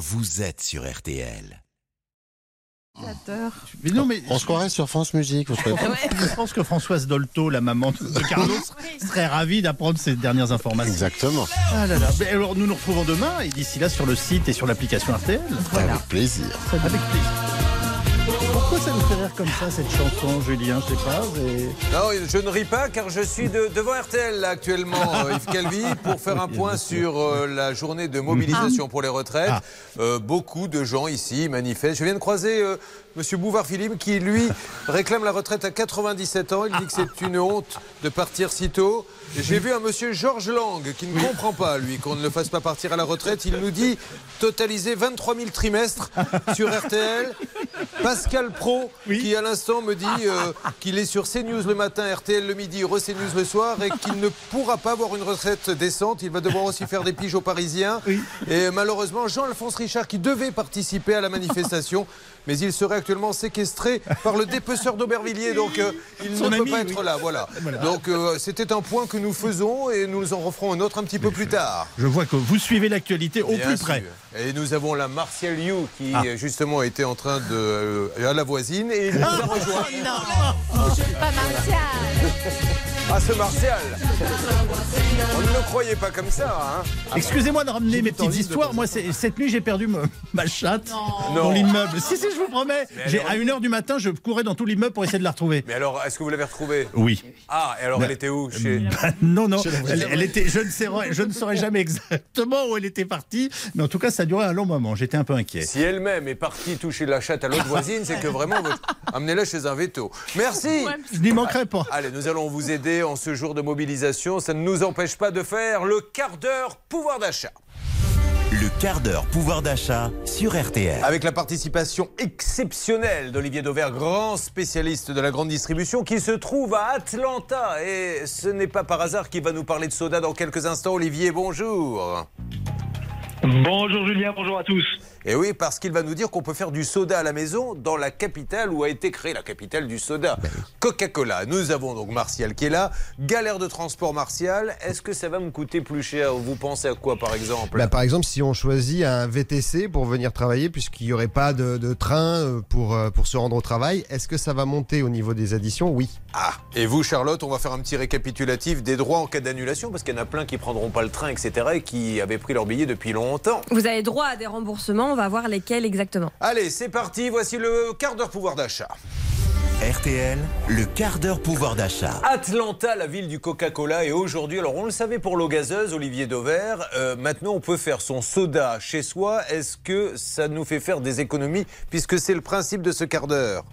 vous êtes sur RTL. Mais non, mais On se croirait sur France Musique. je pense que Françoise Dolto, la maman de Carlos, serait ravie d'apprendre ces dernières informations. Exactement. Ah là là. Mais alors, nous nous retrouvons demain et d'ici là sur le site et sur l'application RTL. Avec plaisir. Avec plaisir. Pourquoi ça nous fait rire comme ça, cette chanson, Julien Je sais pas. Non, je ne ris pas car je suis de- devant RTL là, actuellement, euh, Yves Calvi, pour faire un point sur euh, la journée de mobilisation pour les retraites. Ah. Euh, beaucoup de gens ici manifestent. Je viens de croiser Monsieur Bouvard-Philippe qui, lui, réclame la retraite à 97 ans. Il dit que c'est une honte de partir si tôt. J'ai vu un monsieur Georges Lang qui ne comprend pas, lui, qu'on ne le fasse pas partir à la retraite. Il nous dit totaliser 23 000 trimestres sur RTL. Pascal Pro, qui à l'instant me dit euh, qu'il est sur CNews le matin, RTL le midi, Re CNews le soir, et qu'il ne pourra pas avoir une retraite décente. Il va devoir aussi faire des piges aux Parisiens. Et malheureusement, Jean-Alphonse Richard, qui devait participer à la manifestation, mais il serait actuellement séquestré par le dépeceur d'Aubervilliers, donc euh, il Son ne peut pas être là. Voilà. Voilà. Donc euh, c'était un point que nous faisons et nous en referons un autre un petit peu plus tard. Je vois que vous suivez l'actualité au Bien plus près. Et nous avons la Martial You qui Ah. justement était en train de euh, à la voisine et il nous a rejoint. Pas Martial. Ah ce Martial On ne le croyait pas comme ça. Hein Excusez-moi de ramener mes petites histoires. Moi, cette nuit, j'ai perdu me- ma chatte dans Non. l'immeuble. Si, si, je vous promets. Alors- À 1h du matin, je courais dans tout l'immeuble pour essayer de la retrouver. Mais alors, est-ce que vous l'avez retrouvée? Oui. Ah, et alors elle était où? Chez... Non, non. Elle, elle était, je, ne saurais, je ne saurais jamais exactement où elle était partie. Mais en tout cas, ça a duré un long moment. J'étais un peu inquiet. Si elle-même est partie toucher la chatte à l'autre voisine, c'est que vraiment, amenez-la chez un veto. Merci Je n'y manquerai pas. Allez, nous allons vous aider en ce jour de mobilisation. Ça ne nous empêche pas de faire le quart d'heure pouvoir d'achat. Le quart d'heure pouvoir d'achat sur RTL. Avec la participation exceptionnelle d'Olivier Dauvert, grand spécialiste de la grande distribution, qui se trouve à Atlanta. Et ce n'est pas par hasard qu'il va nous parler de soda dans quelques instants. Olivier, bonjour. Bonjour Julien, bonjour à tous. Et oui, parce qu'il va nous dire qu'on peut faire du soda à la maison dans la capitale où a été créée la capitale du soda, Coca-Cola. Nous avons donc Martial qui est là. Galère de transport Martial. Est-ce que ça va me coûter plus cher? Vous pensez à quoi par exemple? Bah, par exemple, si on choisit un VTC pour venir travailler, puisqu'il n'y aurait pas de, de train euh, pour, euh, pour se rendre au travail, est-ce que ça va monter au niveau des additions? Oui. Ah, et vous Charlotte, on va faire un petit récapitulatif des droits en cas d'annulation, parce qu'il y en a plein qui prendront pas le train, etc., et qui avaient pris leur billet depuis longtemps. Vous avez droit à des remboursements, on va voir lesquels exactement. Allez, c'est parti, voici le quart d'heure pouvoir d'achat. RTL, le quart d'heure pouvoir d'achat. Atlanta, la ville du Coca-Cola, et aujourd'hui, alors on le savait pour l'eau gazeuse, Olivier Dauvert, euh, maintenant on peut faire son soda chez soi. Est-ce que ça nous fait faire des économies, puisque c'est le principe de ce quart d'heure?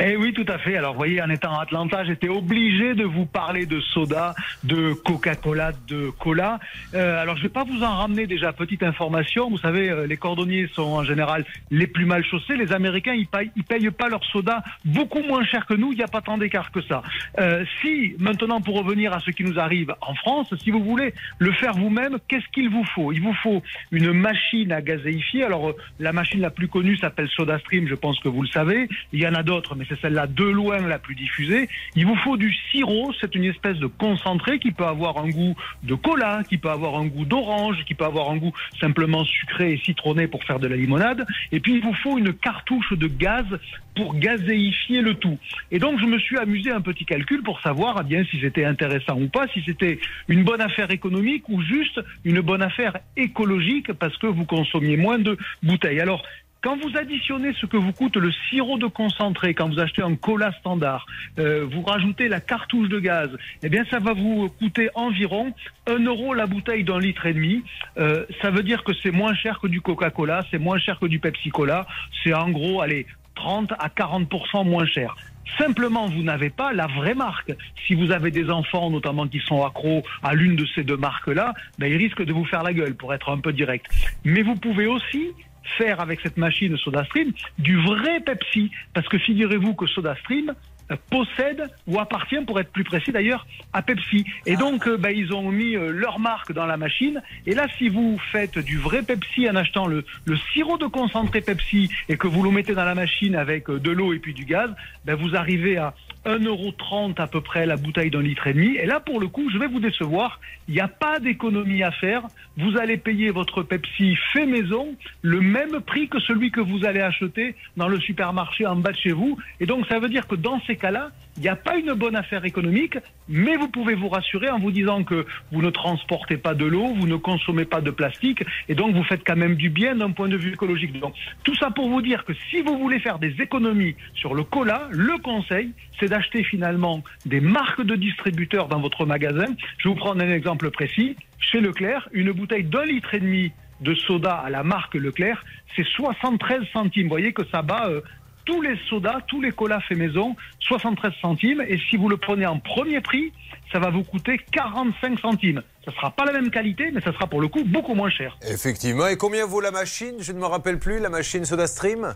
Eh oui, tout à fait. Alors, vous voyez, en étant à Atlanta, j'étais obligé de vous parler de soda, de Coca-Cola, de cola. Euh, alors, je vais pas vous en ramener déjà petite information. Vous savez, euh, les cordonniers sont en général les plus mal chaussés. Les Américains, ils payent, ils payent pas leur soda beaucoup moins cher que nous. Il n'y a pas tant d'écart que ça. Euh, si maintenant, pour revenir à ce qui nous arrive en France, si vous voulez le faire vous-même, qu'est-ce qu'il vous faut? Il vous faut une machine à gazéifier. Alors, euh, la machine la plus connue s'appelle SodaStream. Je pense que vous le savez. Il y en a d'autres, mais c'est celle-là de loin la plus diffusée. Il vous faut du sirop, c'est une espèce de concentré qui peut avoir un goût de cola, qui peut avoir un goût d'orange, qui peut avoir un goût simplement sucré et citronné pour faire de la limonade. Et puis il vous faut une cartouche de gaz pour gazéifier le tout. Et donc je me suis amusé à un petit calcul pour savoir eh bien si c'était intéressant ou pas, si c'était une bonne affaire économique ou juste une bonne affaire écologique parce que vous consommiez moins de bouteilles. Alors quand vous additionnez ce que vous coûte le sirop de concentré, quand vous achetez un cola standard, euh, vous rajoutez la cartouche de gaz, eh bien ça va vous coûter environ 1 euro la bouteille d'un litre et demi. Euh, ça veut dire que c'est moins cher que du Coca-Cola, c'est moins cher que du Pepsi-Cola, c'est en gros, allez, 30 à 40% moins cher. Simplement, vous n'avez pas la vraie marque. Si vous avez des enfants, notamment qui sont accros à l'une de ces deux marques-là, ben, ils risquent de vous faire la gueule, pour être un peu direct. Mais vous pouvez aussi faire avec cette machine SodaStream du vrai Pepsi. Parce que figurez-vous que SodaStream euh, possède ou appartient, pour être plus précis d'ailleurs, à Pepsi. Et donc, euh, ben, ils ont mis euh, leur marque dans la machine. Et là, si vous faites du vrai Pepsi en achetant le, le sirop de concentré Pepsi et que vous le mettez dans la machine avec de l'eau et puis du gaz, ben, vous arrivez à 1,30€ à peu près la bouteille d'un litre et demi. Et là, pour le coup, je vais vous décevoir. Il n'y a pas d'économie à faire. Vous allez payer votre Pepsi fait maison le même prix que celui que vous allez acheter dans le supermarché en bas de chez vous. Et donc, ça veut dire que dans ces cas-là, il n'y a pas une bonne affaire économique, mais vous pouvez vous rassurer en vous disant que vous ne transportez pas de l'eau, vous ne consommez pas de plastique, et donc vous faites quand même du bien d'un point de vue écologique. Donc, tout ça pour vous dire que si vous voulez faire des économies sur le cola, le conseil, c'est d'acheter finalement des marques de distributeurs dans votre magasin. Je vous prendre un exemple précis. Chez Leclerc, une bouteille d'un litre et demi de soda à la marque Leclerc, c'est 73 centimes. Vous voyez que ça bat euh, tous les sodas, tous les colas faits maison, 73 centimes. Et si vous le prenez en premier prix, ça va vous coûter 45 centimes. Ça sera pas la même qualité, mais ça sera pour le coup beaucoup moins cher. Effectivement. Et combien vaut la machine? Je ne me rappelle plus, la machine SodaStream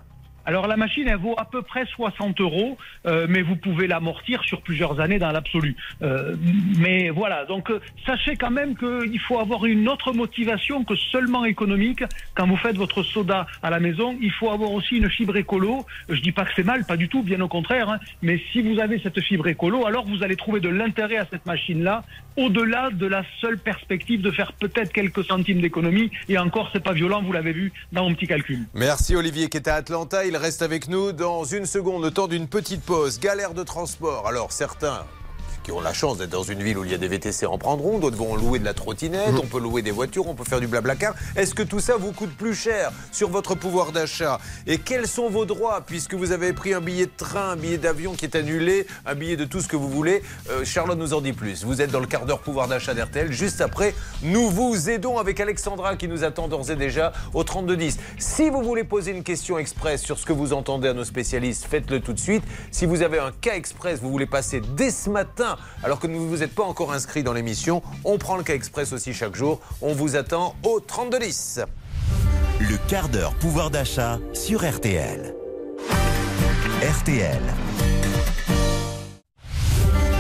alors la machine, elle vaut à peu près 60 euros, euh, mais vous pouvez l'amortir sur plusieurs années dans l'absolu. Euh, mais voilà, donc euh, sachez quand même qu'il faut avoir une autre motivation que seulement économique. Quand vous faites votre soda à la maison, il faut avoir aussi une fibre écolo. Je dis pas que c'est mal, pas du tout, bien au contraire. hein. mais si vous avez cette fibre écolo, alors vous allez trouver de l'intérêt à cette machine-là, au-delà de la seule perspective de faire peut-être quelques centimes d'économie. Et encore, c'est pas violent, vous l'avez vu dans mon petit calcul. Merci Olivier qui est à Atlanta. Reste avec nous dans une seconde, le temps d'une petite pause. Galère de transport. Alors certains qui ont la chance d'être dans une ville où il y a des VTC en prendront, d'autres vont louer de la trottinette, on peut louer des voitures, on peut faire du blablacar. Est-ce que tout ça vous coûte plus cher sur votre pouvoir d'achat? Et quels sont vos droits puisque vous avez pris un billet de train, un billet d'avion qui est annulé, un billet de tout ce que vous voulez? Euh, Charlotte nous en dit plus. Vous êtes dans le quart d'heure pouvoir d'achat d'RTL. Juste après, nous vous aidons avec Alexandra qui nous attend d'ores et déjà au 3210. Si vous voulez poser une question express sur ce que vous entendez à nos spécialistes, faites-le tout de suite. Si vous avez un cas express, vous voulez passer dès ce matin alors que vous ne vous êtes pas encore inscrit dans l'émission, on prend le cas express aussi chaque jour. On vous attend au 3210. Le quart d'heure pouvoir d'achat sur RTL. RTL.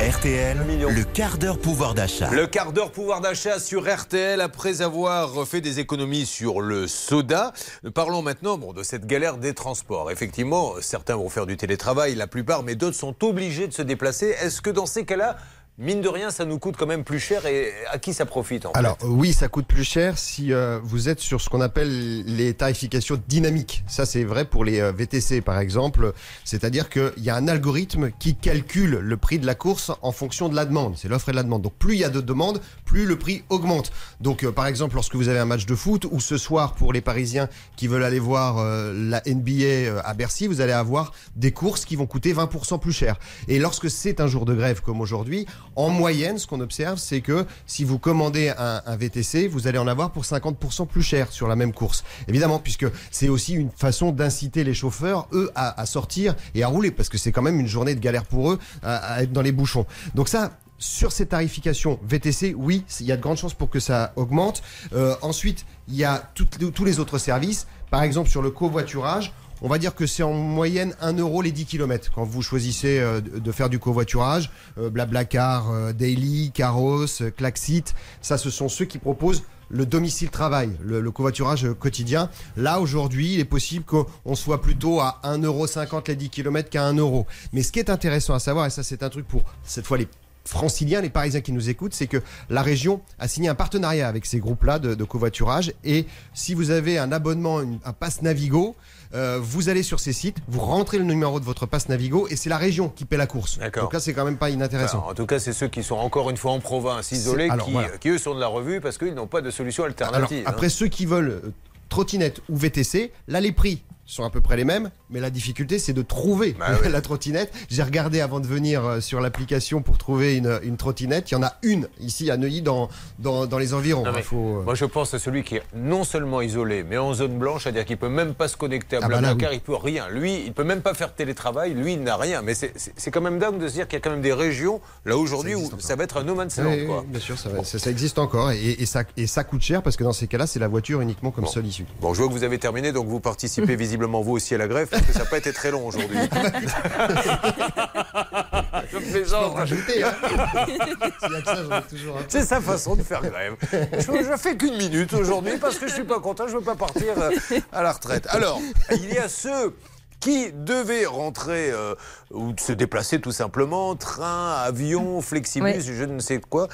RTL, le quart d'heure pouvoir d'achat. Le quart d'heure pouvoir d'achat sur RTL après avoir fait des économies sur le soda. Parlons maintenant bon, de cette galère des transports. Effectivement, certains vont faire du télétravail, la plupart, mais d'autres sont obligés de se déplacer. Est-ce que dans ces cas-là, mine de rien, ça nous coûte quand même plus cher et à qui ça profite en Alors oui, ça coûte plus cher si euh, vous êtes sur ce qu'on appelle les tarifications dynamiques. Ça c'est vrai pour les euh, VTC par exemple. C'est-à-dire qu'il y a un algorithme qui calcule le prix de la course en fonction de la demande. C'est l'offre et la demande. Donc plus il y a de demandes, plus le prix augmente. Donc euh, par exemple lorsque vous avez un match de foot ou ce soir pour les Parisiens qui veulent aller voir euh, la NBA à Bercy, vous allez avoir des courses qui vont coûter 20% plus cher. Et lorsque c'est un jour de grève comme aujourd'hui, en moyenne, ce qu'on observe, c'est que si vous commandez un, VTC, vous allez en avoir pour 50% plus cher sur la même course. Évidemment, puisque c'est aussi une façon d'inciter les chauffeurs, eux, à, sortir et à rouler, parce que c'est quand même une journée de galère pour eux à, être dans les bouchons. Donc ça, sur ces tarifications VTC, oui, il y a de grandes chances pour que ça augmente. Euh, ensuite, il y a tous les autres services. Par exemple, sur le covoiturage, on va dire que c'est en moyenne 1 euro les 10 km quand vous choisissez euh, de faire du covoiturage. Euh, Blablacar, euh, Daily, Caros, Klaxit, ça ce sont ceux qui proposent le domicile travail, le, covoiturage quotidien. Là, aujourd'hui, il est possible qu'on soit plutôt à 1,50€ les 10 km qu'à 1 euro. Mais ce qui est intéressant à savoir, et ça c'est un truc pour cette fois les franciliens, les parisiens qui nous écoutent, c'est que la région a signé un partenariat avec ces groupes-là de, de covoiturage. Et si vous avez un abonnement, une- un pass Navigo, euh, vous allez sur ces sites, vous rentrez le numéro de votre passe Navigo et c'est la région qui paie la course. Donc là, c'est quand même pas inintéressant. Enfin, en tout cas, c'est ceux qui sont encore une fois en province, isolés, alors, qui, voilà. qui, eux sont de la revue parce qu'ils n'ont pas de solution Alors, alternative. hein. après, ceux qui veulent euh, trottinette ou VTC, là, les prix sont à peu près les mêmes, mais la difficulté, c'est de trouver Bah oui. la trottinette. J'ai regardé avant de venir euh, sur l'application pour trouver une, une trottinette. Il y en a une ici à Neuilly dans, dans, dans les environs. Non, faut, euh, Moi, je pense à celui qui est non seulement isolé, mais en zone blanche, c'est-à-dire qu'il peut même pas se connecter à Ah bah Blablacar, oui. il peut rien. Lui, il peut même pas faire télétravail, lui, il n'a rien. Mais c'est- quand même dingue de se dire qu'il y a quand même des régions, là aujourd'hui, où encore. ça va être un no man's land, oui, quoi. bien sûr, ça, va- ça, ça existe encore et, et ça, et ça coûte cher parce que dans ces cas-là, c'est la voiture uniquement comme Bon. seule issue. Bon, je vois que vous avez terminé, donc vous participez visiblement vous aussi à la grève, parce que ça n'a pas été très long aujourd'hui. je plaisante. Rajouter, hein S'il y a que ça, j'en ai toujours un. C'est sa façon de faire grève. Je, je fais qu'une minute aujourd'hui parce que je suis pas content, je veux pas partir euh, à la retraite. Alors, il y a ceux qui devaient rentrer euh, ou de se déplacer tout simplement, train, avion, flexibus, Oui. je ne sais quoi.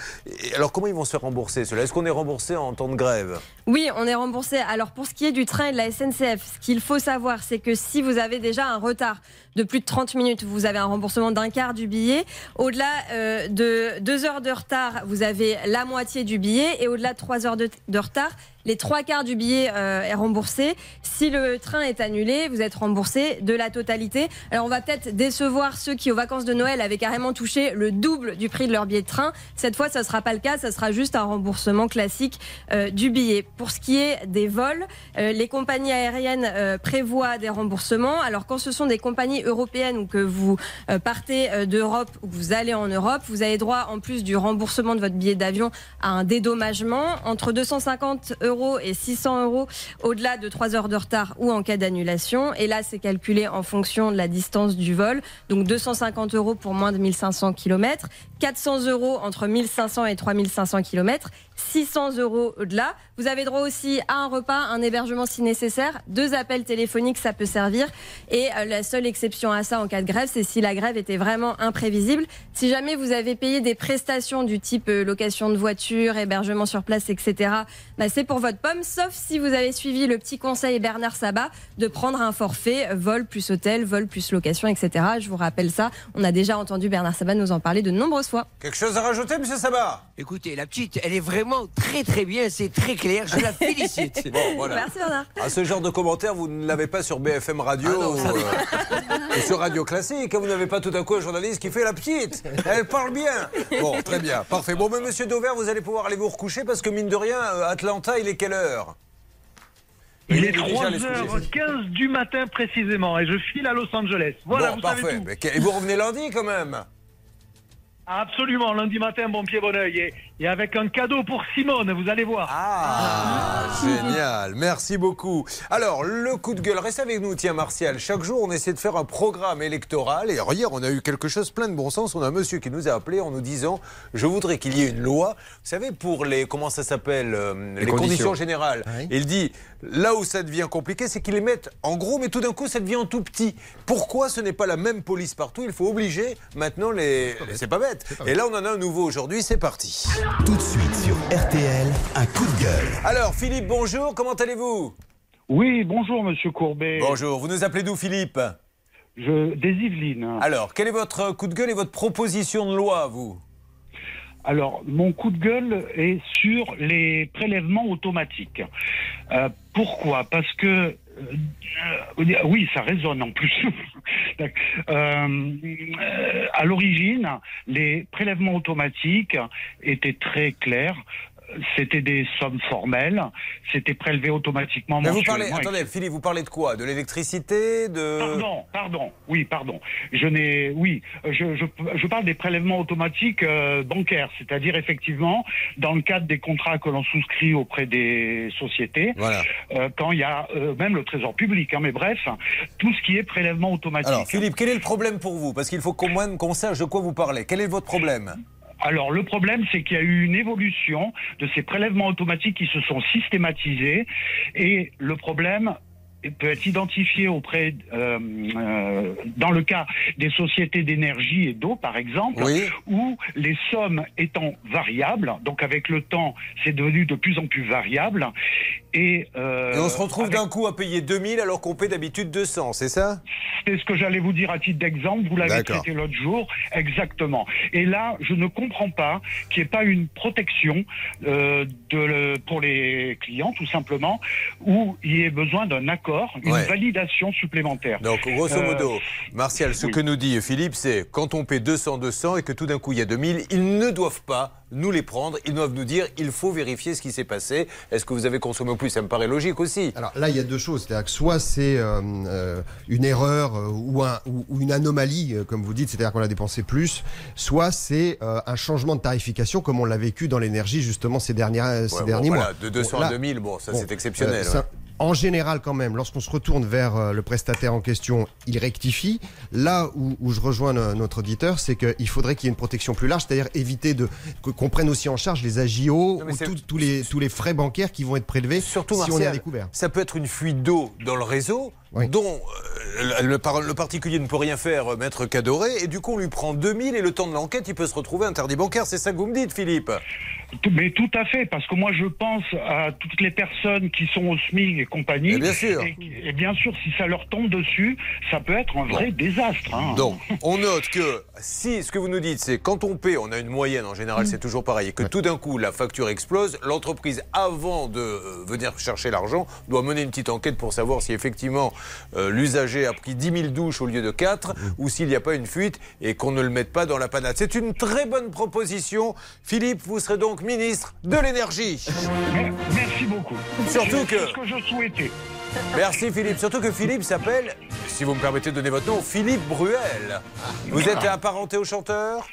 Alors comment ils vont se faire rembourser cela Est-ce qu'on est remboursé en temps de grève? Oui, on est remboursé. Alors pour ce qui est du train et de la SNCF, ce qu'il faut savoir, c'est que si vous avez déjà un retard de plus de 30 minutes, vous avez un remboursement d'un quart du billet. Au-delà euh, de deux heures de retard, vous avez la moitié du billet. Et au-delà de trois heures de, de retard, les trois quarts du billet euh, est remboursé. Si le train est annulé, vous êtes remboursé de la totalité. Alors on va peut-être décevoir ceux qui aux vacances de Noël avaient carrément touché le double du prix de leur billet de train. Cette fois, ça ne sera pas le cas, ça sera juste un remboursement classique euh, du billet. Pour ce qui est des vols, euh, les compagnies aériennes euh, prévoient des remboursements. Alors quand ce sont des compagnies européennes ou que vous euh, partez euh, d'Europe ou que vous allez en Europe, vous avez droit en plus du remboursement de votre billet d'avion à un dédommagement entre 250 euros et 600 euros au-delà de 3 heures de retard ou en cas d'annulation. Et là, c'est calculé en fonction de la distance du vol. Donc 250 euros pour moins de 1500 km, 400 euros entre 1500 et 3500 km, 600 euros au-delà. Vous avez droit aussi à un repas, un hébergement si nécessaire, deux appels téléphoniques, ça peut servir. Et euh, la seule exception à ça en cas de grève, c'est si la grève était vraiment imprévisible. Si jamais vous avez payé des prestations du type euh, location de voiture, hébergement sur place, etc., bah, c'est pour votre pomme, sauf si vous avez suivi le petit conseil Bernard Sabat de prendre un forfait euh, vol plus hôtel, vol plus location, etc. Je vous rappelle ça. On a déjà entendu Bernard Sabat nous en parler de nombreuses fois. Quelque chose à rajouter, monsieur Sabat? Écoutez, la petite, elle est vraiment très très bien, c'est très clair, je la félicite. Bon, voilà. Merci Bernard. Ah, ce genre de commentaire, vous ne l'avez pas sur BFM Radio Ah non, ou, euh, ou sur Radio Classique. Vous n'avez pas tout à coup un journaliste qui fait la petite. Elle parle bien. Bon, très bien, parfait. Bon, mais monsieur Dauvert, vous allez pouvoir aller vous recoucher parce que mine de rien, euh, Atlanta, il est quelle heure? Il est déjà allé se coucher. 3h15 du matin précisément et je file à Los Angeles. Voilà, bon, vous parfait. savez tout. Et vous revenez lundi quand même? Absolument, lundi matin, bon pied, bon oeil. Et, et avec un cadeau pour Simone, vous allez voir. Ah, génial, merci beaucoup. Alors, le coup de gueule, reste avec nous, tiens, Martial. Chaque jour, on essaie de faire un programme électoral. Et hier, on a eu quelque chose plein de bon sens. On a un monsieur qui nous a appelé en nous disant Je voudrais qu'il y ait une loi, vous savez, pour les. Comment ça s'appelle euh, Les, conditions. conditions. générales. Oui. Il dit Là où ça devient compliqué, c'est qu'ils les mettent en gros, mais tout d'un coup, ça devient en tout petit. Pourquoi ce n'est pas la même police partout? Il faut obliger maintenant les. C'est pas bête. Et là, on en a un nouveau aujourd'hui. C'est parti. Tout de suite sur RTL, un coup de gueule. Alors, Philippe, bonjour. Comment allez-vous? Oui, bonjour Monsieur Courbet. Bonjour. Vous nous appelez d'où, Philippe? Je, des Yvelines. Alors, quel est votre coup de gueule et votre proposition de loi, vous? Alors, mon coup de gueule est sur les prélèvements automatiques. Euh, pourquoi? Parce que oui, ça résonne en plus. euh, euh, à l'origine, les prélèvements automatiques étaient très clairs. C'était des sommes formelles. C'était prélevé automatiquement. Mais vous parlez, attendez, Philippe, vous parlez de quoi? De l'électricité De. Pardon, pardon, oui, pardon. Je n'ai, oui, je, je, je parle des prélèvements automatiques euh, bancaires, c'est-à-dire effectivement dans le cadre des contrats que l'on souscrit auprès des sociétés, Voilà. euh, quand il y a euh, même le trésor public, hein, mais bref, tout ce qui est prélèvement automatique. Alors, Philippe, quel est le problème pour vous? Parce qu'il faut qu'on sache de quoi vous parlez. Quel est votre problème? Alors le problème, c'est qu'il y a eu une évolution de ces prélèvements automatiques qui se sont systématisés, et le problème peut être identifié auprès, euh, euh, dans le cas des sociétés d'énergie et d'eau, par exemple, Oui. où les sommes étant variables, donc avec le temps, c'est devenu de plus en plus variable, et, euh, Et on se retrouve avec- d'un coup à payer 2000 alors qu'on paie d'habitude 200, c'est ça? C'est ce que j'allais vous dire à titre d'exemple. Vous l'avez traité l'autre jour. Exactement. Et là, je ne comprends pas qu'il n'y ait pas une protection de pour les clients, tout simplement, où il y ait besoin d'un accord, une Ouais. validation supplémentaire. Donc, grosso Euh, modo, Martial, ce oui. que nous dit Philippe, c'est quand on paie 200, 200 et que tout d'un coup il y a 2000, ils ne doivent pas nous les prendre. Ils doivent nous dire il faut vérifier ce qui s'est passé. Est-ce que vous avez consommé au plus? Ça me paraît logique aussi. Alors là, il y a deux choses. C'est-à-dire que soit c'est euh, euh, une erreur euh, ou, un- ou- ou une anomalie, comme vous dites, c'est-à-dire qu'on a dépensé plus, soit c'est euh, un changement de tarification, comme on l'a vécu dans l'énergie justement ces, dernières, ces Ouais, bon, derniers voilà, mois. De 200 Bon, là, à 2000, bon, ça bon, c'est exceptionnel. euh, ouais. En général, quand même, lorsqu'on se retourne vers euh, le prestataire en question, il rectifie. Là où, où je rejoins no- notre auditeur, c'est qu'il faudrait qu'il y ait une protection plus large, c'est-à-dire éviter de que- qu'on prenne aussi en charge les mais ou tout- tous les tous les frais bancaires qui vont être prélevés Surtout, si on est à découvert. ça peut être une fuite d'eau dans le réseau. Oui. dont euh, le, par- le particulier ne peut rien faire, euh, maître Cadoré, et du coup on lui prend 2000 et le temps de l'enquête, il peut se retrouver interdit bancaire. C'est ça que vous me dites, Philippe Mais tout à fait, parce que moi je pense à toutes les personnes qui sont au SMIC et compagnie. Mais bien sûr. Et, et bien sûr, si ça leur tombe dessus, ça peut être un vrai désastre. hein. Donc, on note que si ce que vous nous dites, c'est quand on paie, on a une moyenne en général, c'est toujours pareil, et que tout d'un coup la facture explose, l'entreprise, avant de euh, venir chercher l'argent, doit mener une petite enquête pour savoir si effectivement euh, l'usager a pris 10 000 douches au lieu de 4, ou s'il n'y a pas une fuite et qu'on ne le mette pas dans la panade. C'est une très bonne proposition. Philippe, vous serez donc ministre de l'énergie. Merci beaucoup. Surtout C'est que- ce que je souhaitais. Merci Philippe. Surtout que Philippe s'appelle, si vous me permettez de donner votre nom, Philippe Bruel. Vous êtes apparenté au chanteur?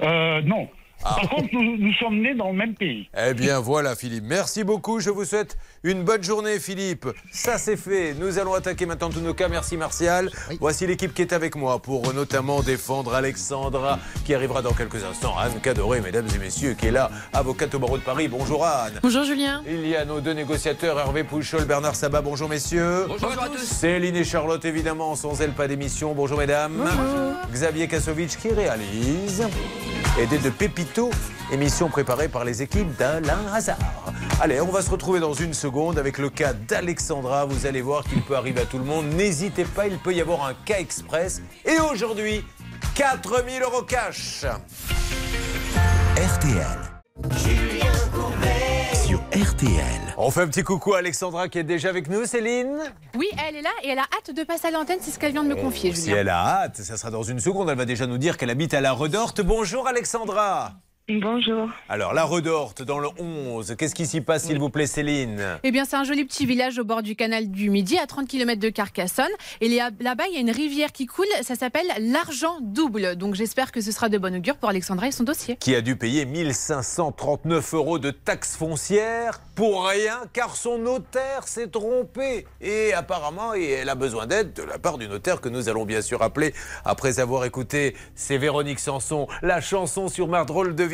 Euh, non. Ah. Par contre, nous, nous sommes nés dans le même pays. Eh bien voilà Philippe, merci beaucoup, je vous souhaite une bonne journée Philippe. Ça c'est fait, nous allons attaquer maintenant tous nos cas, merci Martial. Voici l'équipe qui est avec moi pour notamment défendre Alexandra qui arrivera dans quelques instants. Anne Cadoré, mesdames et messieurs, qui est là, avocate au barreau de Paris. Bonjour Anne. Bonjour Julien. Il y a nos deux négociateurs, Hervé Pouchol, Bernard Sabat. Bonjour messieurs. Bonjour à tous. Céline et Charlotte, évidemment, sans elles, pas d'émission. Bonjour mesdames. Xavier Kasovic qui réalise. Aidé de Émission préparée par les équipes d'Alain Hazard. Allez, on va se retrouver dans une seconde avec le cas d'Alexandra. Vous allez voir qu'il peut arriver à tout le monde. N'hésitez pas, il peut y avoir un cas express. Et aujourd'hui, 4000 euros cash. RTL. Sur RTL. On fait un petit coucou à Alexandra qui est déjà avec nous, Céline. Oui, elle est là et elle a hâte de passer à l'antenne, c'est ce qu'elle vient de me confier, Si elle a hâte, ça sera dans une seconde. Elle va déjà nous dire qu'elle habite à la Redorte. Bonjour Alexandra. Bonjour. Alors la Redorte dans le 11, qu'est-ce qui s'y passe s'il vous plaît Céline? Eh bien, c'est un joli petit village au bord du canal du Midi, à 30 km de Carcassonne. Et là-bas, il y a une rivière qui coule, ça s'appelle l'argent double. Donc j'espère que ce sera de bon augure pour Alexandra et son dossier. Qui a dû payer 1539 euros de taxes foncières pour rien car son notaire s'est trompé. Et apparemment, et elle a besoin d'aide de la part du notaire que nous allons bien sûr appeler après avoir écouté C'est Véronique Sanson, la chanson sur ma drôle de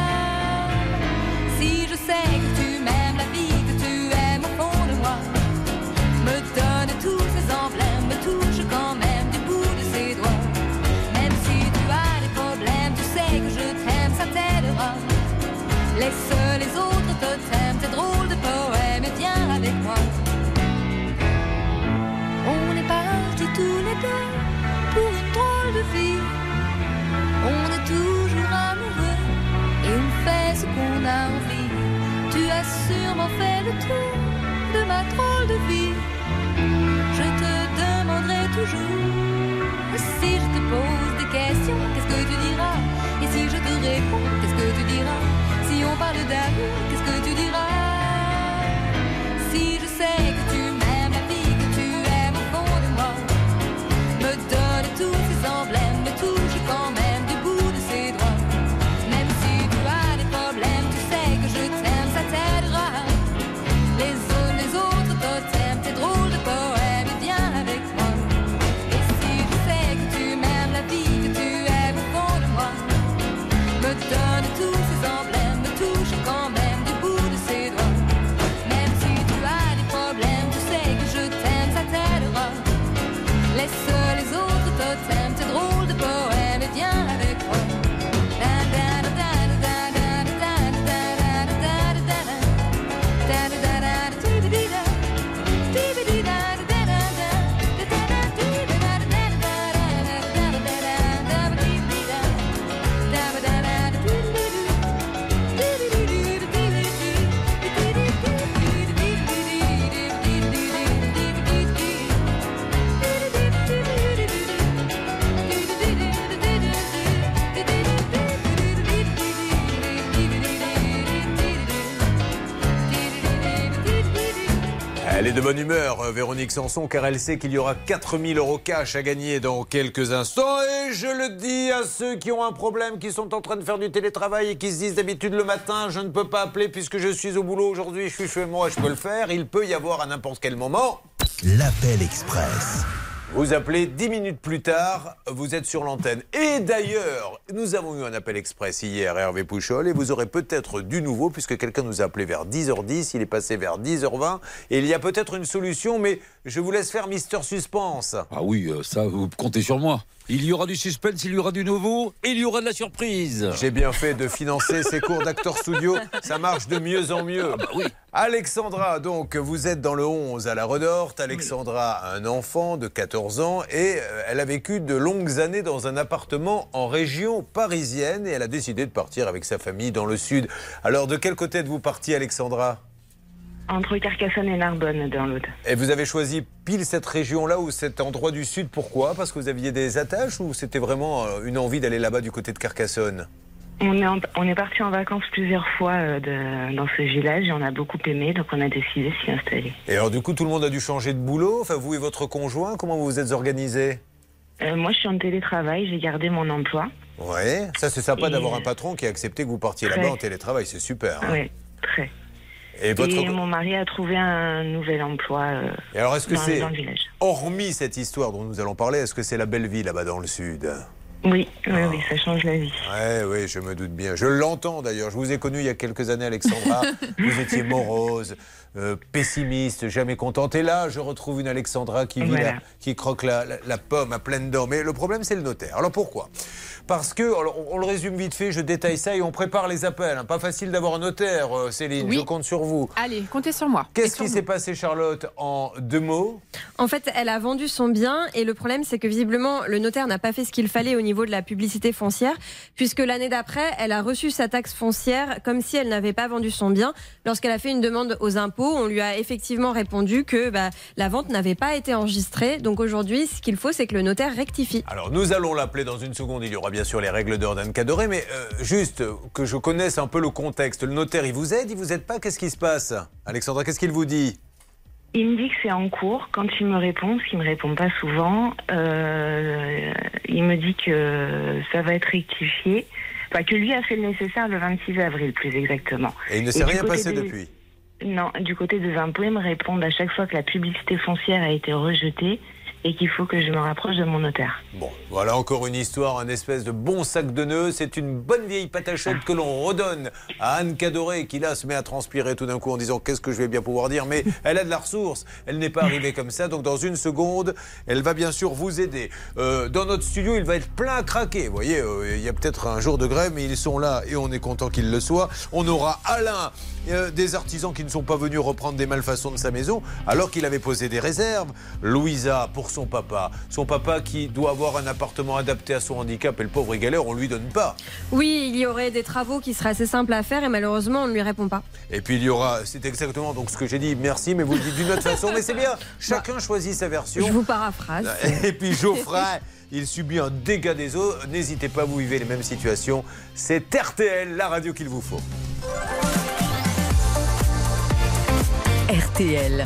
Totems, tes drôles de poèmes, et viens avec moi. On est partis tous les deux pour une drôle de vie. On est toujours amoureux et on fait ce qu'on a envie. Tu as sûrement fait le tour de ma drôle de vie. Je te demanderai toujours si je te pose des questions, qu'est-ce que tu diras? Et si je te réponds, qu'est-ce que tu diras? Si on parle d'amour, qu'est-ce que tu diras? Si je sais que de bonne humeur, euh, Véronique Sanson, car elle sait qu'il y aura 4000 euros cash à gagner dans quelques instants. Et je le dis à ceux qui ont un problème, qui sont en train de faire du télétravail et qui se disent d'habitude le matin, je ne peux pas appeler puisque je suis au boulot aujourd'hui, je suis chez moi, je peux le faire. Il peut y avoir à n'importe quel moment. L'appel express. Vous appelez 10 minutes plus tard, vous êtes sur l'antenne. Et d'ailleurs, nous avons eu un appel express hier, Hervé Pouchol, et vous aurez peut-être du nouveau, puisque quelqu'un nous a appelé vers 10h10, il est passé vers 10h20, et il y a peut-être une solution, mais je vous laisse faire Mister Suspense. Ah oui, euh, ça, vous comptez sur moi. Il y aura du suspense, il y aura du nouveau, et il y aura de la surprise. J'ai bien fait de financer ces cours d'acteur studio, ça marche de mieux en mieux. oui. Alexandra, donc, vous êtes dans le 11 à la Redorte. Alexandra a un enfant de 14 ans et euh, elle a vécu de longues années dans un appartement en région parisienne et elle a décidé de partir avec sa famille dans le sud. Alors, de quel côté êtes-vous partie, Alexandra? Entre Carcassonne et Narbonne, dans l'autre. Et vous avez choisi pile cette région-là ou cet endroit du sud. Pourquoi? Parce que vous aviez des attaches ou c'était vraiment euh, une envie d'aller là-bas du côté de Carcassonne? On est, en- on est parti en vacances plusieurs fois euh, de- dans ce village et on a beaucoup aimé, donc on a décidé de s'y installer. Et alors, du coup, tout le monde a dû changer de boulot? Enfin, vous et votre conjoint, comment vous vous êtes organisés? Euh, moi, je suis en télétravail, j'ai gardé mon emploi. Ouais, ça c'est sympa Et- d'avoir un patron qui a accepté que vous partiez là-bas en télétravail, c'est super. hein. Oui, très. Et votre Et mon mari a trouvé un nouvel emploi euh, Et alors est-ce que dans, c'est dans le village. hormis cette histoire dont nous allons parler, est-ce que c'est la belle vie là-bas dans le sud? Oui, oui, oui, ça change la vie. Ouais, oui, je me doute bien. Je l'entends d'ailleurs. Je vous ai connu il y a quelques années, Alexandra. vous étiez morose, euh, pessimiste, jamais contente. Et là, je retrouve une Alexandra qui, vit Voilà. la- qui croque la, la- la pomme à pleine dents. Mais le problème, c'est le notaire. Alors pourquoi? Parce que, alors, on, on le résume vite fait, je détaille ça et on prépare les appels. hein. Pas facile d'avoir un notaire, euh, Céline. Oui. Je compte sur vous. Allez, comptez sur moi. Qu'est-ce qui s'est passé, Charlotte, en deux mots? En fait, elle a vendu son bien et le problème, c'est que visiblement, le notaire n'a pas fait ce qu'il fallait au niveau de la publicité foncière, puisque l'année d'après, elle a reçu sa taxe foncière comme si elle n'avait pas vendu son bien. Lorsqu'elle a fait une demande aux impôts, on lui a effectivement répondu que bah, la vente n'avait pas été enregistrée. Donc aujourd'hui, ce qu'il faut, c'est que le notaire rectifie. Alors nous allons l'appeler dans une seconde. Il y aura bien sûr les règles d'or d'Anne Cadoré, mais euh, juste que je connaisse un peu le contexte. Le notaire, il vous aide, il vous aide pas? Qu'est-ce qui se passe? Alexandra, qu'est-ce qu'il vous dit? Il me dit que c'est en cours. Quand il me répond, parce qu'il me répond pas souvent, euh, il me dit que ça va être rectifié. Enfin, que lui a fait le nécessaire le 26 avril, plus exactement. Et il ne s'est rien passé des- depuis? Non, du côté des impôts, ils me répondent à chaque fois que la publicité foncière a été rejetée et qu'il faut que je me rapproche de mon notaire. Bon, voilà encore une histoire, un espèce de bon sac de nœuds. C'est une bonne vieille patachette que l'on redonne à Anne Cadoré, qui là se met à transpirer tout d'un coup en disant qu'est-ce que je vais bien pouvoir dire? Mais elle a de la ressource. Elle n'est pas arrivée comme ça. Donc dans une seconde, elle va bien sûr vous aider. Euh, dans notre studio, il va être plein à craquer. Vous voyez, euh, il y a peut-être un jour de grève, mais ils sont là et on est content qu'ils le soient. On aura Alain, euh, des artisans qui ne sont pas venus reprendre des malfaçons de sa maison alors qu'il avait posé des réserves. Louisa pour son papa. Son papa qui doit avoir un appartement adapté à son handicap et le pauvre est galère, on lui donne pas. Oui, il y aurait des travaux qui seraient assez simples à faire et malheureusement, on ne lui répond pas. Et puis il y aura, c'est exactement donc ce que j'ai dit, merci, mais vous le dites d'une autre façon, mais c'est bien, chacun choisit sa version. Je vous paraphrase. Et puis Geoffrey, il subit un dégât des eaux. N'hésitez pas, vous vivez les mêmes situations. C'est RTL, la radio qu'il vous faut. RTL.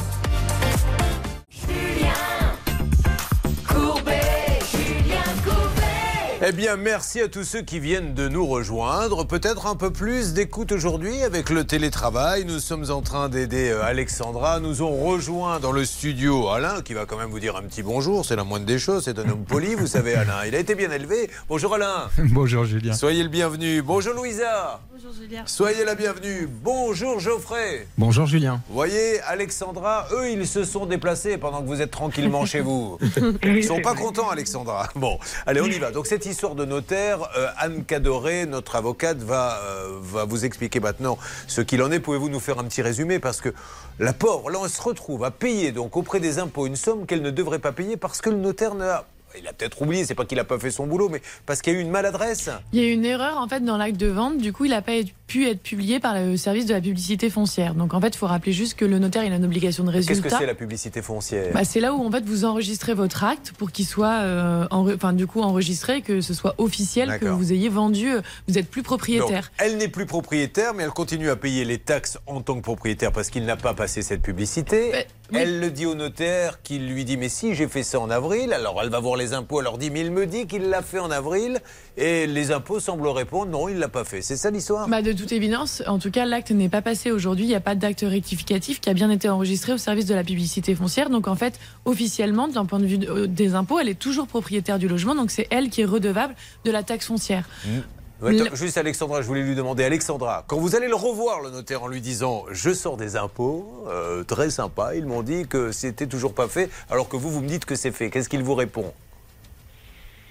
Eh bien, merci à tous ceux qui viennent de nous rejoindre. Peut-être un peu plus d'écoute aujourd'hui avec le télétravail. Nous sommes en train d'aider euh, Alexandra. Nous ont rejoint dans le studio Alain, qui va quand même vous dire un petit bonjour. C'est la moindre des choses. C'est un homme poli, vous savez, Alain. Il a été bien élevé. Bonjour Alain. Bonjour Julien. Soyez le bienvenu. Bonjour Louisa. Bonjour Julien. Soyez la bienvenue. Bonjour Geoffrey. Bonjour Julien. Vous voyez, Alexandra, eux, ils se sont déplacés pendant que vous êtes tranquillement chez vous. Ils sont pas contents, Alexandra. Bon, allez, on y va. Donc, cette histoire de notaire, euh, Anne Cadoré, notre avocate, va, euh, va vous expliquer maintenant ce qu'il en est. Pouvez-vous nous faire un petit résumé? Parce que la pauvre, là, on se retrouve à payer donc auprès des impôts une somme qu'elle ne devrait pas payer parce que le notaire n'a. Il a peut-être oublié, c'est pas qu'il a pas fait son boulot, mais parce qu'il y a eu une maladresse. Il y a eu une erreur en fait dans l'acte de vente. Du coup, il n'a pas pu être publié par le service de la publicité foncière. Donc en fait, il faut rappeler juste que le notaire il a une obligation de Qu'est-ce résultat. que c'est la publicité foncière? Bah, c'est là où en fait vous enregistrez votre acte pour qu'il soit, euh, enfin du coup enregistré, que ce soit officiel, que vous ayez vendu, euh, vous êtes plus propriétaire. Donc, elle n'est plus propriétaire, mais elle continue à payer les taxes en tant que propriétaire parce qu'il n'a pas passé cette publicité. Elle le dit au notaire qui lui dit Mais si, j'ai fait ça en avril. Alors elle va voir les impôts, elle leur dit Mais il me dit qu'il l'a fait en avril. Et les impôts semblent répondre Non, il l'a pas fait. C'est ça l'histoire? Bah, de toute évidence, en tout cas, l'acte n'est pas passé aujourd'hui. Il n'y a pas d'acte rectificatif qui a bien été enregistré au service de la publicité foncière. Donc, en fait, officiellement, d'un point de vue euh, des impôts, elle est toujours propriétaire du logement. Donc, c'est elle qui est redevable de la taxe foncière. Ouais, attends, Le- Juste Alexandra, je voulais lui demander, Alexandra, quand vous allez le revoir, le notaire, en lui disant je sors des impôts, euh, très sympa, ils m'ont dit que c'était toujours pas fait, alors que vous, vous me dites que c'est fait. Qu'est-ce qu'il vous répond?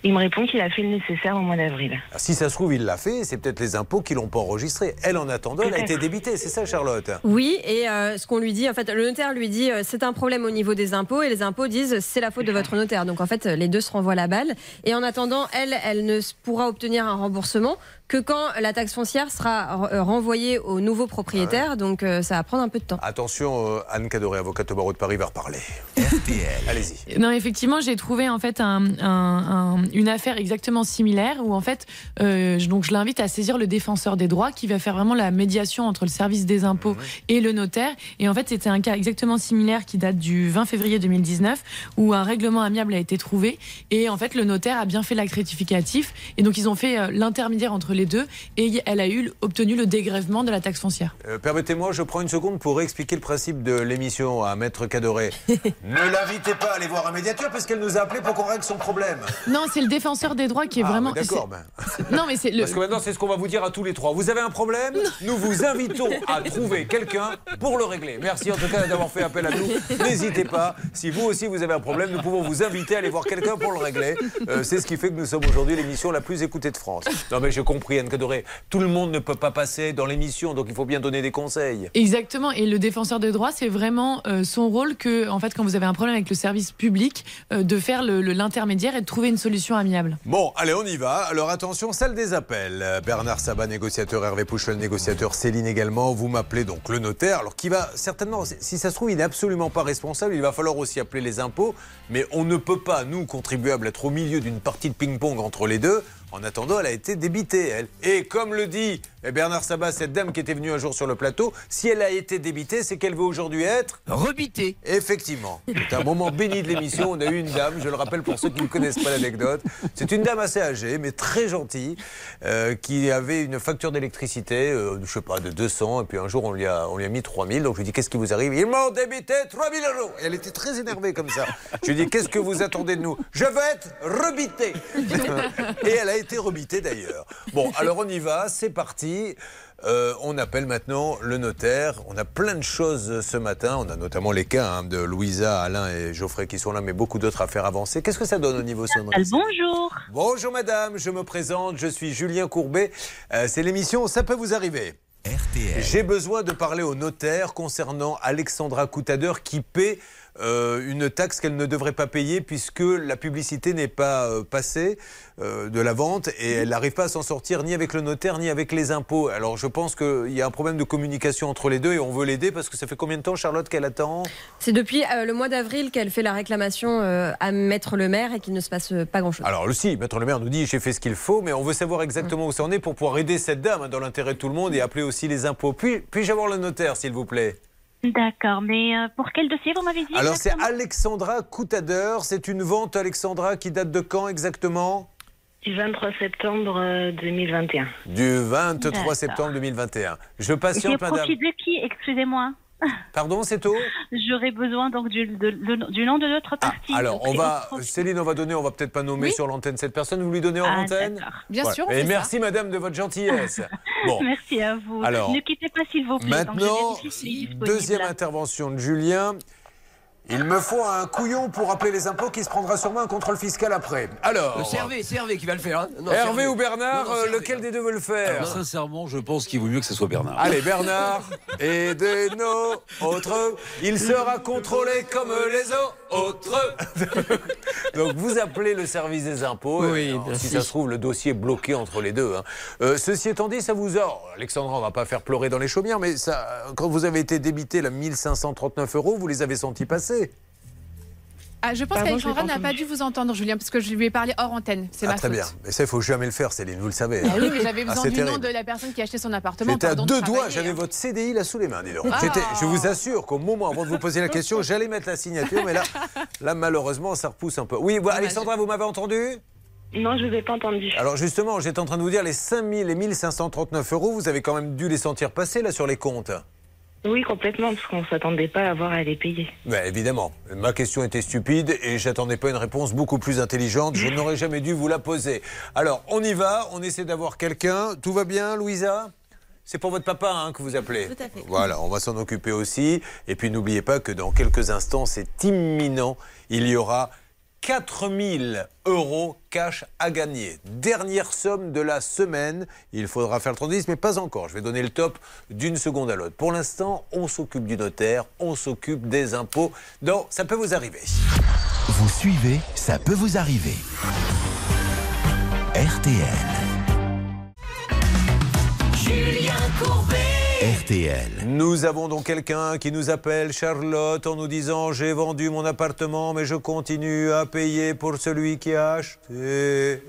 Il me répond qu'il a fait le nécessaire au mois d'avril. Ah, Si ça se trouve, il l'a fait, c'est peut-être les impôts qui l'ont pas enregistré. Elle, en attendant, elle a été débitée, c'est ça, Charlotte? Oui, et euh, ce qu'on lui dit, en fait, le notaire lui dit euh, c'est un problème au niveau des impôts, et les impôts disent c'est la faute de votre notaire. Donc en fait, les deux se renvoient la balle. Et en attendant, elle, elle ne pourra obtenir un remboursement que quand la taxe foncière sera euh, renvoyée au nouveau propriétaire. Donc euh, ça va prendre un peu de temps. Attention, euh, Anne Cadoré, avocate au barreau de Paris, va reparler. Allez-y. Non, effectivement, j'ai trouvé en fait un- un- un- une affaire exactement similaire où en fait, euh, je- donc je l'invite à saisir le défenseur des droits qui va faire vraiment la médiation entre le service des impôts et le notaire. Et en fait, c'était un cas exactement similaire qui date du 20 février 2019 où un règlement amiable a été trouvé et en fait le notaire a bien fait l'acte rectificatif et donc ils ont fait euh, l'intermédiaire entre les deux et elle a eu obtenu le dégrèvement de la taxe foncière. Euh, Permettez-moi, je prends une seconde pour expliquer le principe de l'émission à Maître Cadoré. ne l'invitez pas à aller voir un médiateur parce qu'elle nous a appelé pour qu'on règle son problème. Non, c'est le défenseur des droits qui est Ah, vraiment. D'accord, ben. Non, mais c'est le. Parce que maintenant, c'est ce qu'on va vous dire à tous les trois. Vous avez un problème Nous vous invitons à trouver quelqu'un pour le régler. Merci en tout cas d'avoir fait appel à nous. N'hésitez pas. Si vous aussi vous avez un problème, nous pouvons vous inviter à aller voir quelqu'un pour le régler. Euh, c'est ce qui fait que nous sommes aujourd'hui l'émission la plus écoutée de France. Non mais j'ai compris, Anne Cadoré. Tout le monde ne peut pas passer dans l'émission, donc il faut bien donner des conseils. Exactement. Et le défenseur des droits, c'est vraiment euh, son rôle que, en fait, quand vous avez un problème avec le service public, euh, de faire le- le- l'intermédiaire et de trouver une solution amiable. Bon, allez, on y va. Alors attention, salle des appels. Bernard Sabat, négociateur, Hervé Pouchel, négociateur, Céline également. Vous m'appelez donc le notaire. Alors qui va certainement, si ça se trouve, il n'est absolument pas responsable. Il va falloir aussi appeler les impôts. Mais on ne peut pas, nous, contribuables, être au milieu d'une partie de ping-pong entre les deux. En attendant, elle a été débitée, elle. Et comme le dit eh, Bernard Sabat, cette dame qui était venue un jour sur le plateau, si elle a été débitée, c'est qu'elle veut aujourd'hui être rebitée. Effectivement. C'est un moment béni de l'émission. On a eu une dame, je le rappelle pour ceux qui ne connaissent pas l'anecdote. C'est une dame assez âgée, mais très gentille, euh, qui avait une facture d'électricité, euh, je sais pas, de 200. Et puis un jour, on lui a, on lui a mis 3000. Donc je lui ai dit, qu'est-ce qui vous arrive? Ils m'ont débité 3000 euros. Et elle était très énervée comme ça. Je lui ai dit, qu'est-ce que vous attendez de nous? Je veux être rebitée. Et elle a été rebitée d'ailleurs. Bon, alors on y va, c'est parti. Euh, on appelle maintenant le notaire. On a plein de choses ce matin. On a notamment les cas hein, de Louisa, Alain et Geoffrey qui sont là, mais beaucoup d'autres affaires avancées. Qu'est-ce que ça donne au niveau sonnerie Bonjour. Bonjour madame, je me présente, je suis Julien Courbet. Euh, c'est l'émission Ça peut vous arriver. J'ai besoin de parler au notaire concernant Alexandra Coutader qui paie euh, une taxe qu'elle ne devrait pas payer puisque la publicité n'est pas euh, passée euh, de la vente et elle n'arrive pas à s'en sortir ni avec le notaire ni avec les impôts. Alors je pense qu'il y a un problème de communication entre les deux et on veut l'aider parce que ça fait combien de temps Charlotte qu'elle attend? C'est depuis le mois d'avril qu'elle fait la réclamation à Maître le maire et qu'il ne se passe pas grand-chose. Alors, le si, Maître le maire nous dit j'ai fait ce qu'il faut, mais on veut savoir exactement où ça en est pour pouvoir aider cette dame hein, dans l'intérêt de tout le monde et appeler aussi les impôts. Puis, puis-je avoir le notaire, s'il vous plaît? D'accord, mais euh, pour quel dossier vous m'avez dit Alors, c'est Alexandra Coutader. C'est une vente, Alexandra, qui date de quand exactement? Du 23 septembre euh, 2021. Du 23 D'accord. septembre 2021. Je patiente, madame. profit de qui? Excusez-moi. Pardon, c'est tout J'aurais besoin donc du, de- le- du nom de l'autre partie. Ah, Alors, Donc, on va. Céline, on va donner, on va peut-être pas nommer Oui. sur l'antenne cette personne. Vous lui donnez en Ah, antenne. Bien Voilà. sûr, Et ça. merci, madame, de votre gentillesse. Bon. Merci à vous. Alors, ne quittez pas s'il vous plaît. Maintenant, deuxième intervention de Julien. Il me faut un couillon pour appeler les impôts qui se prendra sûrement un contrôle fiscal après. Alors. C'est Hervé, c'est Hervé qui va le faire. hein. Non, Hervé ou Bernard, Non, non, c'est euh, lequel des deux veut le faire Alors, sincèrement, je pense qu'il vaut mieux que ce soit Bernard. Allez, Bernard, et de nos autres, il sera contrôlé comme les autres. Donc, vous appelez le service des impôts. Oui, Alors, si ça se trouve, le dossier est bloqué entre les deux. hein. Euh, ceci étant dit, ça vous a. Alexandra, on va pas faire pleurer dans les chaumières, mais ça, quand vous avez été débité la 1539 euros, vous les avez sentis passer. Ah, je pense qu'Alexandra n'a pas pas dû vous entendre, Julien, parce que je lui ai parlé hors antenne. C'est Ah, ma très faute. bien. Mais ça, il faut jamais le faire, Céline, vous le savez. Ah oui, mais j'avais Ah, besoin c'est du nom de la personne qui a acheté son appartement. J'étais à de deux doigts, j'avais hein. votre CDI là sous les mains, dis donc. Ah. Je vous assure qu'au moment avant de vous poser la question, j'allais mettre la signature, mais là, là malheureusement, ça repousse un peu. Oui, Alexandra, vous m'avez entendu? Non, je vous ai pas entendu. Alors justement, j'étais en train de vous dire, les 5000 et 1539 euros, vous avez quand même dû les sentir passer là sur les comptes. Oui, complètement, parce qu'on s'attendait pas à avoir à les payer. Ben, évidemment, ma question était stupide et j'attendais pas une réponse beaucoup plus intelligente. Je n'aurais jamais dû vous la poser. Alors, on y va, on essaie d'avoir quelqu'un. Tout va bien, Louisa? C'est pour votre papa hein, que vous appelez. Tout à fait. Voilà, on va s'en occuper aussi. Et puis n'oubliez pas que dans quelques instants, c'est imminent. Il y aura 4000 euros cash à gagner. Dernière somme de la semaine. Il faudra faire le 30 mais pas encore. Je vais donner le top d'une seconde à l'autre. Pour l'instant, on s'occupe du notaire, on s'occupe des impôts. Donc, ça peut vous arriver. Vous suivez, ça peut vous arriver. RTL. Julien Courbet. RTL. Nous avons donc quelqu'un qui nous appelle Charlotte en nous disant j'ai vendu mon appartement mais je continue à payer pour celui qui a acheté.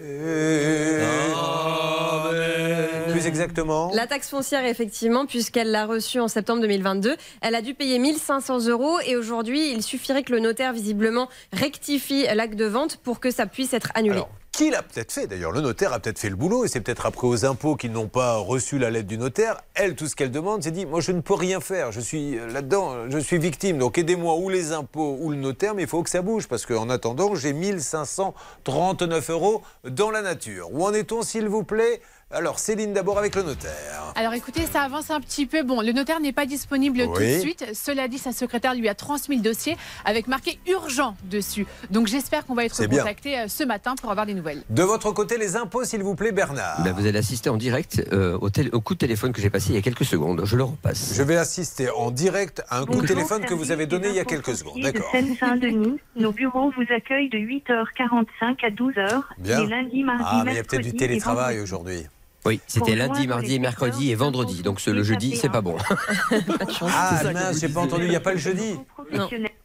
Plus exactement. La taxe foncière, effectivement, puisqu'elle l'a reçue en septembre 2022, elle a dû payer 1500 euros et aujourd'hui, il suffirait que le notaire, visiblement, rectifie l'acte de vente pour que ça puisse être annulé. Alors, qui l'a peut-être fait D'ailleurs, le notaire a peut-être fait le boulot et c'est peut-être après aux impôts qui n'ont pas reçu la lettre du notaire. Elle, tout ce qu'elle demande, c'est dit Moi, je ne peux rien faire. Je suis euh, là-dedans, je suis victime. Donc, aidez-moi ou les impôts ou le notaire, mais il faut que ça bouge parce qu'en attendant, j'ai 1539 euros dans la nature. Où en est-on, s'il vous plaît? Alors, Céline, d'abord avec le notaire. Alors écoutez, ça avance un petit peu. Bon, le notaire n'est pas disponible tout de suite. Cela dit, sa secrétaire lui a transmis le dossier avec marqué urgent dessus. Donc j'espère qu'on va être contacté euh, ce matin pour avoir des nouvelles. De votre côté, les impôts, s'il vous plaît, Bernard. Ben, vous allez assister en direct euh, au, coup de téléphone que j'ai passé il y a quelques secondes. Je le repasse. Je vais assister en direct à un coup de téléphone que vous avez donné il y a quelques secondes. D'accord. Seine-Saint-Denis. Nos bureaux vous accueillent de 8h45 à 12h. Bien. Les lundis, mardis, Ah, mais il y a peut-être du et télétravail aujourd'hui. Oui, c'était lundi, mardi, mercredi et vendredi. Donc ce- le jeudi, c'est pas bon. Ah mince, j'ai pas entendu, il n'y a pas le jeudi.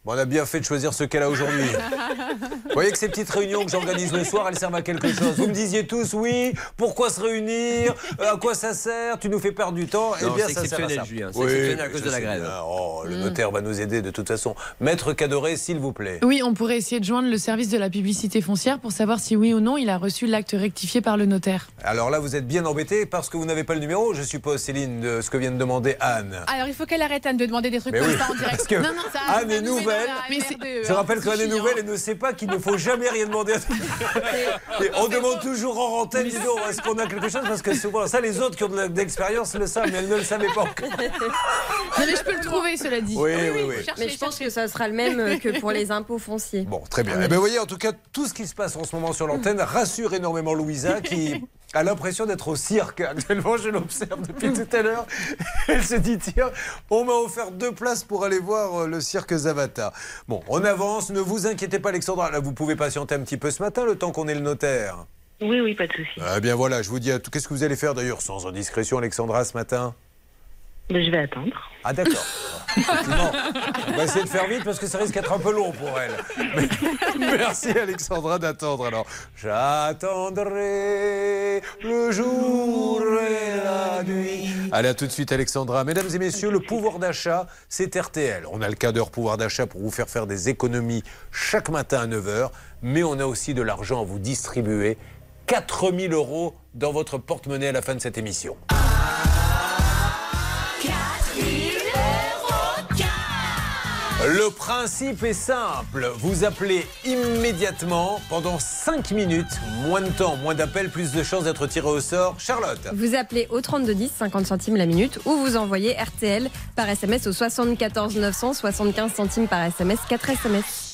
Bon, on a bien fait de choisir ce qu'elle a aujourd'hui. Vous voyez que ces petites réunions que j'organise le soir, elles servent à quelque chose. Vous me disiez tous, oui, pourquoi se réunir Euh, À quoi ça sert Tu nous fais perdre du temps Non, Eh bien, c'est ça sert à exceptionnel, ça. Julien, c'est Oui, exceptionnel à cause de la grève. Oh, le Mm. notaire va nous aider de toute façon. Maître Cadoré, s'il vous plaît. Oui, on pourrait essayer de joindre le service de la publicité foncière pour savoir si oui ou non il a reçu l'acte rectifié par le notaire. Alors là, vous êtes bien embêté parce que vous n'avez pas le numéro, je suppose, Céline, de ce que vient de demander Anne. Alors il faut qu'elle arrête Anne de demander des trucs Mais comme oui, ça en direct. parce que non, non, ça Anne est nouvelle. Mais c'est- Je rappelle que Anne est nouvelle et ne sait pas qu'il ne faut jamais rien demander. à- Et on demande toujours en antenne, dis donc, est-ce qu'on a quelque chose? Parce que souvent, ça, les autres qui ont de l'expérience le savent, mais elles ne le savaient pas encore. Non mais je peux le trouver cela dit. Oui, oui, oui. Mais je pense que ça sera le même euh, que pour les impôts fonciers. Bon, très bien. Eh bien, vous voyez, en tout cas, tout ce qui se passe en ce moment sur l'antenne rassure énormément Louisa, qui a l'impression d'être au cirque. Actuellement, je l'observe depuis tout à l'heure. Elle se dit, tiens, on m'a offert deux places pour aller voir euh, le cirque Zavata. Bon, on avance. Ne vous inquiétez pas, Alexandra. Là, vous pouvez patienter un petit peu ce matin, le temps qu'on ait le notaire. Oui, oui, pas de souci. Eh bien, voilà, je vous dis, à tout- qu'est-ce que vous allez faire d'ailleurs, sans indiscrétion, Alexandra, ce matin? Je vais attendre. Ah d'accord. On va essayer de faire vite parce que ça risque d'être un peu long pour elle. Merci Alexandra d'attendre alors. J'attendrai le jour et la nuit. Allez à tout de suite Alexandra. Mesdames et messieurs, le pouvoir d'achat, c'est RTL. On a le cas d'heure pouvoir d'achat pour vous faire faire des économies chaque matin à 9h, mais on a aussi de l'argent à vous distribuer. 4000 euros dans votre porte-monnaie à la fin de cette émission. Le principe est simple. Vous appelez immédiatement pendant 5 minutes. Moins de temps, moins d'appels, plus de chances d'être tiré au sort. Charlotte. Vous appelez au 3210, 50 centimes la minute, ou vous envoyez RTL par SMS au 74 900, 75 centimes par SMS, 4 SMS.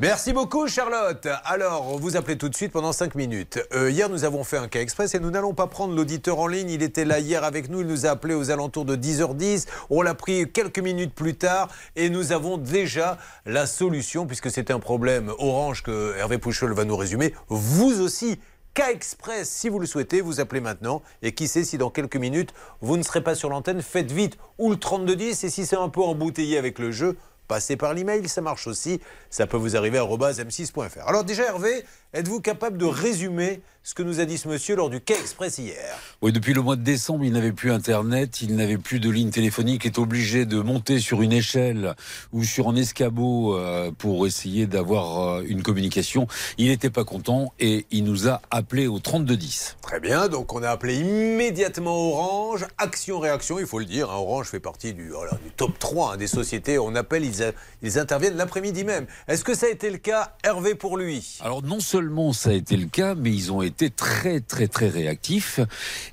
Merci beaucoup Charlotte. Alors, vous appelez tout de suite pendant 5 minutes. Euh, hier, nous avons fait un cas express et nous n'allons pas prendre l'auditeur en ligne. Il était là hier avec nous. Il nous a appelé aux alentours de 10h10. On l'a pris quelques minutes plus tard et nous avons déjà la solution puisque c'était un problème orange que Hervé Pouchol va nous résumer. Vous aussi. Cas express, si vous le souhaitez, vous appelez maintenant. Et qui sait si dans quelques minutes, vous ne serez pas sur l'antenne, faites vite. Ou le 3210. Et si c'est un peu embouteillé avec le jeu, passer par l'email, ça marche aussi. Ça peut vous arriver à m6.fr. Alors déjà, Hervé, êtes-vous capable de résumer ce que nous a dit ce monsieur lors du Quai Express hier Oui, depuis le mois de décembre, il n'avait plus Internet, il n'avait plus de ligne téléphonique, est obligé de monter sur une échelle ou sur un escabeau euh, pour essayer d'avoir euh, une communication. Il n'était pas content et il nous a appelé au 3210. Très bien, donc on a appelé immédiatement Orange. Action-réaction, il faut le dire. hein, Orange fait partie du, top 3 hein, des sociétés. On appelle, ils, a- ils interviennent l'après-midi même. Est-ce que ça a été le cas, Hervé, pour lui? Alors non seulement ça a été le cas, mais ils ont été très très très réactifs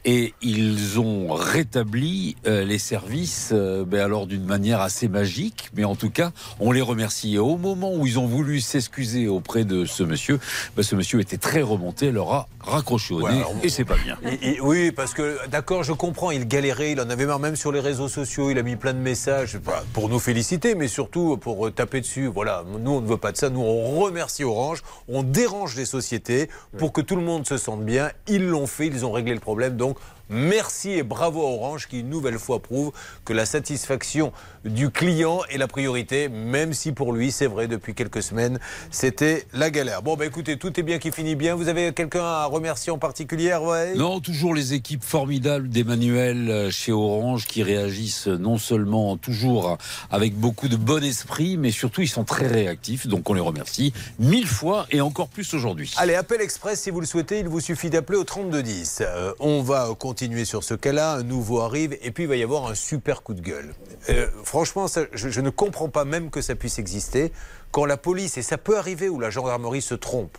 et ils ont rétabli euh, les services euh, ben alors d'une manière assez magique, mais en tout cas on les remercie. Et au moment où ils ont voulu s'excuser auprès de ce monsieur, ben, ce monsieur était très remonté, leur a raccroché au Ouais, nez alors, et c'est pas bien. Oui, parce que, d'accord, je comprends, il galérait, il en avait marre même sur les réseaux sociaux, il a mis plein de messages voilà, pour nous féliciter, mais surtout pour euh, taper dessus. Voilà, nous, on ne veut pas de ça, nous, on remercie Orange, on dérange les sociétés pour que tout le monde se sente bien. Ils l'ont fait, ils ont réglé le problème, donc merci et bravo à Orange qui, une nouvelle fois, prouve que la satisfaction du client est la priorité, même si pour lui, c'est vrai, depuis quelques semaines, c'était la galère. Bon, bah écoutez, tout est bien qui finit bien. Vous avez quelqu'un à remercier en particulier, ouais Non, toujours les équipes formidables d'Emmanuel euh, chez Orange qui réagissent non seulement toujours avec beaucoup de bon esprit, mais surtout ils sont très réactifs. Donc on les remercie mille fois et encore plus aujourd'hui. Allez, appel express si vous le souhaitez, il vous suffit d'appeler au 3210. Euh, on va continuer sur ce cas-là, un nouveau arrive et puis il va y avoir un super coup de gueule. Euh, franchement, ça, je, je ne comprends pas même que ça puisse exister quand la police, et ça peut arriver où la gendarmerie se trompe,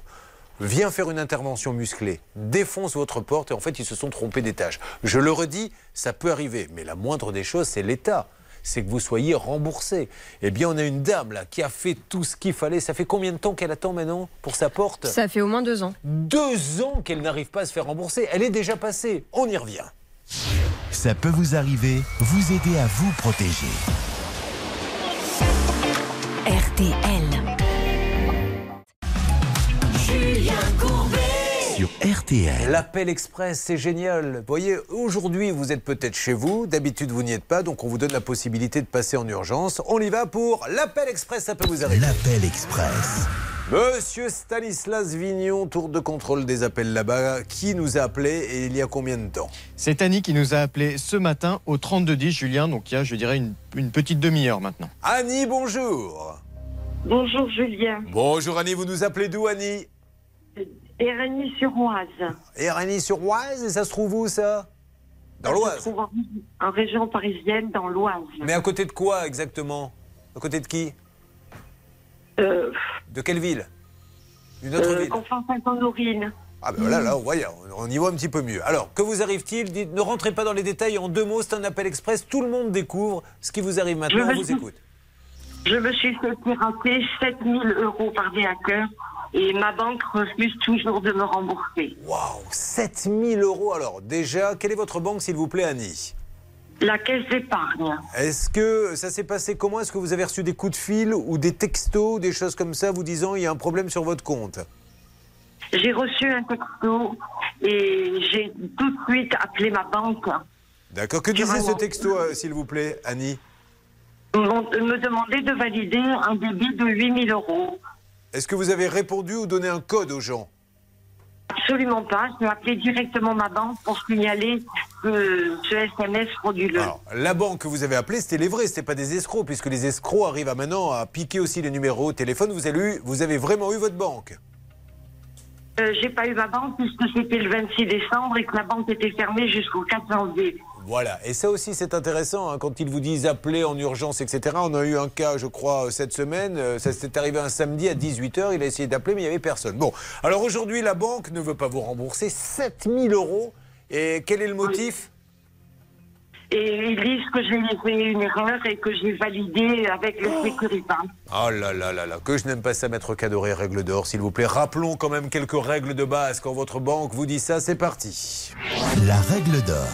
vient faire une intervention musclée, défonce votre porte et en fait ils se sont trompés d'étage. Je le redis, ça peut arriver, mais la moindre des choses, c'est l'État. C'est que vous soyez remboursé. Eh bien, on a une dame là qui a fait tout ce qu'il fallait. Ça fait combien de temps qu'elle attend maintenant pour sa porte? Ça fait au moins deux ans. deux ans qu'elle n'arrive pas à se faire rembourser. Elle est déjà passée. On y revient. Ça peut vous arriver, vous aider à vous protéger. RTL. Julien Courbet. Sur RTL. L'appel express, c'est génial. Vous voyez, aujourd'hui, vous êtes peut-être chez vous. D'habitude, vous n'y êtes pas. Donc, on vous donne la possibilité de passer en urgence. On y va pour l'appel express. Ça peut vous arriver. L'appel express. Monsieur Stanislas Vignon, tour de contrôle des appels là-bas. Qui nous a appelé et il y a combien de temps C'est Annie qui nous a appelé ce matin au 3210, Julien, donc il y a, je dirais, une, une petite demi-heure maintenant. Annie, bonjour. Bonjour Julien. Bonjour Annie, vous nous appelez d'où Annie Éragny-sur-Oise. Éragny-sur-Oise, et ça se trouve où ça Dans Ça se l'Oise trouve En, en région parisienne, dans l'Oise. Mais à côté de quoi exactement? À côté de qui? Euh, De quelle ville? Une autre euh, ville Conflans-Sainte-Honorine. Ah ben voilà, là, on voit, on y voit un petit peu mieux. Alors, que vous arrive-t-il? Dites- Ne rentrez pas dans les détails, en deux mots, c'est un appel express, tout le monde découvre ce qui vous arrive maintenant, Je on vous suis- écoute. Je me suis fait pirater 7000 euros par des hackers et ma banque refuse toujours de me rembourser. Waouh 7000 euros alors, déjà, quelle est votre banque s'il vous plaît Annie? La caisse d'épargne. Est-ce que ça s'est passé comment? Est-ce que vous avez reçu des coups de fil ou des textos, des choses comme ça, vous disant il y a un problème sur votre compte? J'ai reçu un texto et j'ai tout de suite appelé ma banque. D'accord, que disait ce texto euh, s'il vous plaît Annie? M'ont- me demander de valider un débit de 8000 euros. Est-ce que vous avez répondu ou donné un code aux gens? Absolument pas. J'ai appelé directement ma banque pour signaler que ce SMS frauduleux. La banque que vous avez appelée, c'était les vrais, c'était pas des escrocs, puisque les escrocs arrivent à maintenant à piquer aussi les numéros au téléphone. Vous avez, eu- vous avez vraiment eu votre banque Euh, j'ai pas eu ma banque puisque c'était le 26 décembre et que la banque était fermée jusqu'au 4 janvier. Voilà, et ça aussi c'est intéressant, hein, quand ils vous disent appeler en urgence, etc. On a eu un cas, je crois, euh, cette semaine, euh, ça s'est arrivé un samedi à 18h, il a essayé d'appeler mais il n'y avait personne. Bon, alors aujourd'hui la banque ne veut pas vous rembourser 7000 euros, et quel est le motif? Et ils disent que j'ai fait une erreur et que j'ai validé avec le Sécuritas. Oh là là là là, que je n'aime pas ça, Maître Cadoré, règle d'or, s'il vous plaît. Rappelons quand même quelques règles de base. Quand votre banque vous dit ça, c'est parti. La règle d'or.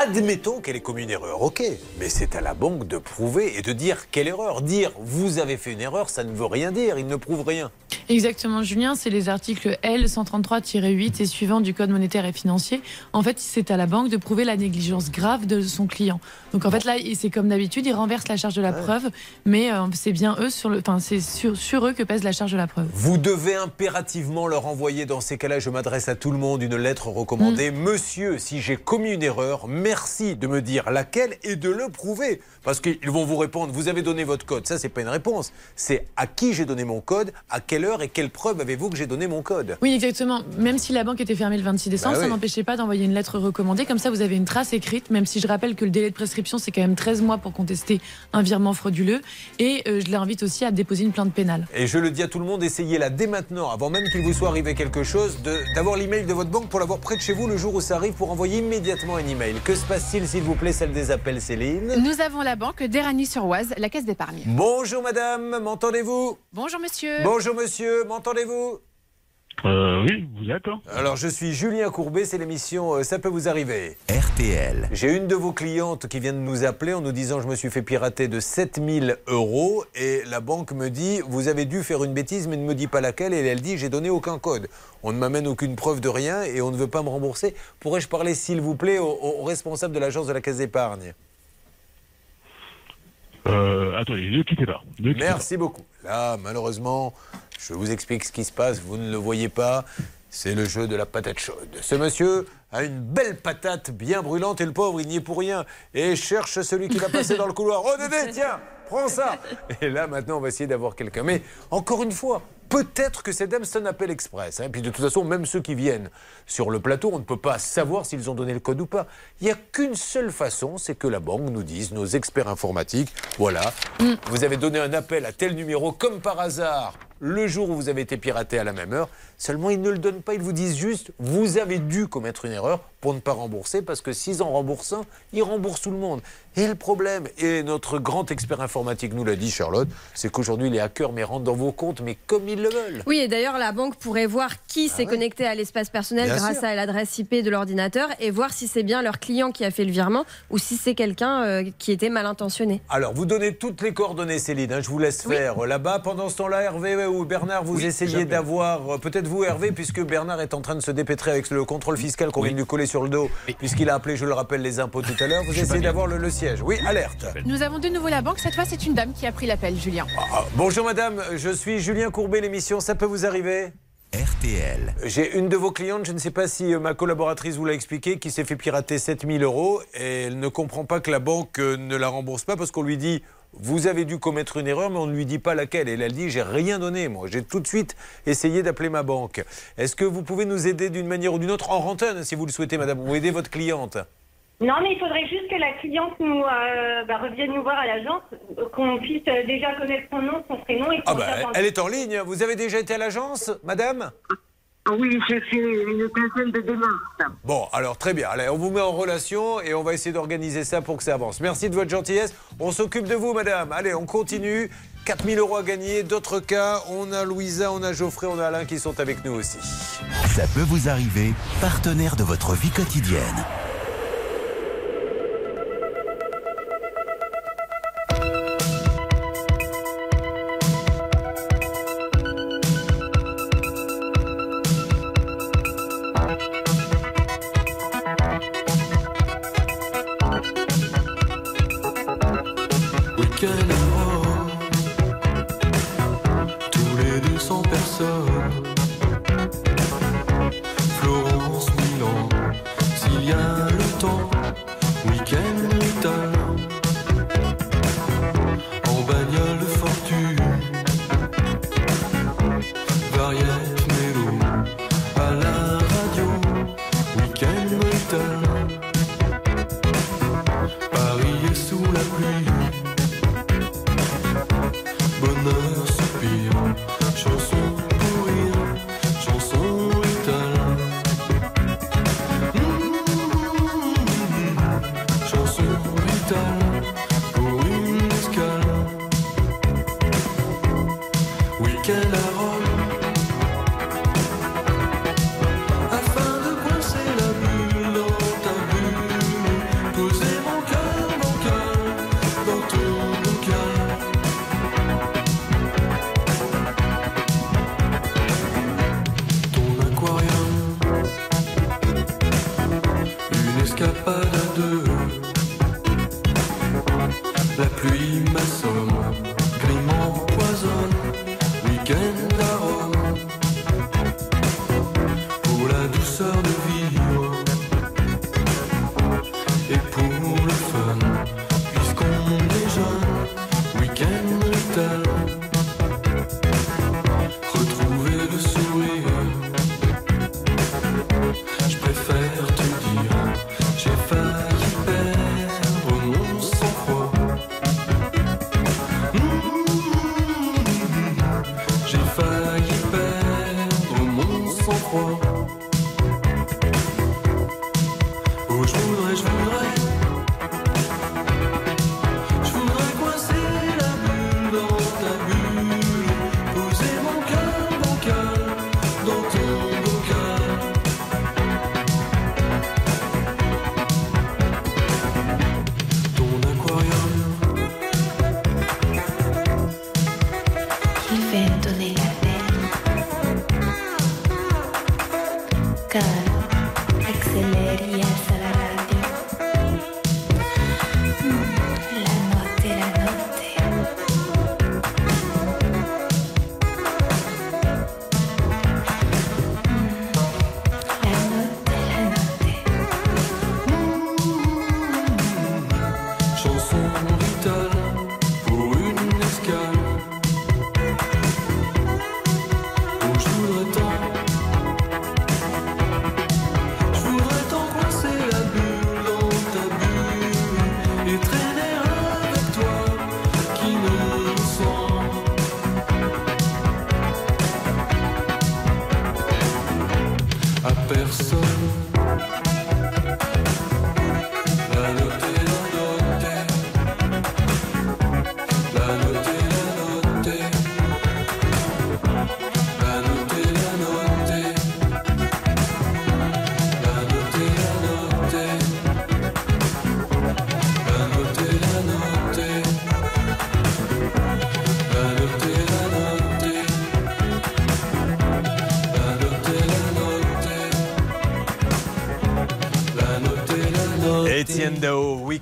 Admettons qu'elle ait commis une erreur, ok, mais c'est à la banque de prouver et de dire quelle erreur. Dire vous avez fait une erreur, ça ne veut rien dire, il ne prouve rien. Exactement, Julien, c'est les articles L133-8 et suivants du Code monétaire et financier. En fait, c'est à la banque de prouver la négligence grave de son client. Donc en fait, là, c'est comme d'habitude, ils renversent la charge de la preuve, mais euh, c'est bien eux sur le, enfin, c'est sur, sur eux que pèse la charge de la preuve. Vous devez impérativement leur envoyer, dans ces cas-là, je m'adresse à tout le monde, une lettre recommandée. Monsieur, si j'ai commis une erreur, merci de me dire laquelle et de le prouver. Parce qu'ils vont vous répondre, vous avez donné votre code. Ça, c'est pas une réponse. C'est à qui j'ai donné mon code, à quelle heure et quelle preuve avez-vous que j'ai donné mon code? Oui, exactement. Même si la banque était fermée le 26 décembre, Bah ça oui. n'empêchait pas d'envoyer une lettre recommandée. Comme ça, vous avez une trace écrite, même si je rappelle que le délai de prescription, c'est quand même 13 mois pour contester un virement frauduleux. Et euh, je l'invite aussi à déposer une plainte pénale. Et je le dis à tout le monde, essayez-la dès maintenant, avant même qu'il vous soit arrivé quelque chose, d'avoir l'email de votre banque pour l'avoir près de chez vous le jour où ça arrive pour envoyer immédiatement un email. Que se passe-t-il, s'il vous plaît, celle des appels, Céline? Nous avons la banque d'Eragny-sur-Oise, la caisse d'épargne. Bonjour madame, m'entendez-vous? Bonjour monsieur. Bonjour monsieur, m'entendez-vous? Euh, oui, vous êtes. hein Alors je suis Julien Courbet, c'est l'émission euh, Ça peut vous arriver. RTL. J'ai une de vos clientes qui vient de nous appeler en nous disant je me suis fait pirater de 7000 euros et la banque me dit vous avez dû faire une bêtise mais ne me dit pas laquelle et elle dit j'ai donné aucun code. On ne m'amène aucune preuve de rien et on ne veut pas me rembourser. Pourrais-je parler s'il vous plaît au, au responsable de l'agence de la caisse d'épargne? Euh, attendez, ne quittez pas. Ne quittez Merci beaucoup. Là malheureusement je vous explique ce qui se passe, vous ne le voyez pas. C'est le jeu de la patate chaude. Ce monsieur a une belle patate bien brûlante et le pauvre, il n'y est pour rien. Et cherche celui qui va passer dans le couloir. Oh Dédé, tiens, prends ça Et là, maintenant, on va essayer d'avoir quelqu'un. Mais encore une fois, peut-être que cette dame, c'est un appel express. hein. Et puis de toute façon, même ceux qui viennent sur le plateau, on ne peut pas savoir s'ils ont donné le code ou pas. Il n'y a qu'une seule façon, c'est que la banque nous dise, nos experts informatiques, voilà, vous avez donné un appel à tel numéro comme par hasard le jour où vous avez été piraté à la même heure. Seulement, ils ne le donnent pas. Ils vous disent juste, vous avez dû commettre une erreur pour ne pas rembourser, parce que s'ils en remboursent un, ils remboursent tout le monde. Et le problème, et notre grand expert informatique nous l'a dit, Charlotte, c'est qu'aujourd'hui, les hackers mais rentrent dans vos comptes, mais comme ils le veulent. Oui, et d'ailleurs, la banque pourrait voir qui s'est connecté à l'espace personnel Bien grâce sûr. à l'adresse IP de l'ordinateur et voir si c'est bien leur client qui a fait le virement ou si c'est quelqu'un euh, qui était mal intentionné. Alors, vous donnez toutes les coordonnées, Céline. hein, je vous laisse faire là-bas. Pendant ce temps-là, Hervé ou Bernard, vous essayez d'avoir, euh, peut-être vous, Hervé, puisque Bernard est en train de se dépêtrer avec le contrôle fiscal qu'on vient de lui coller sur le dos, puisqu'il a appelé, je le rappelle, les impôts tout à l'heure. Vous essayez d'avoir le, le siège. Oui, alerte. Nous avons de nouveau la banque. Cette fois, c'est une dame qui a pris l'appel, Julien. Ah, bonjour madame, je suis Julien Courbet, l'émission Ça peut vous arriver RTL. J'ai une de vos clientes, je ne sais pas si euh, ma collaboratrice vous l'a expliqué, qui s'est fait pirater 7000 euros et elle ne comprend pas que la banque euh, ne la rembourse pas parce qu'on lui dit vous avez dû commettre une erreur, mais on ne lui dit pas laquelle. Et elle, elle dit j'ai rien donné, moi. J'ai tout de suite essayé d'appeler ma banque. Est-ce que vous pouvez nous aider d'une manière ou d'une autre en rentaine, si vous le souhaitez, madame, ou aider votre cliente? Non, mais il faudrait juste que la cliente nous euh, bah, revienne nous voir à l'agence, qu'on puisse déjà connaître son nom, son prénom et son Ah bah, elle est en ligne. Vous avez déjà été à l'agence, madame? Oui, j'ai fait une quinzaine de démarches. Bon, alors très bien. Allez, on vous met en relation et on va essayer d'organiser ça pour que ça avance. Merci de votre gentillesse. On s'occupe de vous, madame. Allez, on continue. 4000 euros à gagner. D'autres cas, on a Louisa, on a Geoffrey, on a Alain qui sont avec nous aussi. Ça peut vous arriver, partenaire de votre vie quotidienne.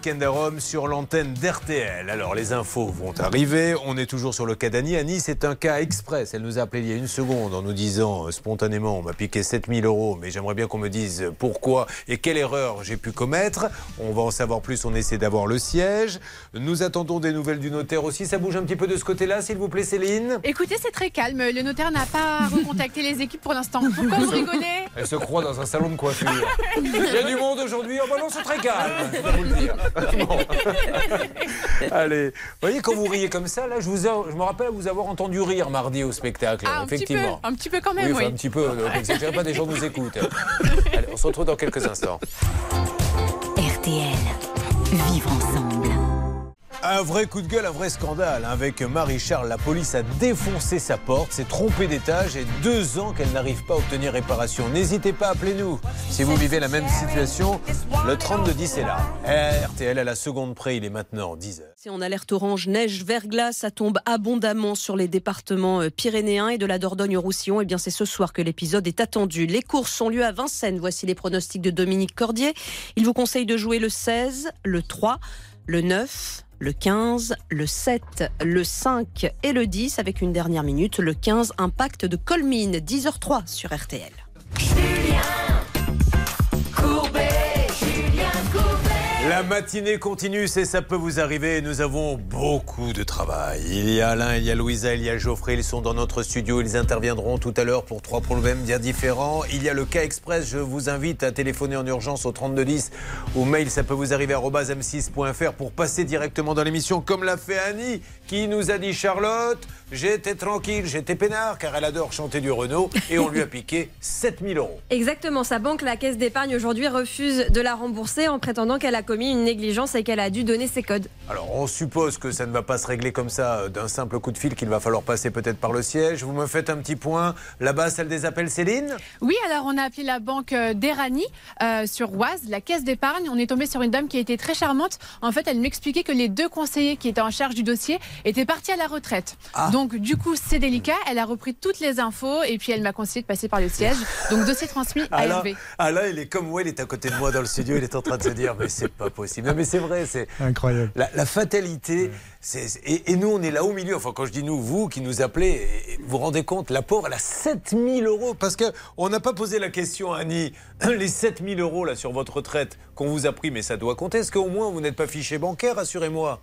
Weekend à Rome sur l'antenne d'RTL. Alors les infos vont arriver. On est toujours sur le cas d'Annie. Annie, c'est un cas express. Elle nous a appelé il y a une seconde en nous disant euh, spontanément on m'a piqué 7000 euros, mais j'aimerais bien qu'on me dise pourquoi et quelle erreur j'ai pu commettre. On va en savoir plus. On essaie d'avoir le siège. Nous attendons des nouvelles du notaire aussi. Ça bouge un petit peu de ce côté-là, s'il vous plaît, Céline? Écoutez, c'est très calme. Le notaire n'a pas recontacté les équipes pour l'instant. Pourquoi vous rigolez? Elle se croit dans un salon de coiffure. Il y a du monde aujourd'hui. Oh bah non, c'est très calme. Je dois vous le dire. Bon. Allez, vous voyez quand vous riez comme ça, là, je, vous ai- je me rappelle vous avoir entendu rire mardi au spectacle, Ah, un petit peu, effectivement. un petit peu quand même, oui, enfin, un petit peu. euh, N'exagérez pas, des gens nous écoutent. Allez, on se retrouve dans quelques instants. RTL. Vivre ensemble. Un vrai coup de gueule, un vrai scandale. hein. Avec Marie-Charles, la police a défoncé sa porte, s'est trompée d'étage et deux ans qu'elle n'arrive pas à obtenir réparation. N'hésitez pas, appelez-nous. Si vous vivez la même situation, le 3210 est là. RTL à la seconde près, il est maintenant 10h. C'est en alerte orange, neige, verglas, ça tombe abondamment sur les départements euh, pyrénéens et de la Dordogne-Roussillon. Et bien c'est ce soir que l'épisode est attendu. Les courses ont lieu à Vincennes. Voici les pronostics de Dominique Cordier. Il vous conseille de jouer le 16, le 3, le 9, le 15, le 7, le 5 et le 10 avec une dernière minute, le 15 Impact de Colmine, 10h03 sur RTL. La matinée continue, c'est ça peut vous arriver. Nous avons beaucoup de travail. Il y a Alain, il y a Louisa, il y a Geoffrey. Ils sont dans notre studio. Ils interviendront tout à l'heure pour trois problèmes bien différents. Il y a le cas express. Je vous invite à téléphoner en urgence au 3210 ou mail. Ça peut vous arriver à m6.fr pour passer directement dans l'émission, comme l'a fait Annie, qui nous a dit Charlotte. J'étais tranquille, j'étais peinard, car elle adore chanter du Renault. Et on lui a piqué 7000 euros. Exactement, sa banque, la Caisse d'épargne aujourd'hui, refuse de la rembourser en prétendant qu'elle a une négligence et qu'elle a dû donner ses codes. Alors, on suppose que ça ne va pas se régler comme ça euh, d'un simple coup de fil, qu'il va falloir passer peut-être par le siège. Vous me faites un petit point. Là-bas, celle des appels, Céline? Oui, alors on a appelé la banque euh, d'Erani euh, sur Oise, la caisse d'épargne. On est tombé sur une dame qui a été très charmante. En fait, elle m'expliquait que les deux conseillers qui étaient en charge du dossier étaient partis à la retraite. Donc, du coup, c'est délicat. Elle a repris toutes les infos et puis elle m'a conseillé de passer par le siège. Donc, dossier transmis à Alain, Hervé. Alain, il est comme moi, il est à côté de moi dans le studio, il est en train de se dire, mais c'est pas possible. Non, mais c'est vrai, c'est Incroyable. la, la fatalité. c'est- et, et nous, on est là au milieu. Enfin, quand je dis nous, vous qui nous appelez, vous vous rendez compte, la pauvre, elle a 7000 euros. Parce qu'on n'a pas posé la question à Annie. Les 7000 euros là sur votre retraite qu'on vous a pris, mais ça doit compter. Est-ce qu'au moins vous n'êtes pas fiché bancaire, assurez-moi?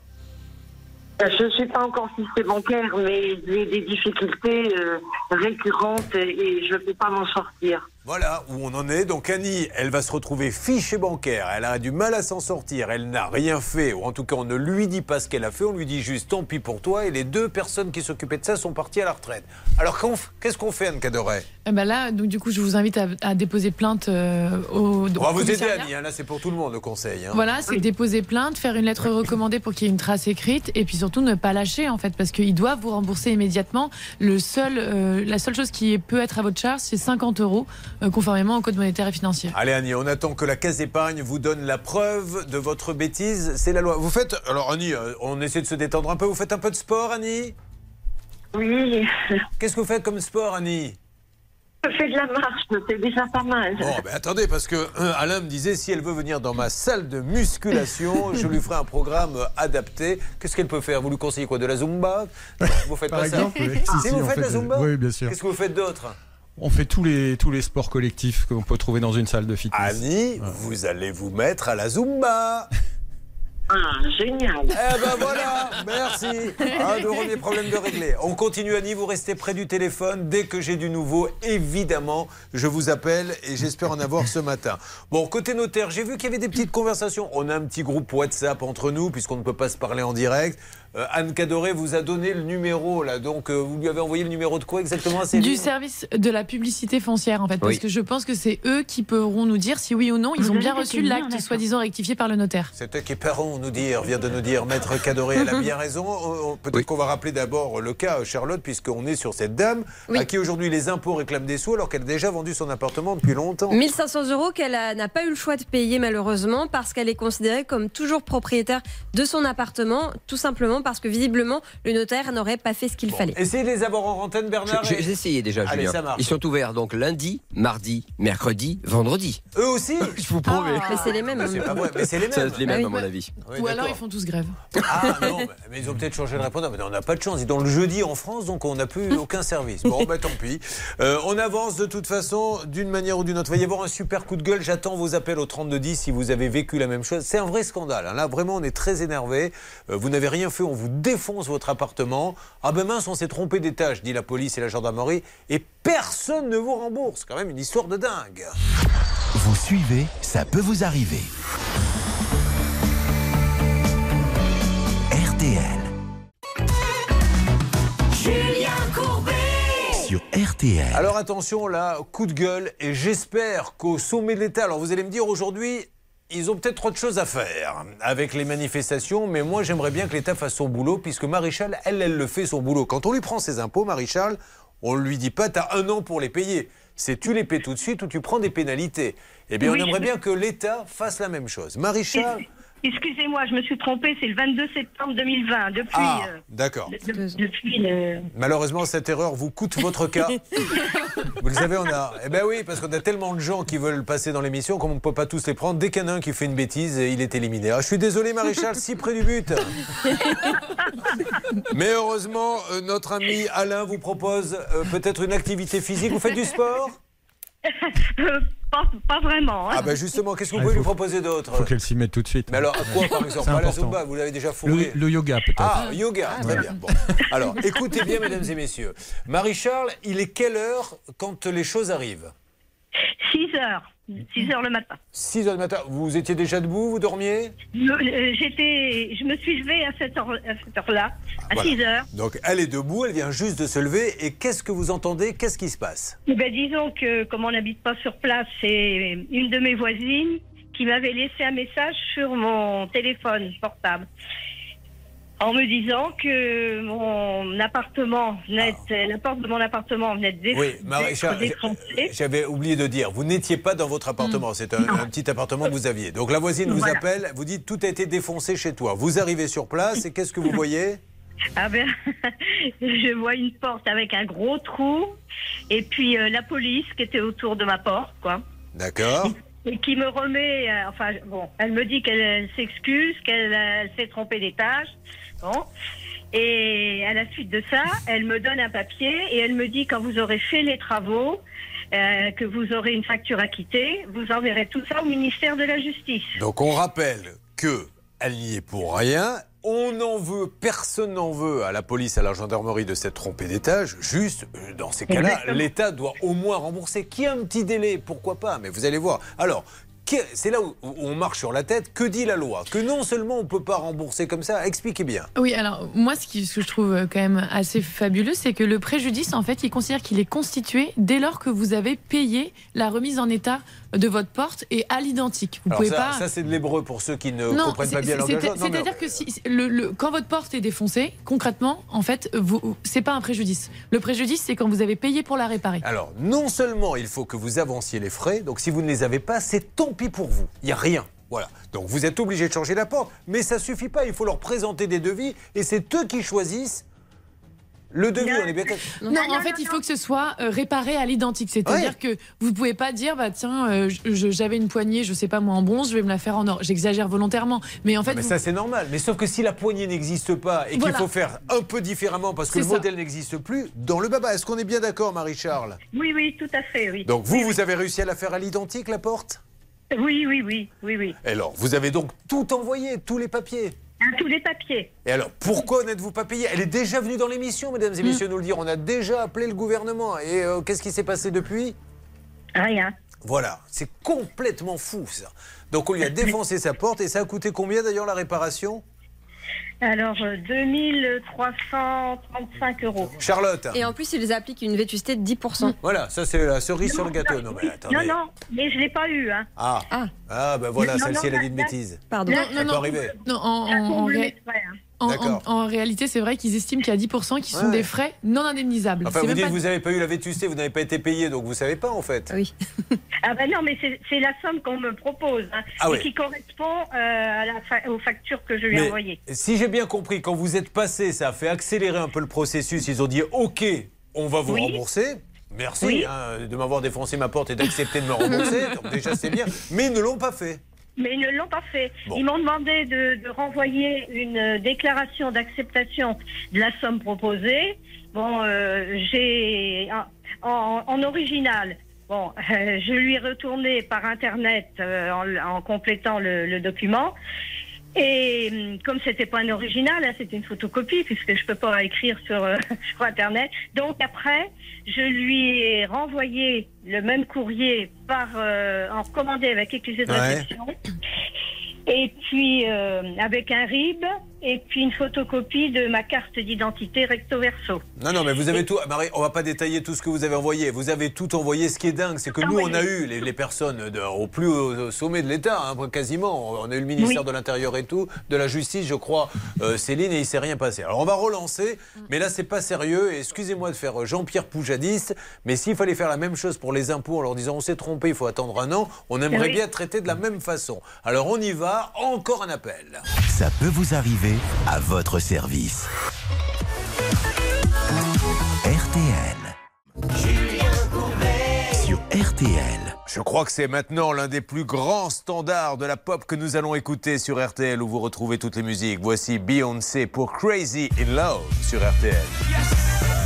Je ne suis pas encore fiché bancaire, mais j'ai des difficultés euh, récurrentes et je ne peux pas m'en sortir. Voilà où on en est. Donc Annie, elle va se retrouver fichée bancaire. Elle a du mal à s'en sortir. Elle n'a rien fait. Ou en tout cas, on ne lui dit pas ce qu'elle a fait. On lui dit juste tant pis pour toi. Et les deux personnes qui s'occupaient de ça sont parties à la retraite. Alors qu'est-ce qu'on fait, Anne Cadoret? Eh ben là, donc du coup, je vous invite à, à déposer plainte euh, au. On va vous aider. Annie. hein. Là, c'est pour tout le monde le conseil. hein. Voilà, c'est déposer plainte, faire une lettre recommandée pour qu'il y ait une trace écrite, et puis surtout ne pas lâcher en fait, parce qu'ils doivent vous rembourser immédiatement. Le seul, euh, la seule chose qui peut être à votre charge, c'est 50 euros, conformément au code monétaire et financier. Allez Annie, on attend que la caisse d'épargne vous donne la preuve de votre bêtise. C'est la loi. Vous faites... Alors Annie, euh, on essaie de se détendre un peu. Vous faites un peu de sport, Annie? Oui. Qu'est-ce que vous faites comme sport, Annie? Je fais de la marche, c'est déjà pas mal. Bon, ben attendez, parce que euh, Alain me disait si elle veut venir dans ma salle de musculation, je lui ferai un programme euh, adapté. Qu'est-ce qu'elle peut faire? Vous lui conseillez quoi? De la zumba? Vous faites Par pas exemple, ça oui. Si, si, vous faites fait la zumba? oui, bien sûr. Qu'est-ce que vous faites d'autre? On fait tous les, tous les sports collectifs qu'on peut trouver dans une salle de fitness. Annie, vous allez vous mettre à la zumba. Ah, génial. Eh ben voilà, merci. Un de premiers problèmes de régler. On continue Annie, vous restez près du téléphone. Dès que j'ai du nouveau, évidemment, je vous appelle et j'espère en avoir ce matin. Bon, côté notaire, j'ai vu qu'il y avait des petites conversations. On a un petit groupe WhatsApp entre nous puisqu'on ne peut pas se parler en direct. Euh, Anne Cadoré vous a donné le numéro là, donc euh, vous lui avez envoyé le numéro de quoi exactement Du service de la publicité foncière, en fait, parce que je pense que c'est eux qui pourront nous dire si oui ou non ils Vous ont bien reçu l'acte soi-disant rectifié par le notaire. C'est eux qui pourront nous dire, vient de nous dire, Maître Cadoré, elle a bien raison. On- on- Peut-être qu'on va rappeler d'abord le cas, Charlotte, puisqu'on est sur cette dame à qui aujourd'hui les impôts réclament des sous alors qu'elle a déjà vendu son appartement depuis longtemps. 1500 euros qu'elle n'a pas eu le choix de payer malheureusement parce qu'elle est considérée comme toujours propriétaire de son appartement, tout simplement parce que visiblement le notaire n'aurait pas fait ce qu'il fallait. Essayez de les avoir en antenne, Bernard. J'ai essayé déjà, Allez, Julien. ça marche. Ils sont ouverts donc lundi, mardi, mercredi, vendredi. Eux aussi Je vous promets. Mais c'est les mêmes. C'est pas vrai, mais c'est les mêmes. Ça, c'est les mêmes, Ah à mon avis. Oui, ou alors ils font tous grève. Ah non, mais- ils ont peut-être changé de répondeur. Mais on n'a pas de chance. Ils sont le jeudi en France, donc on n'a plus aucun service. Bon, bah tant pis. Euh, on avance de toute façon, d'une manière ou d'une autre. Il va y avoir un super coup de gueule. J'attends vos appels au 3210 si vous avez vécu la même chose. C'est un vrai scandale. hein. Là, vraiment, on est très énervé. Euh, vous n'avez rien fait, on vous défonce votre appartement. Ah ben mince, on s'est trompé d'étage, dit la police et la gendarmerie. Et personne ne vous rembourse. Quand même une histoire de dingue. Vous suivez, ça peut vous arriver. RTL. Julien Courbet Sur RTL. Alors attention là, coup de gueule, et j'espère qu'au sommet de l'État, alors vous allez me dire aujourd'hui, ils ont peut-être trop de choses à faire avec les manifestations, mais moi j'aimerais bien que l'État fasse son boulot, puisque Maréchal, elle, elle le fait son boulot. Quand on lui prend ses impôts, Maréchal, on lui dit pas t'as un an pour les payer. C'est tu les paies tout de suite ou tu prends des pénalités. Eh bien, Oui, on aimerait bien que l'État fasse la même chose. Maréchal. Excusez-moi, je me suis trompée, c'est le 22 septembre 2020. Depuis, Ah, euh, d'accord. de- de- depuis le. Malheureusement, cette erreur vous coûte votre cas. Vous le savez, on a. Eh ben oui, parce qu'on a tellement de gens qui veulent passer dans l'émission qu'on ne peut pas tous les prendre. Dès qu'il y en a un qui fait une bêtise, il est éliminé. Ah, je suis désolé, Maréchal, si près du but. Mais heureusement, euh, notre ami Alain vous propose euh, peut-être une activité physique. Vous faites du sport? pas, pas vraiment. hein. Ah, ben justement, qu'est-ce que vous Ah, pouvez il lui proposer d'autre faut qu'elle s'y mette tout de suite. Mais alors, à quoi par exemple Pas la. Zumba, vous l'avez déjà fourré. Le, le yoga peut-être. Ah, yoga, très bien. Bon. Alors, écoutez bien, mesdames et messieurs. Marie-Charles, il est quelle heure quand les choses arrivent? 6 heures. 6 heures le matin. 6 heures du matin. Vous étiez déjà debout, vous dormiez? Le- euh, J'étais, je me suis levée à cette heure, à heure-là, à Voilà. 6 heures. Donc, elle est debout, elle vient juste de se lever. Et qu'est-ce que vous entendez? Qu'est-ce qui se passe? Eh ben, disons que comme on n'habite pas sur place, c'est une de mes voisines qui m'avait laissé un message sur mon téléphone portable. En me disant que mon appartement venait, la porte de mon appartement venait Ah. Oui, d'être défoncée. j'avais oublié de dire, vous n'étiez pas dans votre appartement. C'est un, un petit appartement que vous aviez. Donc, la voisine vous Voilà. appelle, vous dites tout a été défoncé chez toi. Vous arrivez sur place et qu'est-ce que vous voyez? Ah ben, je vois une porte avec un gros trou et puis euh, la police qui était autour de ma porte, quoi. D'accord Et qui me remet, euh, enfin bon, elle me dit qu'elle elle s'excuse, qu'elle elle s'est trompée d'étage, Et à la suite de ça, elle me donne un papier et elle me dit quand vous aurez fait les travaux, euh, que vous aurez une facture à quitter, vous enverrez tout ça au ministère de la Justice. Donc, on rappelle que elle n'y est pour rien On n'en veut, personne n'en veut à la police, à la gendarmerie de s'être trompé d'étage. Juste, euh, dans ces cas-là, l'État doit au moins rembourser. Qui a un petit délai, pourquoi pas Mais vous allez voir. Alors, c'est là où on marche sur la tête. Que dit la loi? Que non seulement on ne peut pas rembourser comme ça, expliquez bien. Oui, alors moi, ce, qui- ce que je trouve euh, quand même assez fabuleux, c'est que le préjudice, en fait, il considère qu'il est constitué dès lors que vous avez payé la remise en état de votre porte et à l'identique. Vous Alors pouvez ça, pas. ça, c'est de l'hébreu pour ceux qui ne Non, comprennent pas bien mais C'est-à-dire que si, le, le- quand votre porte est défoncée, concrètement, en fait, c'est pas un préjudice. Le préjudice, c'est quand vous avez payé pour la réparer. Alors, non seulement il faut que vous avanciez les frais, donc si vous ne les avez pas, c'est tant pis pour vous. Il n'y a rien. Voilà. Donc vous êtes obligé de changer la porte. Mais ça suffit pas. Il faut leur présenter des devis et c'est eux qui choisissent le devis. On est bien d'accord Non, en fait, il faut que ce soit euh, réparé à l'identique. C'est-à-dire que vous pouvez pas dire, bah tiens, euh, je- j'avais une poignée, je sais pas moi, en bronze, je vais me la faire en or. J'exagère volontairement. Mais en fait, mais vous- ça c'est normal. Mais sauf que si la poignée n'existe pas et Voilà. qu'il faut faire un peu différemment parce que le ça. modèle n'existe plus, dans le baba, est-ce qu'on est bien d'accord, Marie-Charles? Oui, oui, tout à fait, oui. Donc vous, vous avez réussi à la faire à l'identique, la porte? Oui, oui, oui, oui, oui. Alors, vous avez donc tout envoyé, tous les papiers? Tous les papiers. Et alors, pourquoi n'êtes-vous pas payé? Elle est déjà venue dans l'émission, mesdames et messieurs, nous le dire. On a déjà appelé le gouvernement. Et euh, qu'est-ce qui s'est passé depuis? Rien. Voilà, c'est complètement fou ça. Donc on lui a défoncé sa porte et ça a coûté combien d'ailleurs la réparation? Alors, euh, 2335 euros. Charlotte Et en plus, ils appliquent une vétusté de 10%. Voilà, ça c'est la cerise sur le gâteau. Non mais attendez. Non, non, mais je ne l'ai pas eu. Hein. Ah. ah, ben voilà, Non, celle-ci non, elle a dit une bêtise. Pardon. Ça Non, peut non, arriver. non, en, en- hein. En- D'accord. en- en réalité, c'est vrai qu'ils estiment qu'il y a 10% qui sont Ouais. des frais non indemnisables. Enfin, vous même dites pas- que vous n'avez pas eu la vétusté, vous n'avez pas été payé, donc vous savez pas en fait. Oui. Ah ben non, mais c'est la somme qu'on me propose hein, Ah et oui. qui correspond euh, à la fa- aux factures que je lui ai envoyées. si j'ai bien compris, quand vous êtes passé, ça a fait accélérer un peu le processus. Ils ont dit OK, on va vous Oui. rembourser. Merci Oui. hein, de m'avoir défoncé ma porte et d'accepter de me rembourser. Donc déjà c'est bien. Mais ils ne l'ont pas fait. Mais ils ne l'ont pas fait. Bon. Ils m'ont demandé de, de renvoyer une euh, déclaration d'acceptation de la somme proposée. Bon, euh, j'ai en, en- en original. Bon, euh, je lui ai retourné par internet euh, en, en complétant le, le document. Et hum, comme c'était pas un original, hein, c'était une photocopie puisque je peux pas écrire sur, euh, sur internet. Donc après, je lui ai renvoyé le même courrier par euh, en recommandé avec accusé de Ouais. réception. Et puis euh, avec un RIB et puis une photocopie de ma carte d'identité recto verso. Non, non, mais vous avez tout. Marie, on va pas détailler tout ce que vous avez envoyé. Vous avez tout envoyé. Ce qui est dingue, c'est que nous, on a eu les, les personnes de- au plus haut sommet de l'État, hein, quasiment. On a eu le ministère Oui. de l'Intérieur et tout, de la Justice, je crois, euh, Céline, et il s'est rien passé. Alors on va relancer, mais là, c'est pas sérieux. Excusez-moi de faire euh, Jean-Pierre Poujadiste, mais s'il fallait faire la même chose pour les impôts en leur disant on s'est trompé, il faut attendre un an, on aimerait Oui. bien être traité de la même façon. Alors on y va. Encore un appel. Ça peut vous arriver à votre service. RTL. Sur RTL. Je crois que c'est maintenant l'un des plus grands standards de la pop que nous allons écouter sur RTL où vous retrouvez toutes les musiques. Voici Beyoncé pour Crazy in Love sur RTL.